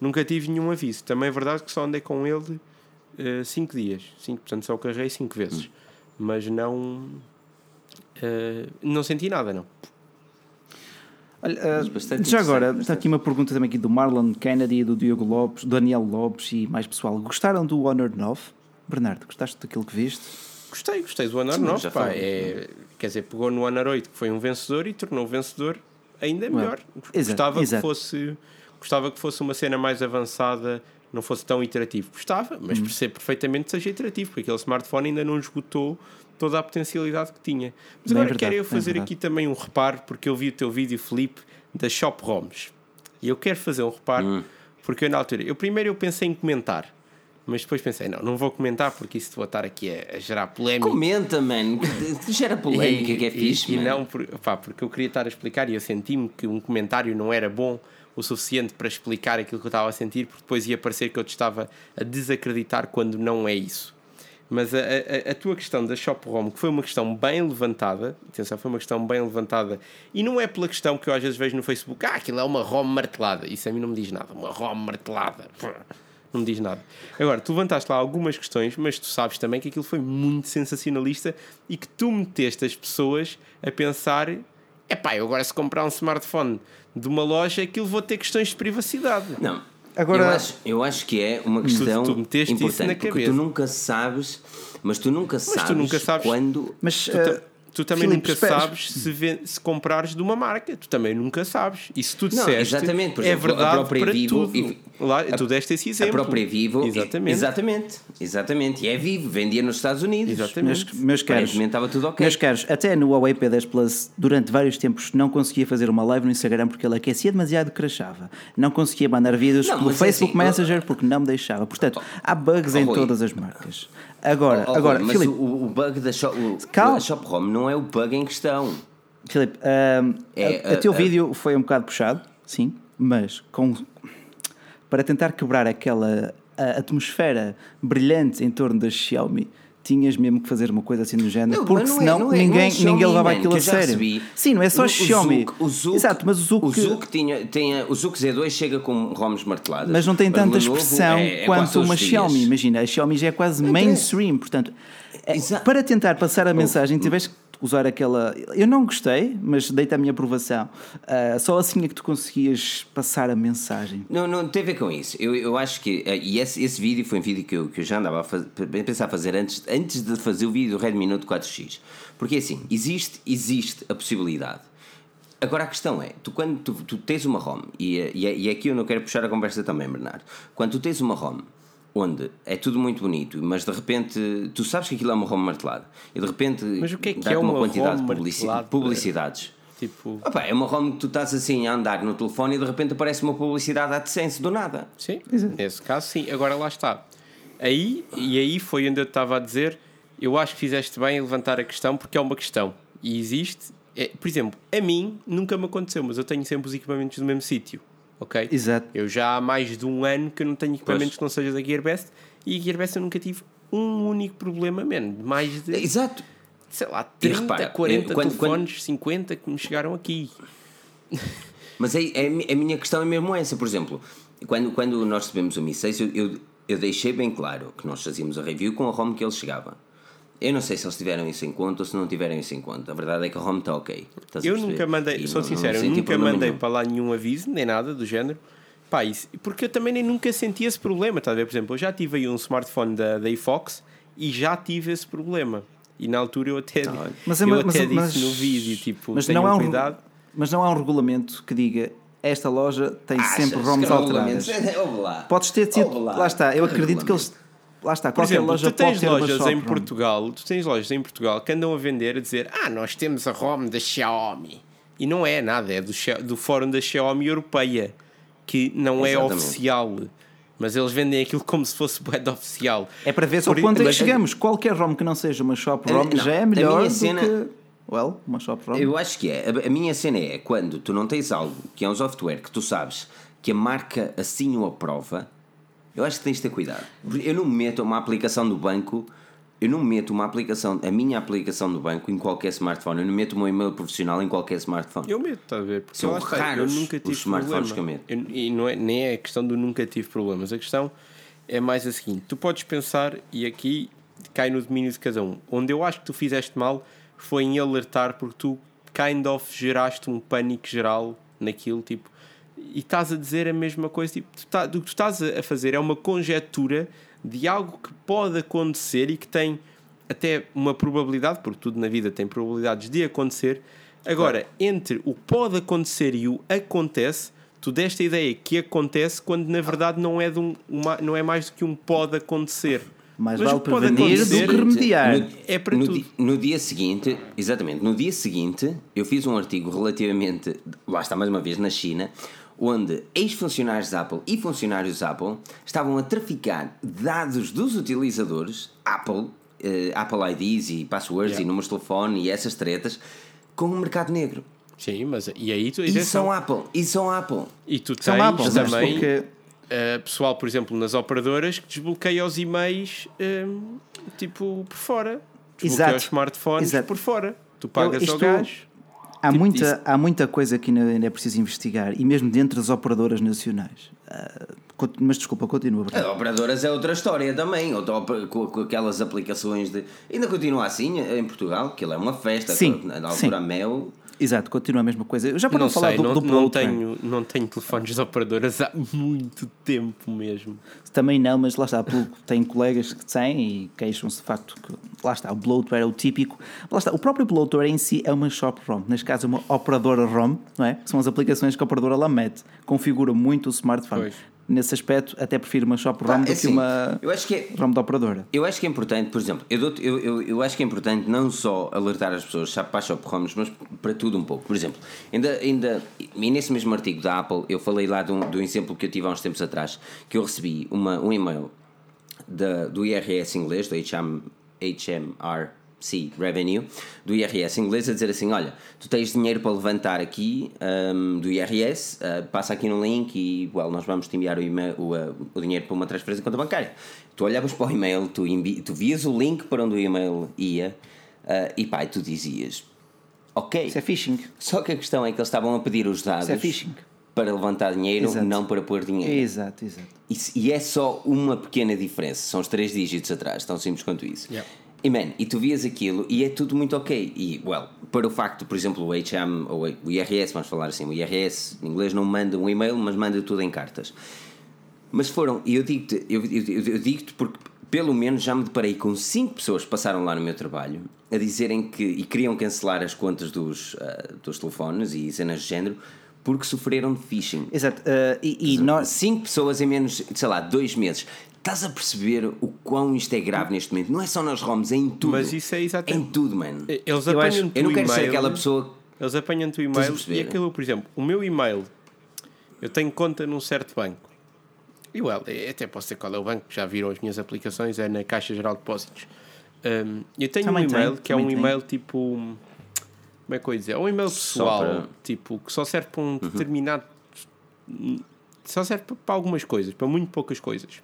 A: Nunca tive nenhum aviso. Também é verdade que só andei com ele 5 dias. Cinco, portanto, só o carreguei 5 vezes.
B: Hum.
A: Mas não. eh, não senti nada, não.
D: Olha,
B: bastante
D: já agora,
B: interessante,
D: está aqui uma pergunta também aqui do Marlon Kennedy, do Diogo Lopes, do Daniel Lopes e mais pessoal. Gostaram do Honor 9? Bernardo, gostaste daquilo que viste?
A: Gostei, gostei do Honor
B: Sim,
A: 9.
B: já
A: Pá, é, quer dizer, pegou no Honor 8, que foi um vencedor, e tornou o vencedor ainda melhor.
D: exato,
A: gostava,
D: exato.
A: Que fosse, gostava que fosse uma cena mais avançada, não fosse tão iterativo. Gostava, mas
D: Hum.
A: percebo perfeitamente que seja iterativo, porque aquele smartphone ainda não esgotou toda a potencialidade que tinha. Mas agora
D: verdade,
A: quero eu fazer aqui também um reparo, porque eu vi o teu vídeo, Felipe, da Shop ROMs. E eu quero fazer um reparo,
B: Hum.
A: porque eu na altura, eu primeiro eu pensei em comentar. Mas depois pensei, não, não vou comentar porque isso vou estar aqui a, a gerar polémica.
B: Comenta, mano. <laughs> Gera polémica, que é fixe,
A: e, e não por- pá, porque eu queria estar a explicar e eu senti-me que um comentário não era bom o suficiente para explicar aquilo que eu estava a sentir, porque depois ia parecer que eu te estava a desacreditar quando não é isso. Mas a, a- a tua questão da Shop ROM, que foi uma questão bem levantada, atenção, foi uma questão bem levantada, e não é pela questão que eu às vezes vejo no Facebook, ah, aquilo é uma ROM martelada. Isso a mim não me diz nada, uma ROM martelada. Não me diz nada. Agora, tu levantaste lá algumas questões, mas tu sabes também que aquilo foi muito sensacionalista e que tu meteste as pessoas a pensar: epá, eu agora se comprar um smartphone de uma loja, aquilo vou ter questões de privacidade.
B: Não.
D: Agora-
B: eu, acho, eu acho que é uma questão
A: tu meteste isso
B: importante,
A: na
B: porque
A: cabeça.
B: tu nunca sabes, mas tu nunca sabes,
A: tu nunca sabes-
B: quando.
D: Mas,
A: Tu, ta- tu também
D: Filipe,
A: nunca
D: espera-
A: sabes se, ven- se comprares de uma marca. Tu também nunca sabes. E se tu
B: Não,
A: disseste,
B: exatamente. Por
A: é
B: exemplo, a
A: verdade
B: própria
A: para
B: Vivo-
A: tudo.
B: e-
A: Lá,
B: a-
A: tu deste esse
B: A
A: exemplo.
B: própria Vivo.
A: Exatamente.
B: Exatamente. Exatamente. E é vivo, vendia nos Estados Unidos.
A: Exatamente.
D: Meus, meus caros,
B: estava tudo ok.
D: meus caros, até no Huawei P10 Plus, durante vários tempos, não conseguia fazer uma live no Instagram porque ele aquecia demasiado e crashava. Não conseguia mandar vídeos
B: Não,
D: pelo
B: é
D: Facebook
B: assim,
D: Messenger porque não me deixava. Portanto, há bugs
B: oh,
D: em
B: Rui.
D: todas as marcas. Agora,
B: Oh, oh,
D: agora,
B: mas
D: Filipe,
B: o, o bug da Shop, o, a Shop Home não é o bug em questão.
D: Filipe, ahm,
B: É,
D: a- o teu vídeo foi um bocado puxado, sim, mas com, para tentar quebrar aquela atmosfera brilhante em torno da Xiaomi, tinhas mesmo que fazer uma coisa assim do género,
B: Não,
D: porque
B: não é-
D: senão
B: não é-
D: ninguém,
B: não é Xiaomi,
D: ninguém levava aquilo a sério.
B: recebi.
D: Sim, não é só
B: O-
D: Xiaomi.
B: O Zook-
D: Exato, mas o Zook,
B: O Zook, tinha, tinha, o Zook Z2 chega com ROMs marteladas.
D: mas não tem tanta expressão
B: é- é
D: quanto uma
B: dias.
D: Xiaomi. Imagina, a Xiaomi já é quase
B: Não
D: mainstream, portanto, para tentar passar a mensagem, tiveste que usar aquela. Eu não gostei, mas dei-te a minha aprovação. Ah, só assim é que tu conseguias passar a mensagem.
B: Não, não tem a ver com isso. Eu, eu acho que. eh, E esse, esse vídeo foi um vídeo que eu, que eu já andava a, faz- a pensar fazer antes, antes de fazer o vídeo do Redmi Note 4X. Porque assim, existe, existe a possibilidade. Agora a questão é, tu quando tu, tu tens uma ROM, e, é- e, é- e aqui eu não quero puxar a conversa também, Bernardo. Quando tu tens uma ROM onde é tudo muito bonito, mas de repente tu sabes que aquilo é uma ROM martelada, e de repente
A: Mas o que é que
B: dá-te
A: é uma
B: quantidade
A: ROM
B: de publicidades.
A: Tipo,
B: Opa, é uma ROM que tu estás assim a andar no telefone e de repente aparece uma publicidade à decência do nada.
A: sim, nesse caso sim. Agora lá está. Aí, e aí foi onde eu estava a dizer, eu acho que fizeste bem em levantar a questão, porque é uma questão. E existe, é, por exemplo, a mim nunca me aconteceu, mas eu tenho sempre os equipamentos no mesmo sítio. Ok?
D: Exato.
A: Eu já há mais de um ano que eu não tenho equipamentos
B: Pois.
A: que não seja da Gearbest e a Gearbest eu nunca tive um único problema, man. Mais de,
B: Exato.
A: sei lá,
B: E
A: 30,
B: repara,
A: 40
B: eh, quando-
A: telefones, 50 que me chegaram aqui.
B: Mas é, é, a minha questão é mesmo essa. Por exemplo, quando, quando nós recebemos o Mi 6, eu, eu, eu deixei bem claro que nós fazíamos a review com a ROM que ele chegava. Eu não sei se eles tiveram isso em conta ou se não tiveram isso em conta. A verdade é que a ROM está ok. Estás
A: Eu nunca mandei,
B: E
A: sou
B: não- não
A: sincero, eu
B: senti
A: nunca mandei
B: nenhum.
A: para lá nenhum aviso, nem nada do género. Pá, isso, porque eu também nem nunca senti esse problema, estás a ver? Por exemplo, eu já tive aí um smartphone da, da iFox e já tive esse problema. E na altura eu até,
D: Mas é
A: eu
D: uma-
A: até
D: mas-
A: disse
D: mas-
A: no vídeo, tipo,
D: Mas não, é um,
A: cuidado.
D: mas não há um regulamento que diga esta loja tem
B: Achas
D: sempre ROMs
B: não
D: alteradas. <laughs>
B: lá.
D: Podes ter sido.
B: Ouve
D: Lá. está, eu acredito que eles. Lá está,
A: Por
D: qualquer
A: exemplo,
D: loja
A: tu tens
D: pode ter uma
A: lojas
D: shop
A: em. Portugal, tu tens lojas em Portugal que andam a vender a dizer ah, nós temos a ROM da Xiaomi. E não é nada, é do, do fórum da Xiaomi Europeia, que não é
B: Exatamente.
A: oficial. Mas eles vendem aquilo como se fosse de oficial.
D: É para ver só
A: Por-
D: quanto é que chegamos. Qualquer ROM que não seja uma shop ROM
B: não,
D: já é
B: a
D: melhor
B: minha
D: do
B: cena-
D: que. Well, uma shop ROM.
B: Eu acho que é. A- A minha cena é quando tu não tens algo que é um software que tu sabes que a marca assim o aprova, eu acho que tens de ter cuidado. Eu não meto uma aplicação do banco, eu não meto uma aplicação, a minha aplicação do banco em qualquer smartphone, eu não meto o meu e-mail profissional em qualquer smartphone.
A: Eu meto, estás a ver? Porque
B: São
A: está,
B: raros
A: eu nunca
B: os
A: tive
B: smartphones
A: problema.
B: que eu
A: Eu- e não é, nem é a questão do nunca tive problemas. A questão é mais a seguinte: tu podes pensar, e aqui cai no domínio de cada um. Onde eu acho que tu fizeste mal foi em alertar, porque tu kind of geraste um pânico geral naquilo, tipo, e estás a dizer a mesma coisa. Tipo, tu tá, o que tu estás a a fazer é uma conjetura de algo que pode acontecer e que tem até uma probabilidade, porque tudo na vida tem probabilidades de acontecer. Agora, entre o pode acontecer e o acontece, tu deste a ideia que acontece quando na verdade não é, de um, uma- não é mais do que um pode acontecer.
D: Mais
A: Mas
D: vale prevenir do
A: acontecer-
D: que remediar.
B: No,
A: É para
B: no
A: tudo.
B: di- no dia seguinte, exatamente, no dia seguinte, eu fiz um artigo relativamente, lá está mais uma vez, na China, onde ex-funcionários da Apple e funcionários da Apple estavam a traficar dados dos utilizadores, Apple, eh, Apple IDs e passwords
A: Yeah.
B: e números de telefone e essas tretas, com o mercado negro.
A: Sim, mas e aí tu,
B: E são Apple, e são Apple.
A: e tu tens
D: São Apple, sabes
A: também
D: porque-
A: uh, pessoal, por exemplo, nas operadoras que desbloqueia os e-mails um, tipo por fora. Desbloqueia
D: Exato.
A: os smartphones
D: Exato.
A: por fora. Tu pagas
D: isto-
A: ao gajo.
D: Há,
A: Tipo,
D: muita, há muita coisa que ainda, é preciso investigar, e mesmo dentro das operadoras nacionais. Cont- mas desculpa, continua.
B: Operadoras é outra história também, outra com, com aquelas aplicações de. Ainda continua assim em Portugal, que é uma festa,
D: Sim,
B: na
D: sim.
B: altura a Mel.
D: Exato, continua a mesma coisa. Já para não,
A: Não
D: falar
A: sei,
D: do,
A: não,
D: do
A: não, tenho, não tenho telefones de operadoras há muito tempo mesmo.
D: Também não, mas lá está, tenho colegas que têm e queixam-se de facto que lá está, o bloatware é o típico. Lá está, o próprio bloatware em si é uma shop ROM, neste caso é uma operadora ROM, não é? São as aplicações que a operadora lá mete, configura muito o smartphone.
A: Pois.
D: Nesse aspecto, até prefiro uma shop
B: Pá,
D: ROM
B: é
D: do que
B: assim,
D: uma
B: eu acho que é-
D: ROM da operadora.
B: Eu acho que é importante, por exemplo, eu, eu, eu, eu acho que é importante não só alertar as pessoas para a Shop ROMs, mas para tudo um pouco. Por exemplo, ainda, ainda e nesse mesmo artigo da Apple, eu falei lá de um, de um exemplo que eu tive há uns tempos atrás, que eu recebi uma, um e-mail da, do IRS inglês, do HM, HMRC Revenue, do IRS inglês, a dizer assim: Olha, tu tens dinheiro para levantar aqui hum, do IRS, ah, passa aqui no link e well, nós vamos te enviar o, e-mail- o, ah, o dinheiro para uma transferência de conta bancária. Tu olhavas para o e-mail, tu, tu vias o link para onde o e-mail ia ah, e pá, e tu dizias: Ok.
D: Isso é phishing.
B: Só que a questão é que eles estavam a pedir os dados
D: Isso é phishing.
B: para levantar dinheiro,
D: Exato.
B: não para pôr dinheiro.
D: Exato, exato.
B: Isso- e é só uma pequena diferença, são os três dígitos atrás, tão simples quanto isso.
A: Yeah.
B: E man, e tu vias aquilo e é tudo muito ok. E, well, para o facto, por exemplo, o HM ou o IRS, vamos falar assim, o IRS em inglês não manda um e-mail, mas manda tudo em cartas. Mas foram, e eu digo-te, eu, eu, eu- digo-te porque pelo menos já me deparei com cinco pessoas que passaram lá no meu trabalho a dizerem que e queriam cancelar as contas dos, ah, dos telefones e cenas de género porque sofreram de phishing.
D: Exato. ah, e e nós,
B: Cinco pessoas em menos, sei lá, dois meses. Estás a perceber o quão isto é grave neste momento? Não é só nas ROMs, é em tudo.
A: Mas isso é exatamente-
B: Em tudo, mano.
A: Eles
D: Eu acho-
B: Eu não quero ser aquela pessoa.
A: Eles apanham-te o e-mail e aquilo, por exemplo, o meu e-mail, eu tenho conta num certo banco. E well, eu até posso dizer qual é o banco, já viram as minhas aplicações, é na Caixa Geral de Depósitos. Um, eu tenho
D: Também
A: um e-mail
D: tenho,
A: que é um e-mail tipo. Como é que eu ia dizer? É um e-mail pessoal,
B: para-
A: tipo, que só serve para um determinado. Só serve para algumas coisas, para muito poucas coisas.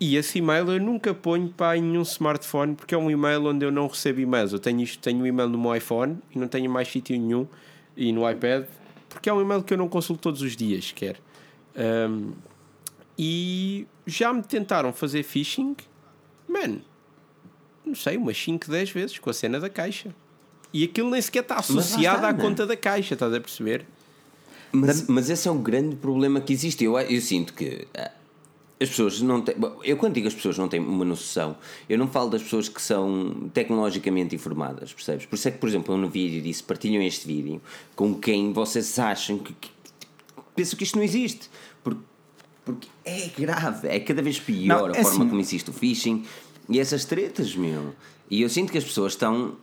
A: E esse e-mail eu nunca ponho para nenhum smartphone porque é um e-mail onde eu não recebo e-mails. Eu tenho isto, tenho um e-mail no meu iPhone e não tenho mais sítio nenhum e no iPad porque é um e-mail que eu não consulto todos os dias sequer. Um, e já me tentaram fazer phishing, man, não sei, umas 5, 10 vezes com a cena da caixa. E aquilo nem sequer está associado
B: está,
A: à
B: man.
A: conta da caixa, estás a perceber?
B: Mas, mas esse é um grande problema que existe. Eu, eu sinto que as pessoas não têm. bom, Eu, quando digo as pessoas não têm uma noção, eu não falo das pessoas que são tecnologicamente informadas, percebes? Por isso é que, por exemplo, eu no vídeo disse: partilham este vídeo com quem vocês acham que. que pensam que isto não existe. Porque, porque é grave, é cada vez pior
D: Não,
B: a
D: é
B: forma
D: assim-
B: como existe o phishing e essas tretas, meu. E eu sinto que as pessoas estão.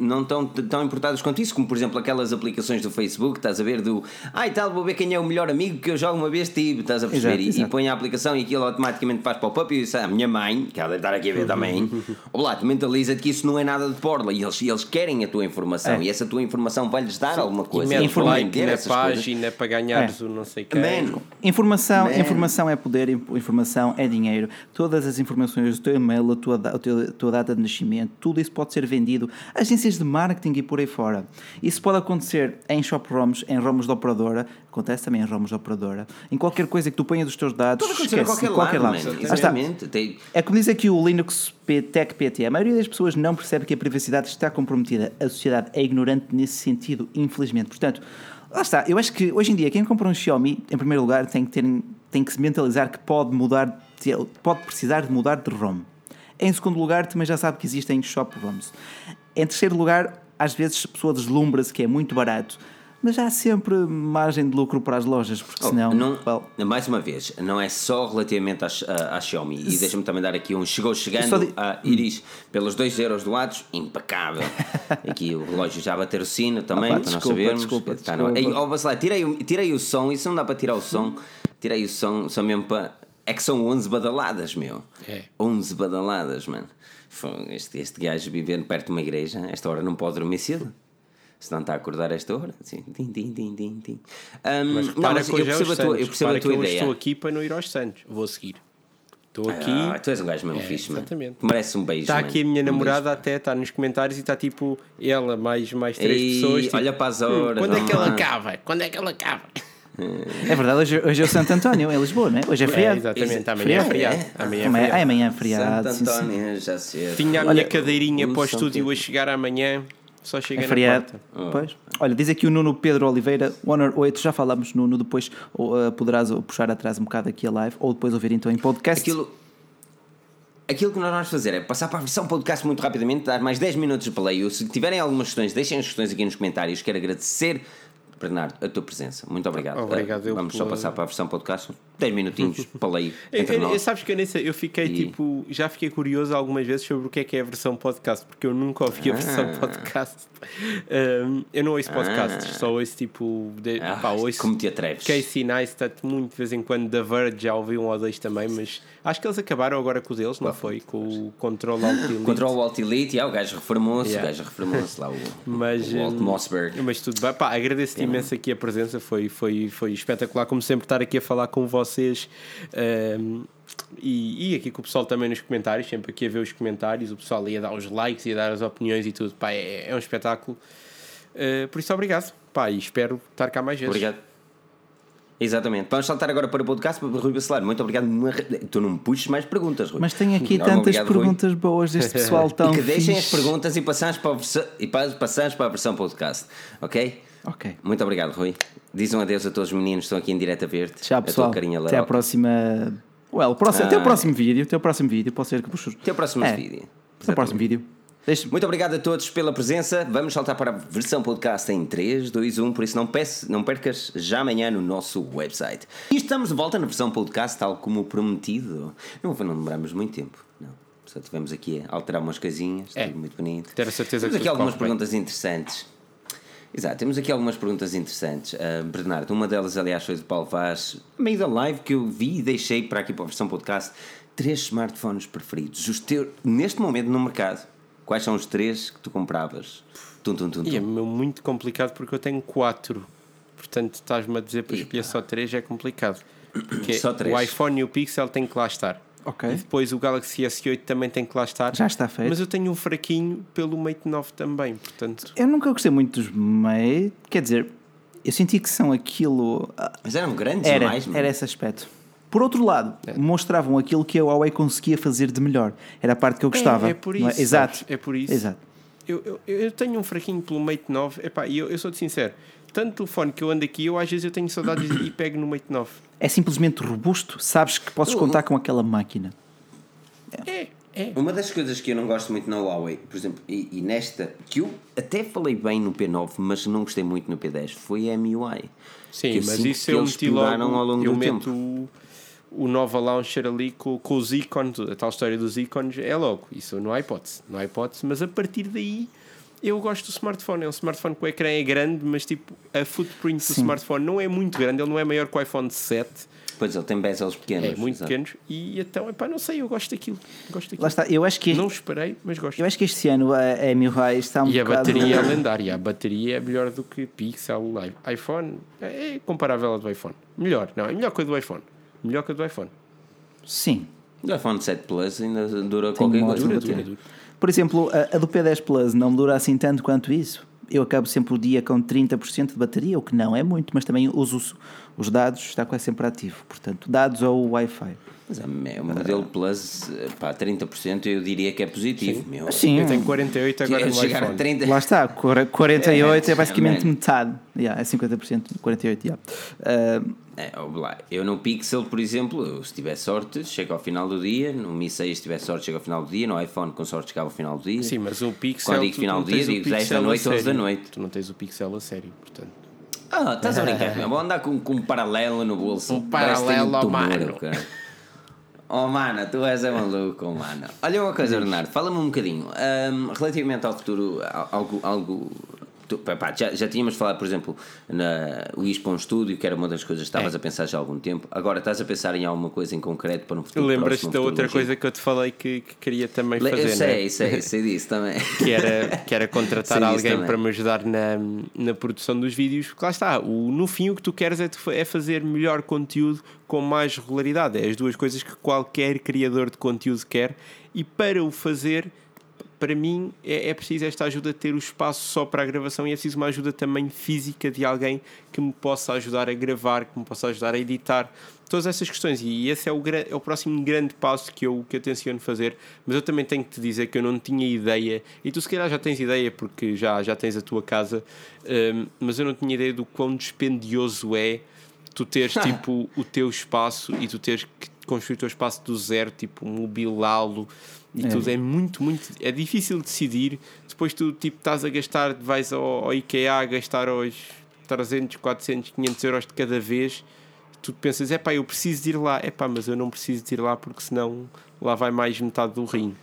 B: Não estão tão importadas quanto isso, como por exemplo aquelas aplicações do Facebook, estás a ver do ai ah, tal, vou ver quem é o melhor amigo que eu já uma vez tive, estás a perceber?
D: Exato,
B: e, e
D: exato.
B: põe a aplicação e aquilo automaticamente faz pop-up e eu disse, ah, a minha mãe, que ela deve estar aqui a ver também, olá, tu mentaliza-te que isso não é nada de porla e eles, e eles querem a tua informação
D: É.
B: e essa tua informação vai-lhes dar alguma
A: E
B: coisa.
A: like
B: vender
A: na
B: essas coisas.
A: página para ganhares
D: É.
A: o não sei quem.
B: Man,
D: Informação,
B: Man.
D: informação é poder, inf- informação é dinheiro. Todas as informações, o teu e-mail, a tua, a tua, a tua data de nascimento, tudo isso pode ser vendido. Agências de marketing e por aí fora. Isso pode acontecer em shop ROMs, em ROMs de operadora, acontece também em ROMs de operadora, em qualquer coisa que tu ponhas os teus dados,
B: pode acontecer
D: esquece,
B: a qualquer,
D: em
B: lado,
D: lado.
B: exatamente. Tem-
D: É como diz aqui o Linux Tech PT. A maioria das pessoas não percebe que a privacidade está comprometida. A sociedade é ignorante nesse sentido, infelizmente. Portanto, lá está. Eu acho que hoje em dia quem compra um Xiaomi, em primeiro lugar, tem que, ter, tem que se mentalizar que pode mudar, de- pode precisar de mudar de ROM. Em segundo lugar, também já sabe que existem shop ROMs. Em terceiro lugar, às vezes a pessoa deslumbra-se que é muito barato, mas há sempre margem de lucro para as lojas, porque
B: Oh,
D: senão.
B: não,
D: well,
B: mais uma vez, não é só relativamente à, Xiaomi. E deixa-me também dar aqui um chegou chegando
D: di-
B: a Iris pelos 2 euros doados, impecável. <laughs> aqui o relógio já bateu o sino também,
D: Opa,
B: para nós
D: desculpa,
B: sabermos.
D: desculpa, desculpa.
B: Ei, oh, tirei, o- tirei o som, isso não dá para tirar o som. Tirei o som, só mesmo para. É que são 11 badaladas, meu.
A: É.
B: 11 badaladas, mano. Este, este gajo vivendo perto de uma igreja, esta hora não pode dormir cedo. Se não está a acordar a esta hora, assim, tim, tim, tim, tim, tim. Ahm,
A: Mas
B: não, mas eu
A: é
B: percebo a tua, eu percebo a tua ideia.
A: estou aqui para não ir aos Santos. Vou seguir. Estou aqui.
B: Ah, tu és um gajo mesmo
A: É,
B: fixe, mano.
A: exatamente.
B: Merece um beijo.
A: Está
B: mano.
A: aqui a minha
B: Um
A: namorada até, está nos comentários e está tipo ela, mais, mais três
B: Ei,
A: pessoas. tipo,
B: olha para as
A: "Hum,
B: horas,
A: Quando é que ela
B: lá."
A: acaba? Quando é que ela acaba?
D: É verdade, hoje, hoje é o Santo António, em Lisboa, não é? Hoje é
A: É,
D: feriado.
A: exatamente, amanhã
D: Feriado?
A: é feriado.
B: É?
A: Amanhã é
D: Amanhã,
A: feriado.
D: ah, amanhã é
B: Santo
D: feriado. sim, sim.
B: António, já cedo.
A: Tinha a
D: Olha,
A: minha cadeirinha
B: um
A: para o estúdio a chegar amanhã, só chega
D: É
A: na
D: feriado.
B: Oh.
D: Pois. Olha, diz aqui o Nuno Pedro Oliveira, Honor 8, já falamos, Nuno, depois ou, uh, poderás puxar atrás um bocado aqui a live, ou depois ouvir então em podcast.
B: Aquilo, aquilo que nós vamos fazer é passar para a versão podcast muito rapidamente, dar mais 10 minutos de play. Se tiverem algumas questões, deixem as questões aqui nos comentários. Quero agradecer, Bernardo, a tua presença. Muito obrigado.
A: Obrigado, eu
B: Vamos só
A: pela-
B: passar para a versão podcast. 10 minutinhos, <laughs> play
A: Eu,
B: entre
A: eu- eu-
B: nós.
A: sabes que eu nem sei, eu fiquei
B: E-
A: tipo, já fiquei curioso algumas vezes sobre o que é que é a versão podcast, porque eu nunca ouvi a versão
B: Ah.
A: podcast. Um, eu não ouço podcasts,
B: Ah.
A: só ouço tipo, de,
B: Ah,
A: pá, ouço
B: como te atreves?
A: Casey Neistat muito de vez em quando, da Verge já ouvi um ou dois também, mas acho que eles acabaram agora com o deles, não foi? Com o Control Alt Elite.
B: Control Alt Elite, yeah, o gajo reformou-se,
A: Yeah.
B: o gajo reformou-se lá, o, <laughs>
A: Mas,
B: o Walt
A: hum,
B: Mossberg.
A: Mas tudo bem, pá, agradeço-te imenso aqui a presença, foi, foi, foi espetacular, como sempre, estar aqui a falar com vocês um, e, e aqui com o pessoal também nos comentários, sempre aqui a ver os comentários, o pessoal ia dar os likes, ia dar as opiniões e tudo, pá, é, é um espetáculo. Uh, por isso, obrigado, pá, e espero estar cá mais vezes.
B: Obrigado. Exatamente. Vamos saltar agora para o podcast. Rui Bacelar, muito obrigado. Tu não me puxes mais perguntas, Rui.
D: Mas tem aqui
B: Não,
D: tantas
B: obrigado, Rui.
D: perguntas boas deste pessoal tão <laughs>
B: E que deixem as
D: fixe.
B: perguntas e passamos para, a versão, e pa- passamos para a versão podcast. Ok?
D: Ok.
B: Muito obrigado, Rui. Diz um adeus a todos os meninos que estão aqui em direto a ver-te.
D: Tchau,
B: A
D: pessoal. Até à próxima. Well, próximo, até o
B: Ah.
D: próximo vídeo. Até o próximo vídeo. Pode ser que puxo.
B: Até o próximo
D: É,
B: vídeo.
D: Até o próximo vídeo.
B: Muito obrigado a todos pela presença. Vamos saltar para a versão podcast em 3, 2, 1. Por isso, não, peço, não percas já amanhã no nosso website. E estamos de volta na versão podcast, tal como prometido. Não, não demoramos muito tempo. Não. Só tivemos aqui a alterar umas coisinhas.
A: É.
B: Tudo muito bonito.
A: Ter a certeza
B: Temos
A: que
B: aqui algumas
A: corre bem.
B: perguntas interessantes. Exato, temos aqui algumas perguntas interessantes. Ah, Bernardo, uma delas, aliás, foi de Paulo Vaz, meio da live que eu vi e deixei para aqui para a versão podcast. Três smartphones preferidos. Os teus, neste momento no mercado, quais são os três que tu compravas? Tum, tum, tum,
A: E é
B: tum.
A: meu, muito complicado porque eu tenho quatro. Portanto, estás-me a dizer para escolher só três é complicado. <coughs> Porque
B: Só três.
A: o iPhone e o Pixel têm que lá estar.
D: Ok.
A: E depois o Galaxy S8 também tem que lá estar.
D: Já está feito.
A: Mas eu tenho um fraquinho pelo Mate 9 também. Portanto,
D: Eu nunca gostei muito dos Mate. Quer dizer, eu senti que são aquilo. ah,
B: Mas eram grandes
D: Era,
B: demais, mano.
D: era esse aspecto. Por outro lado,
A: É.
D: mostravam aquilo que a Huawei conseguia fazer de melhor. Era a parte que eu gostava.
A: é por
D: não
A: isso,
D: Exato.
A: sabes? É por isso.
D: Exato.
A: eu, eu, eu tenho um fraquinho pelo Mate 9. Epá, e eu, eu sou-te sincero. Tanto telefone que eu ando aqui, eu às vezes eu tenho saudades e pego no Mate 9.
D: É simplesmente robusto. Sabes que podes contar com aquela máquina.
A: É, é.
B: Uma das coisas que eu não gosto muito na Huawei, por exemplo, e, e nesta, que eu até falei bem no P9, mas não gostei muito no P10, foi a MUI.
A: Sim, mas isso eu meti logo.
B: ao longo
A: eu
B: do
A: meto
B: tempo.
A: o, o Nova Launcher ali com, com os ícones, a tal história dos ícones, é logo. Isso não há hipótese. Não há hipótese, mas a partir daí eu gosto do smartphone. É um smartphone que o ecrã é grande, mas tipo, a footprint do
D: Sim.
A: smartphone não é muito grande, ele não é maior que o iPhone 7,
B: Pois ele tem bezels pequenos.
A: é muito
B: exato.
A: pequenos. E então, epá, não sei, eu gosto daquilo. Gosto daquilo.
D: Lá está. Eu acho que,
A: Não esperei, mas gosto.
D: eu acho que este ano a, a MIUI está um
A: E a
D: bocado...
A: bateria é <laughs> lendária. A bateria é melhor do que Pixel, iPhone. É comparável ao do iPhone. Melhor, não, é melhor que a do iPhone. Melhor que a do iPhone.
D: Sim.
B: O iPhone 7 Plus ainda dura qualquer
D: uma
B: coisa.
A: Dura, dura, dura.
D: Por exemplo, a, a do P10 Plus não me dura assim tanto quanto isso. Eu acabo sempre o dia com 30% de bateria, o que não é muito, mas também uso os, os dados, está quase sempre ativo. Portanto, dados ou Wi-Fi.
B: Mas é, o modelo Plus, pá, 30% eu diria que é positivo. Meu.
D: Sim,
A: Eu tenho 48 agora no
B: chegar a
A: iPhone. <laughs>
B: 30.
D: lá está, quar- 48 é,
B: É,
D: basicamente
B: é.
D: metade. Yeah, é 50%, 48%. Yeah. Ah,
B: É, eu no Pixel, por exemplo, eu, se tiver sorte, chego ao final do dia. No Mi 6, se tiver sorte, chego ao final do dia. No iPhone, com sorte, chego ao final do dia.
A: Sim, mas o Pixel.
B: Quando digo
A: tu
B: final
A: não
B: do dia,
A: tens o
B: digo 10 da
A: Pixel a
B: noite, 11 da
A: sério.
B: noite.
A: Tu não tens o Pixel a sério, portanto.
B: Ah, estás a brincar? Vou andar com, com um paralelo no bolso.
A: Um paralelo ao mano.
B: cara. <laughs> Oh, mano, tu és é maluco, oh, mano. Olha uma coisa, Bernardo, fala-me um bocadinho. ahm, relativamente ao futuro, al- algo, algo tu- pá, já, já tínhamos falado, por exemplo, na, ir para um estúdio, que era uma das coisas que estavas
A: É.
B: a pensar já há algum tempo. Agora estás a pensar em alguma coisa em concreto para um futuro
A: Lembras-te da outra coisa que eu te falei que, que queria também
B: longínquo?
A: fazer,
B: Eu
A: né?
B: sei, sei, sei <laughs> disso também.
A: que era, que era contratar
B: Sei
A: alguém
B: também.
A: para me ajudar na, na produção dos vídeos, porque lá está, o, no fim o que tu queres é, te é fazer melhor conteúdo com mais regularidade. É as duas coisas que qualquer criador de conteúdo quer, e para o fazer, para mim, é, é preciso esta ajuda ter o espaço só para a gravação e é preciso uma ajuda também física de alguém que me possa ajudar a gravar, que me possa ajudar a editar. Todas essas questões, e esse é o, é o próximo grande passo que eu, que eu tenciono fazer. Mas eu também tenho que te dizer que eu não tinha ideia, e tu se calhar já tens ideia porque já, já tens a tua casa, hum, mas eu não tinha ideia do quão dispendioso é tu teres <laughs> tipo o teu espaço e tu teres que construir o teu espaço do zero, tipo mobilá-lo e
D: É.
A: tudo é muito, muito é difícil decidir. Depois tu tipo estás a gastar, vais ao, ao IKEA a gastar aos 300, 400, 500 euros de cada vez. Tu pensas, é pá, eu preciso de ir lá, é pá, mas eu não preciso de ir lá porque senão lá vai mais metade do rim.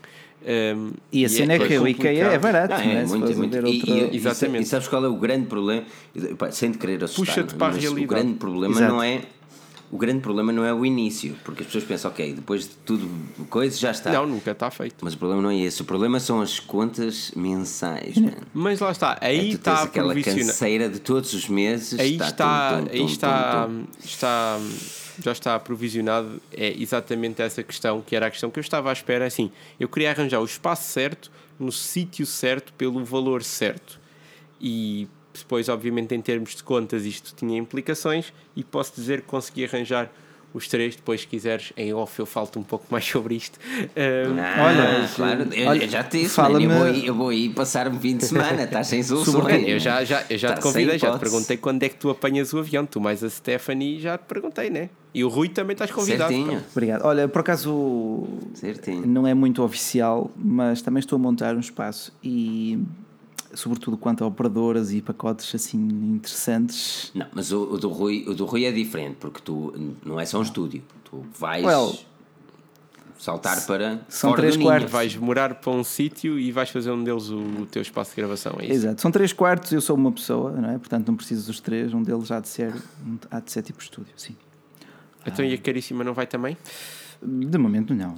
A: Um,
D: E a cena é que o IKEA é barato,
B: Não, é
D: é? Se
B: muito,
D: fores
B: muito. E-
D: outro-
B: e-
A: Exatamente.
B: E sabes qual é o grande problema? Pá, Sem te querer assustar,
A: Puxa-te para a
B: mas
A: realidade.
B: o grande problema
D: Exato.
B: não é. O grande problema não é o início, porque as pessoas pensam, ok, depois de tudo, coisa já está.
A: Não, nunca está feito.
B: Mas o problema não é esse, o problema são as contas mensais, mano.
A: Mas lá está,
B: É
A: aí
B: tens
A: está a
B: aquela canseira de todos os meses.
A: aí está,
B: tum, tum,
A: aí
B: tum,
A: está, está, já está aprovisionado. É exatamente essa questão que era a questão que eu estava à espera. Assim, eu queria arranjar o espaço certo, no sítio certo, pelo valor certo. E depois, obviamente, em termos de contas, isto tinha implicações. E posso dizer que consegui arranjar os três. Depois, se quiseres, em off, eu falo um pouco mais <laughs> sobre isto. Um,
B: Ah,
D: Olha,
B: claro, eu,
D: olha,
B: eu já te disse,
D: fala-me-
B: mano, eu, vou aí, eu vou aí passar um fim de semana, estás sem. <laughs>
D: Sobre-
A: Eu já, já, eu já
B: Tá
A: te convidei, já te perguntei quando é que tu apanhas o avião. Tu mais a Stephanie já te perguntei, né? E o Rui também estás convidado.
B: Certinho,
D: Obrigado. Olha, por acaso
B: certinho.
D: não é muito oficial, mas também estou a montar um espaço e sobretudo quanto a operadoras e pacotes assim interessantes.
B: Não, mas o, o do Rui, o do Rui é diferente, porque tu não é só um estúdio. Tu vais
D: Well,
B: saltar para
D: são três quartos.
A: Vais morar para um sítio e vais fazer um deles o, o teu espaço de gravação. É isso?
D: Exato, são três quartos, eu sou uma pessoa, não é? Portanto, não preciso dos três, um deles há de ser, há de ser tipo estúdio, sim.
A: Então e a Caríssima não vai também?
D: De momento não.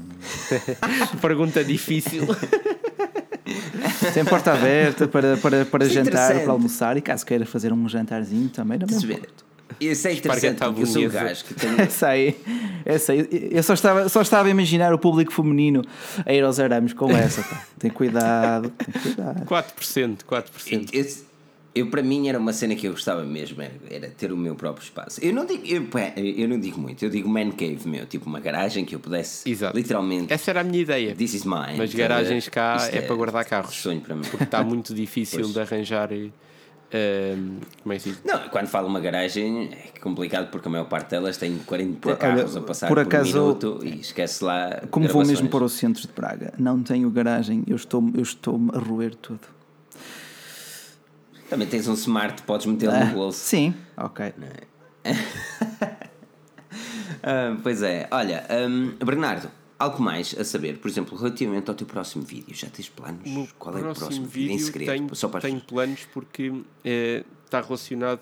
D: <laughs>
A: Pergunta difícil. <laughs>
D: Tem porta aberta para, para, para
B: Isso é
D: jantar,
B: interessante.
D: para almoçar e caso queira fazer um jantarzinho também,
B: ver? Isso é interessante,
A: à
B: porque eu sou um gajo que tem. <laughs>
D: Essa aí, essa aí. Eu só estava, só estava a imaginar o público feminino a ir aos arames com essa. Pá. Tem cuidado, tem cuidado.
A: 4%, 4%.
B: Esse- eu, para mim, era uma cena que eu gostava mesmo, era, era ter o meu próprio espaço. Eu não digo, eu, eu não digo muito, eu digo man cave, meu, tipo uma garagem que eu pudesse
A: Exato.
B: literalmente.
A: Essa era a minha ideia.
B: This is mine.
A: Mas
B: ver?
A: garagens cá
B: Isto
A: é para guardar carros.
B: Sonho para mim.
A: Porque está muito difícil de arranjar. eh, como é que diz?
B: Não, quando falo uma garagem é complicado porque a maior parte delas tem 40
D: Por-
B: carros
D: olha,
B: a passar
D: por
B: por,
D: acaso-
B: minuto e esquece lá.
D: Como vou
B: gravações.
D: mesmo para o centro de Praga, não tenho garagem, eu estou-me eu estou a roer tudo.
B: Também tens um smart, podes metê-lo
D: Ah,
B: no bolso.
D: sim, ok. <laughs>
B: Ah, pois é, olha, hum, Bernardo, algo mais a saber, por exemplo, relativamente ao teu próximo vídeo, já tens planos?
A: No
B: Qual é o próximo vídeo? Em
A: vídeo
B: segredo,
A: tenho,
B: só para
A: tenho planos porque eh, está relacionado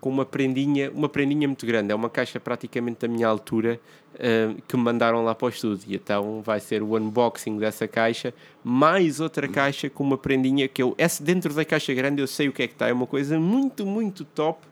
A: com uma prendinha, uma prendinha muito grande. É uma caixa praticamente da minha altura eh, que me mandaram lá para o estúdio. Então vai ser o unboxing dessa caixa, mais outra caixa com uma prendinha que eu. Essa, dentro da caixa grande eu sei o que é que está. É uma coisa muito, muito top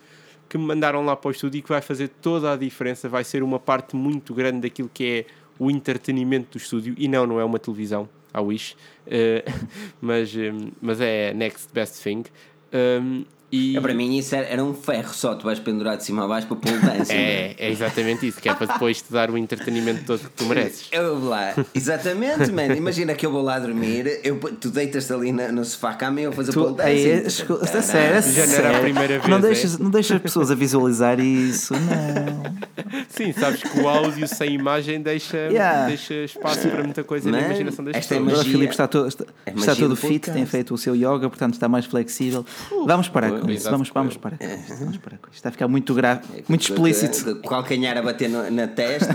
A: que me mandaram lá para o estúdio e que vai fazer toda a diferença. Vai ser uma parte muito grande daquilo que é o entretenimento do estúdio. E não, não é uma televisão, a Wish, Eh, <laughs> mas, eh, mas é Next Best Thing. Um, e
B: É, para mim isso era, era um ferro só, tu vais pendurar de cima a baixo para pôr dança.
A: é, é exatamente isso, que é para depois te dar o entretenimento todo que tu <laughs> mereces.
B: Eu vou lá, exatamente, mano. Imagina que eu vou lá dormir, eu, tu deitas-te ali na- no sofá cama e eu vou fazer pole
D: Tu, aí, é, escu- a sério,
A: Já não era a
D: sério.
A: primeira vez,
D: Não
A: é?
D: deixas, não deixas as pessoas a visualizar isso, não. <laughs>
A: Sim, sabes que o áudio sem imagem deixa,
D: Yeah.
A: deixa espaço para muita coisa na
B: Man,
A: imaginação das
B: esta é
A: pessoas.
D: Agora o Filipe está, todo, está,
B: é
D: está todo
B: do
D: fit, tem feito o seu yoga, portanto está mais flexível. Vamos parar com isso, vamos, vamos parar com isso. Vamos parar com isso. Está a ficar muito grave, muito explícito.
B: O calcanhar a bater no- na testa.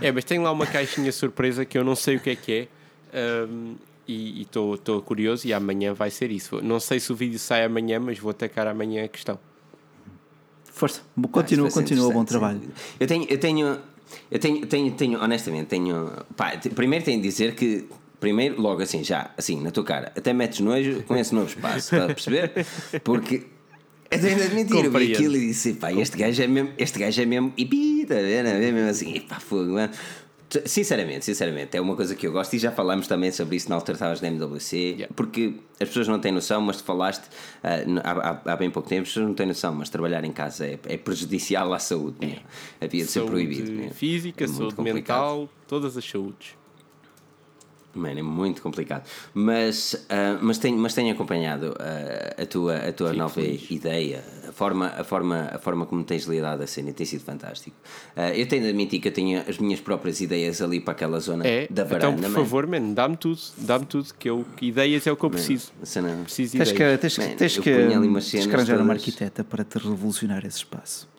A: É, mas tem lá uma caixinha surpresa que eu não sei o que é que é. Um, e estou curioso e amanhã vai ser isso. Não sei se o vídeo sai amanhã, mas vou atacar amanhã a questão.
D: Força,
B: Ah,
D: continua,
B: isto ser
D: continua, bom trabalho.
B: Eu tenho, eu tenho, eu tenho, tenho, tenho honestamente, tenho. Pá, primeiro tenho de dizer que. Primeiro, logo assim, já, assim, na tua cara, até metes nojo com esse novo espaço, estás a perceber? Porque eu tenho de admitir, eu vi aquilo e disse, pá, este gajo é mesmo, este gajo é mesmo, e pi, tá? É mesmo assim, e pá, fogo, mano. Sinceramente, sinceramente, é uma coisa que eu gosto e já falámos também sobre isso na altura estavas na MWC,
A: Yeah.
B: porque as pessoas não têm noção, mas tu falaste n- há, há- bem pouco tempo, as pessoas não têm noção, mas trabalhar em casa é, é prejudicial à saúde, meu. havia de ser
A: saúde
B: proibido. meu.
A: física,
B: É
A: saúde
B: complicado.
A: mental, todas as saúdes.
B: Mano, é muito complicado. Mas, ah, mas, tenho, mas tenho acompanhado ah, a tua, a tua nova ideia, a forma, a, forma, a forma como tens lidado a cena tem sido fantástico. Ah, eu tenho de admitir que eu tenho as minhas próprias ideias ali para aquela zona
A: É,
B: da varanda.
A: então por
B: man.
A: favor, man, dá-me tudo, dá-me tudo, que eu, que ideias é o que eu preciso.
B: A cena-
A: Preciso de
D: Tens que,
A: ideias.
D: tens, que-
B: Man,
D: tens
B: eu
D: que tens que arranjar uma
B: todas.
D: arquiteta para te revolucionar esse espaço.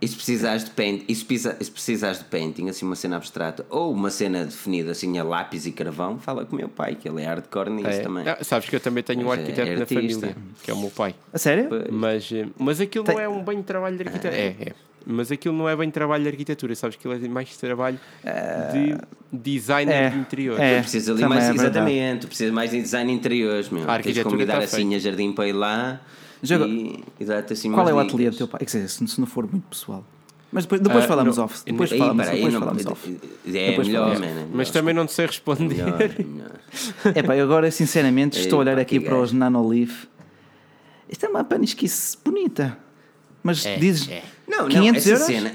B: E se precisares de paint, e se, e se precisares de painting, assim uma cena abstrata, ou uma cena definida assim a lápis e carvão, fala com o meu pai, que ele é hardcore nisso
A: É.
B: também.
A: Ah, sabes que eu também tenho um
B: Mas é-
A: arquiteto
B: é
A: na família, que é o meu pai.
D: A sério?
A: Mas, eh, mas aquilo
D: Tem-
A: não é um bem trabalho de arquitetura. É, é. Mas aquilo não é bem trabalho de arquitetura, sabes que ele é mais trabalho de designer
D: é,
A: de interior.
D: é.
B: Precisa ali mais,
D: é
B: exatamente, precisa mais de design de interiores, meu.
A: A
B: Tens de
A: arquitetura
B: convidar
A: tá
B: assim
A: feita.
B: a jardim para ir lá
D: Já
B: e, e assim
D: Qual é o ateliê do teu pai? Quer dizer, se se não for muito pessoal. Mas depois, depois
A: Ah,
D: falamos
A: não,
D: off. Depois
B: Aí,
D: falamos,
B: peraí,
D: depois
B: não-
D: falamos off.
B: é
D: Depois
B: melhor,
D: falamos.
B: man, é
A: Mas
B: melhor.
A: também não sei responder.
B: Melhor, é melhor. <laughs>
D: É pá, eu agora sinceramente estou a olhar aqui
B: que
D: para os Nanolife. Isto é uma panisquice bonita. Mas
A: É,
D: dizes
A: é.
B: Não, não,
D: 500
B: essa
D: euros?
B: cena,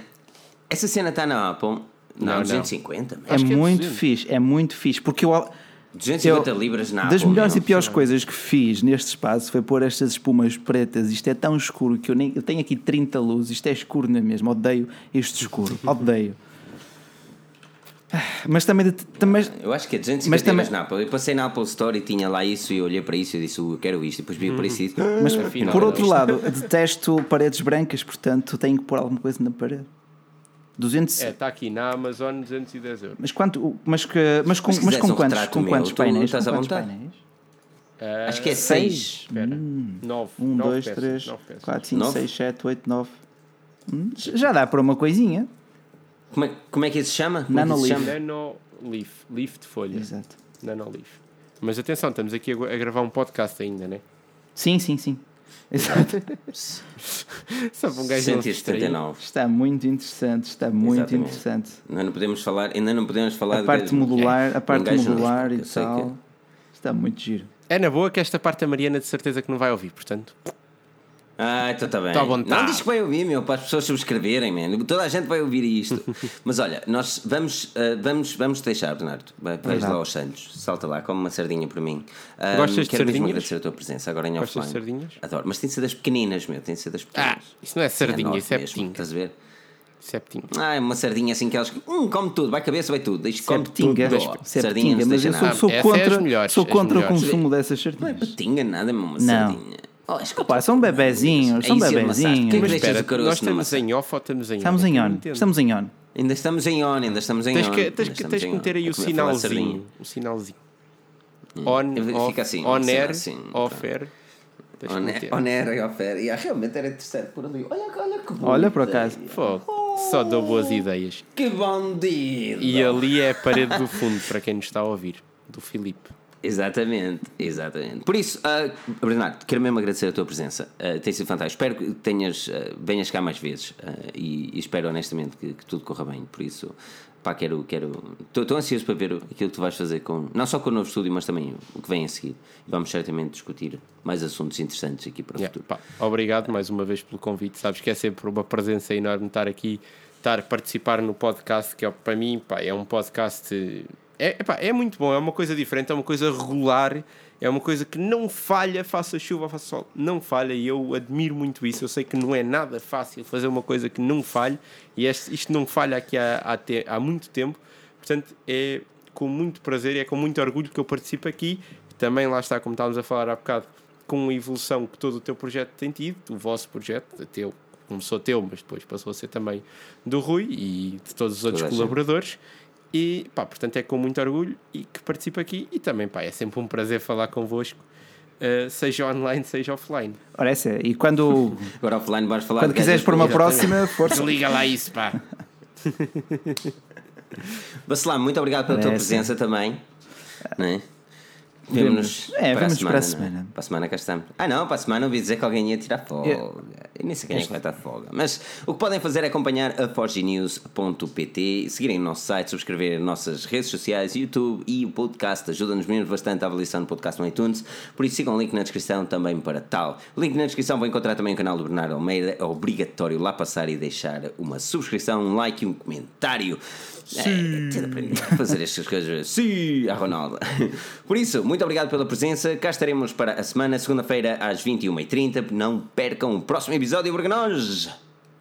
B: essa cena está na Apple. Não,
A: Não, não.
B: 250, man.
D: é
A: que é
D: muito
A: 200.
D: fixe, é muito fixe. Porque eu,
B: 250
D: eu-
B: libras na
D: das melhores e piores coisas que fiz neste espaço foi pôr estas espumas pretas. Isto é tão escuro que eu nem eu tenho aqui 30 luzes. Isto é escuro não é mesmo? Odeio este escuro. <laughs> Odeio. Ah, Mas também, também
B: Eu acho que é 250
D: Mas também-
B: na Apple. Eu passei na Apple Store e tinha lá isso e olhei para isso e disse, "Uh, eu quero isto. E depois vi o preço e disse,
D: Mas
A: Afinal,
D: por outro lado, detesto paredes brancas, portanto tenho que pôr alguma coisa na parede. 200.
A: É, está aqui na Amazon 210 euros.
D: Mas quanto, mas que, mas com,
B: Mas
D: mas com
B: um
D: quantos, com
B: meu,
D: quantos
B: tu
D: painéis?
B: estás
D: Com
B: à
D: quantos
B: vontade.
D: painéis?
A: Ah,
B: acho que é
D: Seis.
B: 6.
A: Espera. 9.
D: 1, 2,
A: peças,
D: 3,
A: nove peças.
D: 4, 5,
B: Nove?
D: 6, 7, 8, 9. Hum, Já dá para uma coisinha.
B: Como é, como é que isso se chama? É chama?
A: Nano Leaf. Leaf de folha.
D: Exato.
A: Nano Leaf. Mas atenção, estamos aqui a, a gravar um podcast ainda, né?
D: Sim, sim, sim. Exato. <laughs>
A: Só para um gajo não se distrair.
B: 179.
D: Está muito interessante, está muito
B: Exatamente.
D: interessante.
B: Ainda não podemos falar, ainda não podemos falar
D: A
B: de
D: parte
B: gajo-
D: modular, a parte
B: um
D: modular e tal.
B: que-
D: Está muito giro.
A: É na boa que esta parte a Mariana de certeza que não vai ouvir, portanto.
B: Ah, então está bem.
A: Tá vontade.
B: Não diz que vai ouvir, meu, para as pessoas subscreverem, man. Toda a gente vai ouvir isto. <laughs> Mas olha, nós vamos, ah, vamos, vamos deixar, Bernardo. Vai- Vais lá aos Santos, salta lá, come uma sardinha para mim. Ah,
A: Gostas de
B: quero
A: sardinhas?
B: agradecer a tua presença agora em
A: Gostas de
B: offline.
A: sardinhas?
B: Adoro, mas tem de ser das pequeninas, meu, tem de ser das
A: Ah,
B: pequenas.
A: isso não é sardinha,
B: enorme
A: isso é petinga.
B: Estás a ver?
A: Isso é.
B: Ah, é uma sardinha assim que elas. Hum, come tudo, vai cabeça, vai tudo. Deixa, come
D: é
B: Sardinha
D: petinga,
B: não
D: mas eu sou, sou
A: é
D: contra, sou contra o consumo dessas
B: Não é
D: sardinhas.
B: patinga, nada, é uma sardinha. Oh,
D: são bebezinhos,
B: É
D: são
B: amassar.
D: bebezinhos.
B: Quem
A: espera,
B: o caroço
A: nós estamos em off ou estamos em
D: Estamos
A: on?
D: em
A: Eu não
D: on, estamos em on.
B: Ainda estamos em on, ainda estamos em
A: Tens
B: on.
A: que, tens, que,
B: estamos
A: tens
B: em
A: que meter aí o sinalzinho. O sinalzinho. On, off,
B: fica assim,
A: on
B: assim,
A: air,
B: assim,
A: off air. Que
B: On air- e off air. E ah, realmente era interessante por ali. Olha, olha que bom.
D: Olha, por acaso.
A: Só dou boas ideias.
B: Que bandido.
A: E ali é a parede do fundo, para quem nos está a ouvir, do Filipe.
B: Exatamente, exatamente. Por isso, ah, Bernardo, quero mesmo agradecer a tua presença. Ah, tem sido fantástico. Espero que tenhas, ah, venhas cá mais vezes e, e espero honestamente que, que tudo corra bem. Por isso, pá, quero. quero Estou ansioso para ver aquilo que tu vais fazer com. Não só com o novo estúdio, mas também o que vem a seguir. Vamos certamente discutir mais assuntos interessantes aqui para o
A: Yeah,
B: futuro.
A: pá, obrigado mais uma vez pelo convite. Sabes que é sempre uma presença enorme estar aqui, estar a participar no podcast, que é, para mim pá, é um podcast. É, epá, é muito bom, é uma coisa diferente, é uma coisa regular, é uma coisa que não falha, faça chuva, faça sol, não falha. E eu admiro muito isso. Eu sei que não é nada fácil fazer uma coisa que não falhe, e este, isto não falha aqui há, há, te- há muito tempo. Portanto, é com muito prazer e é com muito orgulho que eu participo aqui. Também lá está, como estávamos a falar há bocado, com a evolução que todo o teu projeto tem tido, o vosso projeto, o teu, começou teu, mas depois passou a ser também do Rui e de todos os outros
B: Toda a gente.
A: E pá, portanto é com muito orgulho e que participo aqui e também pá, é sempre um prazer falar convosco, eh, seja online, seja offline.
D: Ora, essa é. E quando, <laughs>
B: Agora offline vais falar
D: quando quiseres pôr uma próxima, <laughs> força.
A: Desliga lá isso, pá.
B: Bacelar, muito obrigado pela tua presença também. Não é? Vemo-nos
D: É, vemo-nos para a
B: é?
D: semana.
B: Para a semana cá estamos. Ah, não, para a semana ouvi dizer que alguém ia tirar folga. Eu nem sei quem é que vai estar folga. Mas o que podem fazer é acompanhar a forgenews.pt, seguirem o nosso site, subscrever nossas redes sociais, YouTube e o podcast. Ajuda-nos mesmo bastante a avaliação do podcast no iTunes. Por isso, sigam o link na descrição também para tal. O link na descrição vão encontrar também o canal do Bernardo Almeida. É obrigatório lá passar e deixar uma subscrição, um like e um comentário. É, ter aprendido a <laughs> fazer estas coisas. Sim, a Ronaldo. <laughs> Por isso, muito obrigado pela presença. Cá estaremos para a semana, segunda-feira, às 21h30. Não percam o próximo episódio, porque nós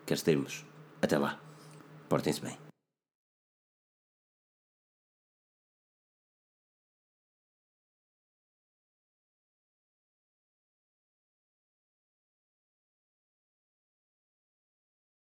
B: cá estaremos. Até lá. Portem-se bem.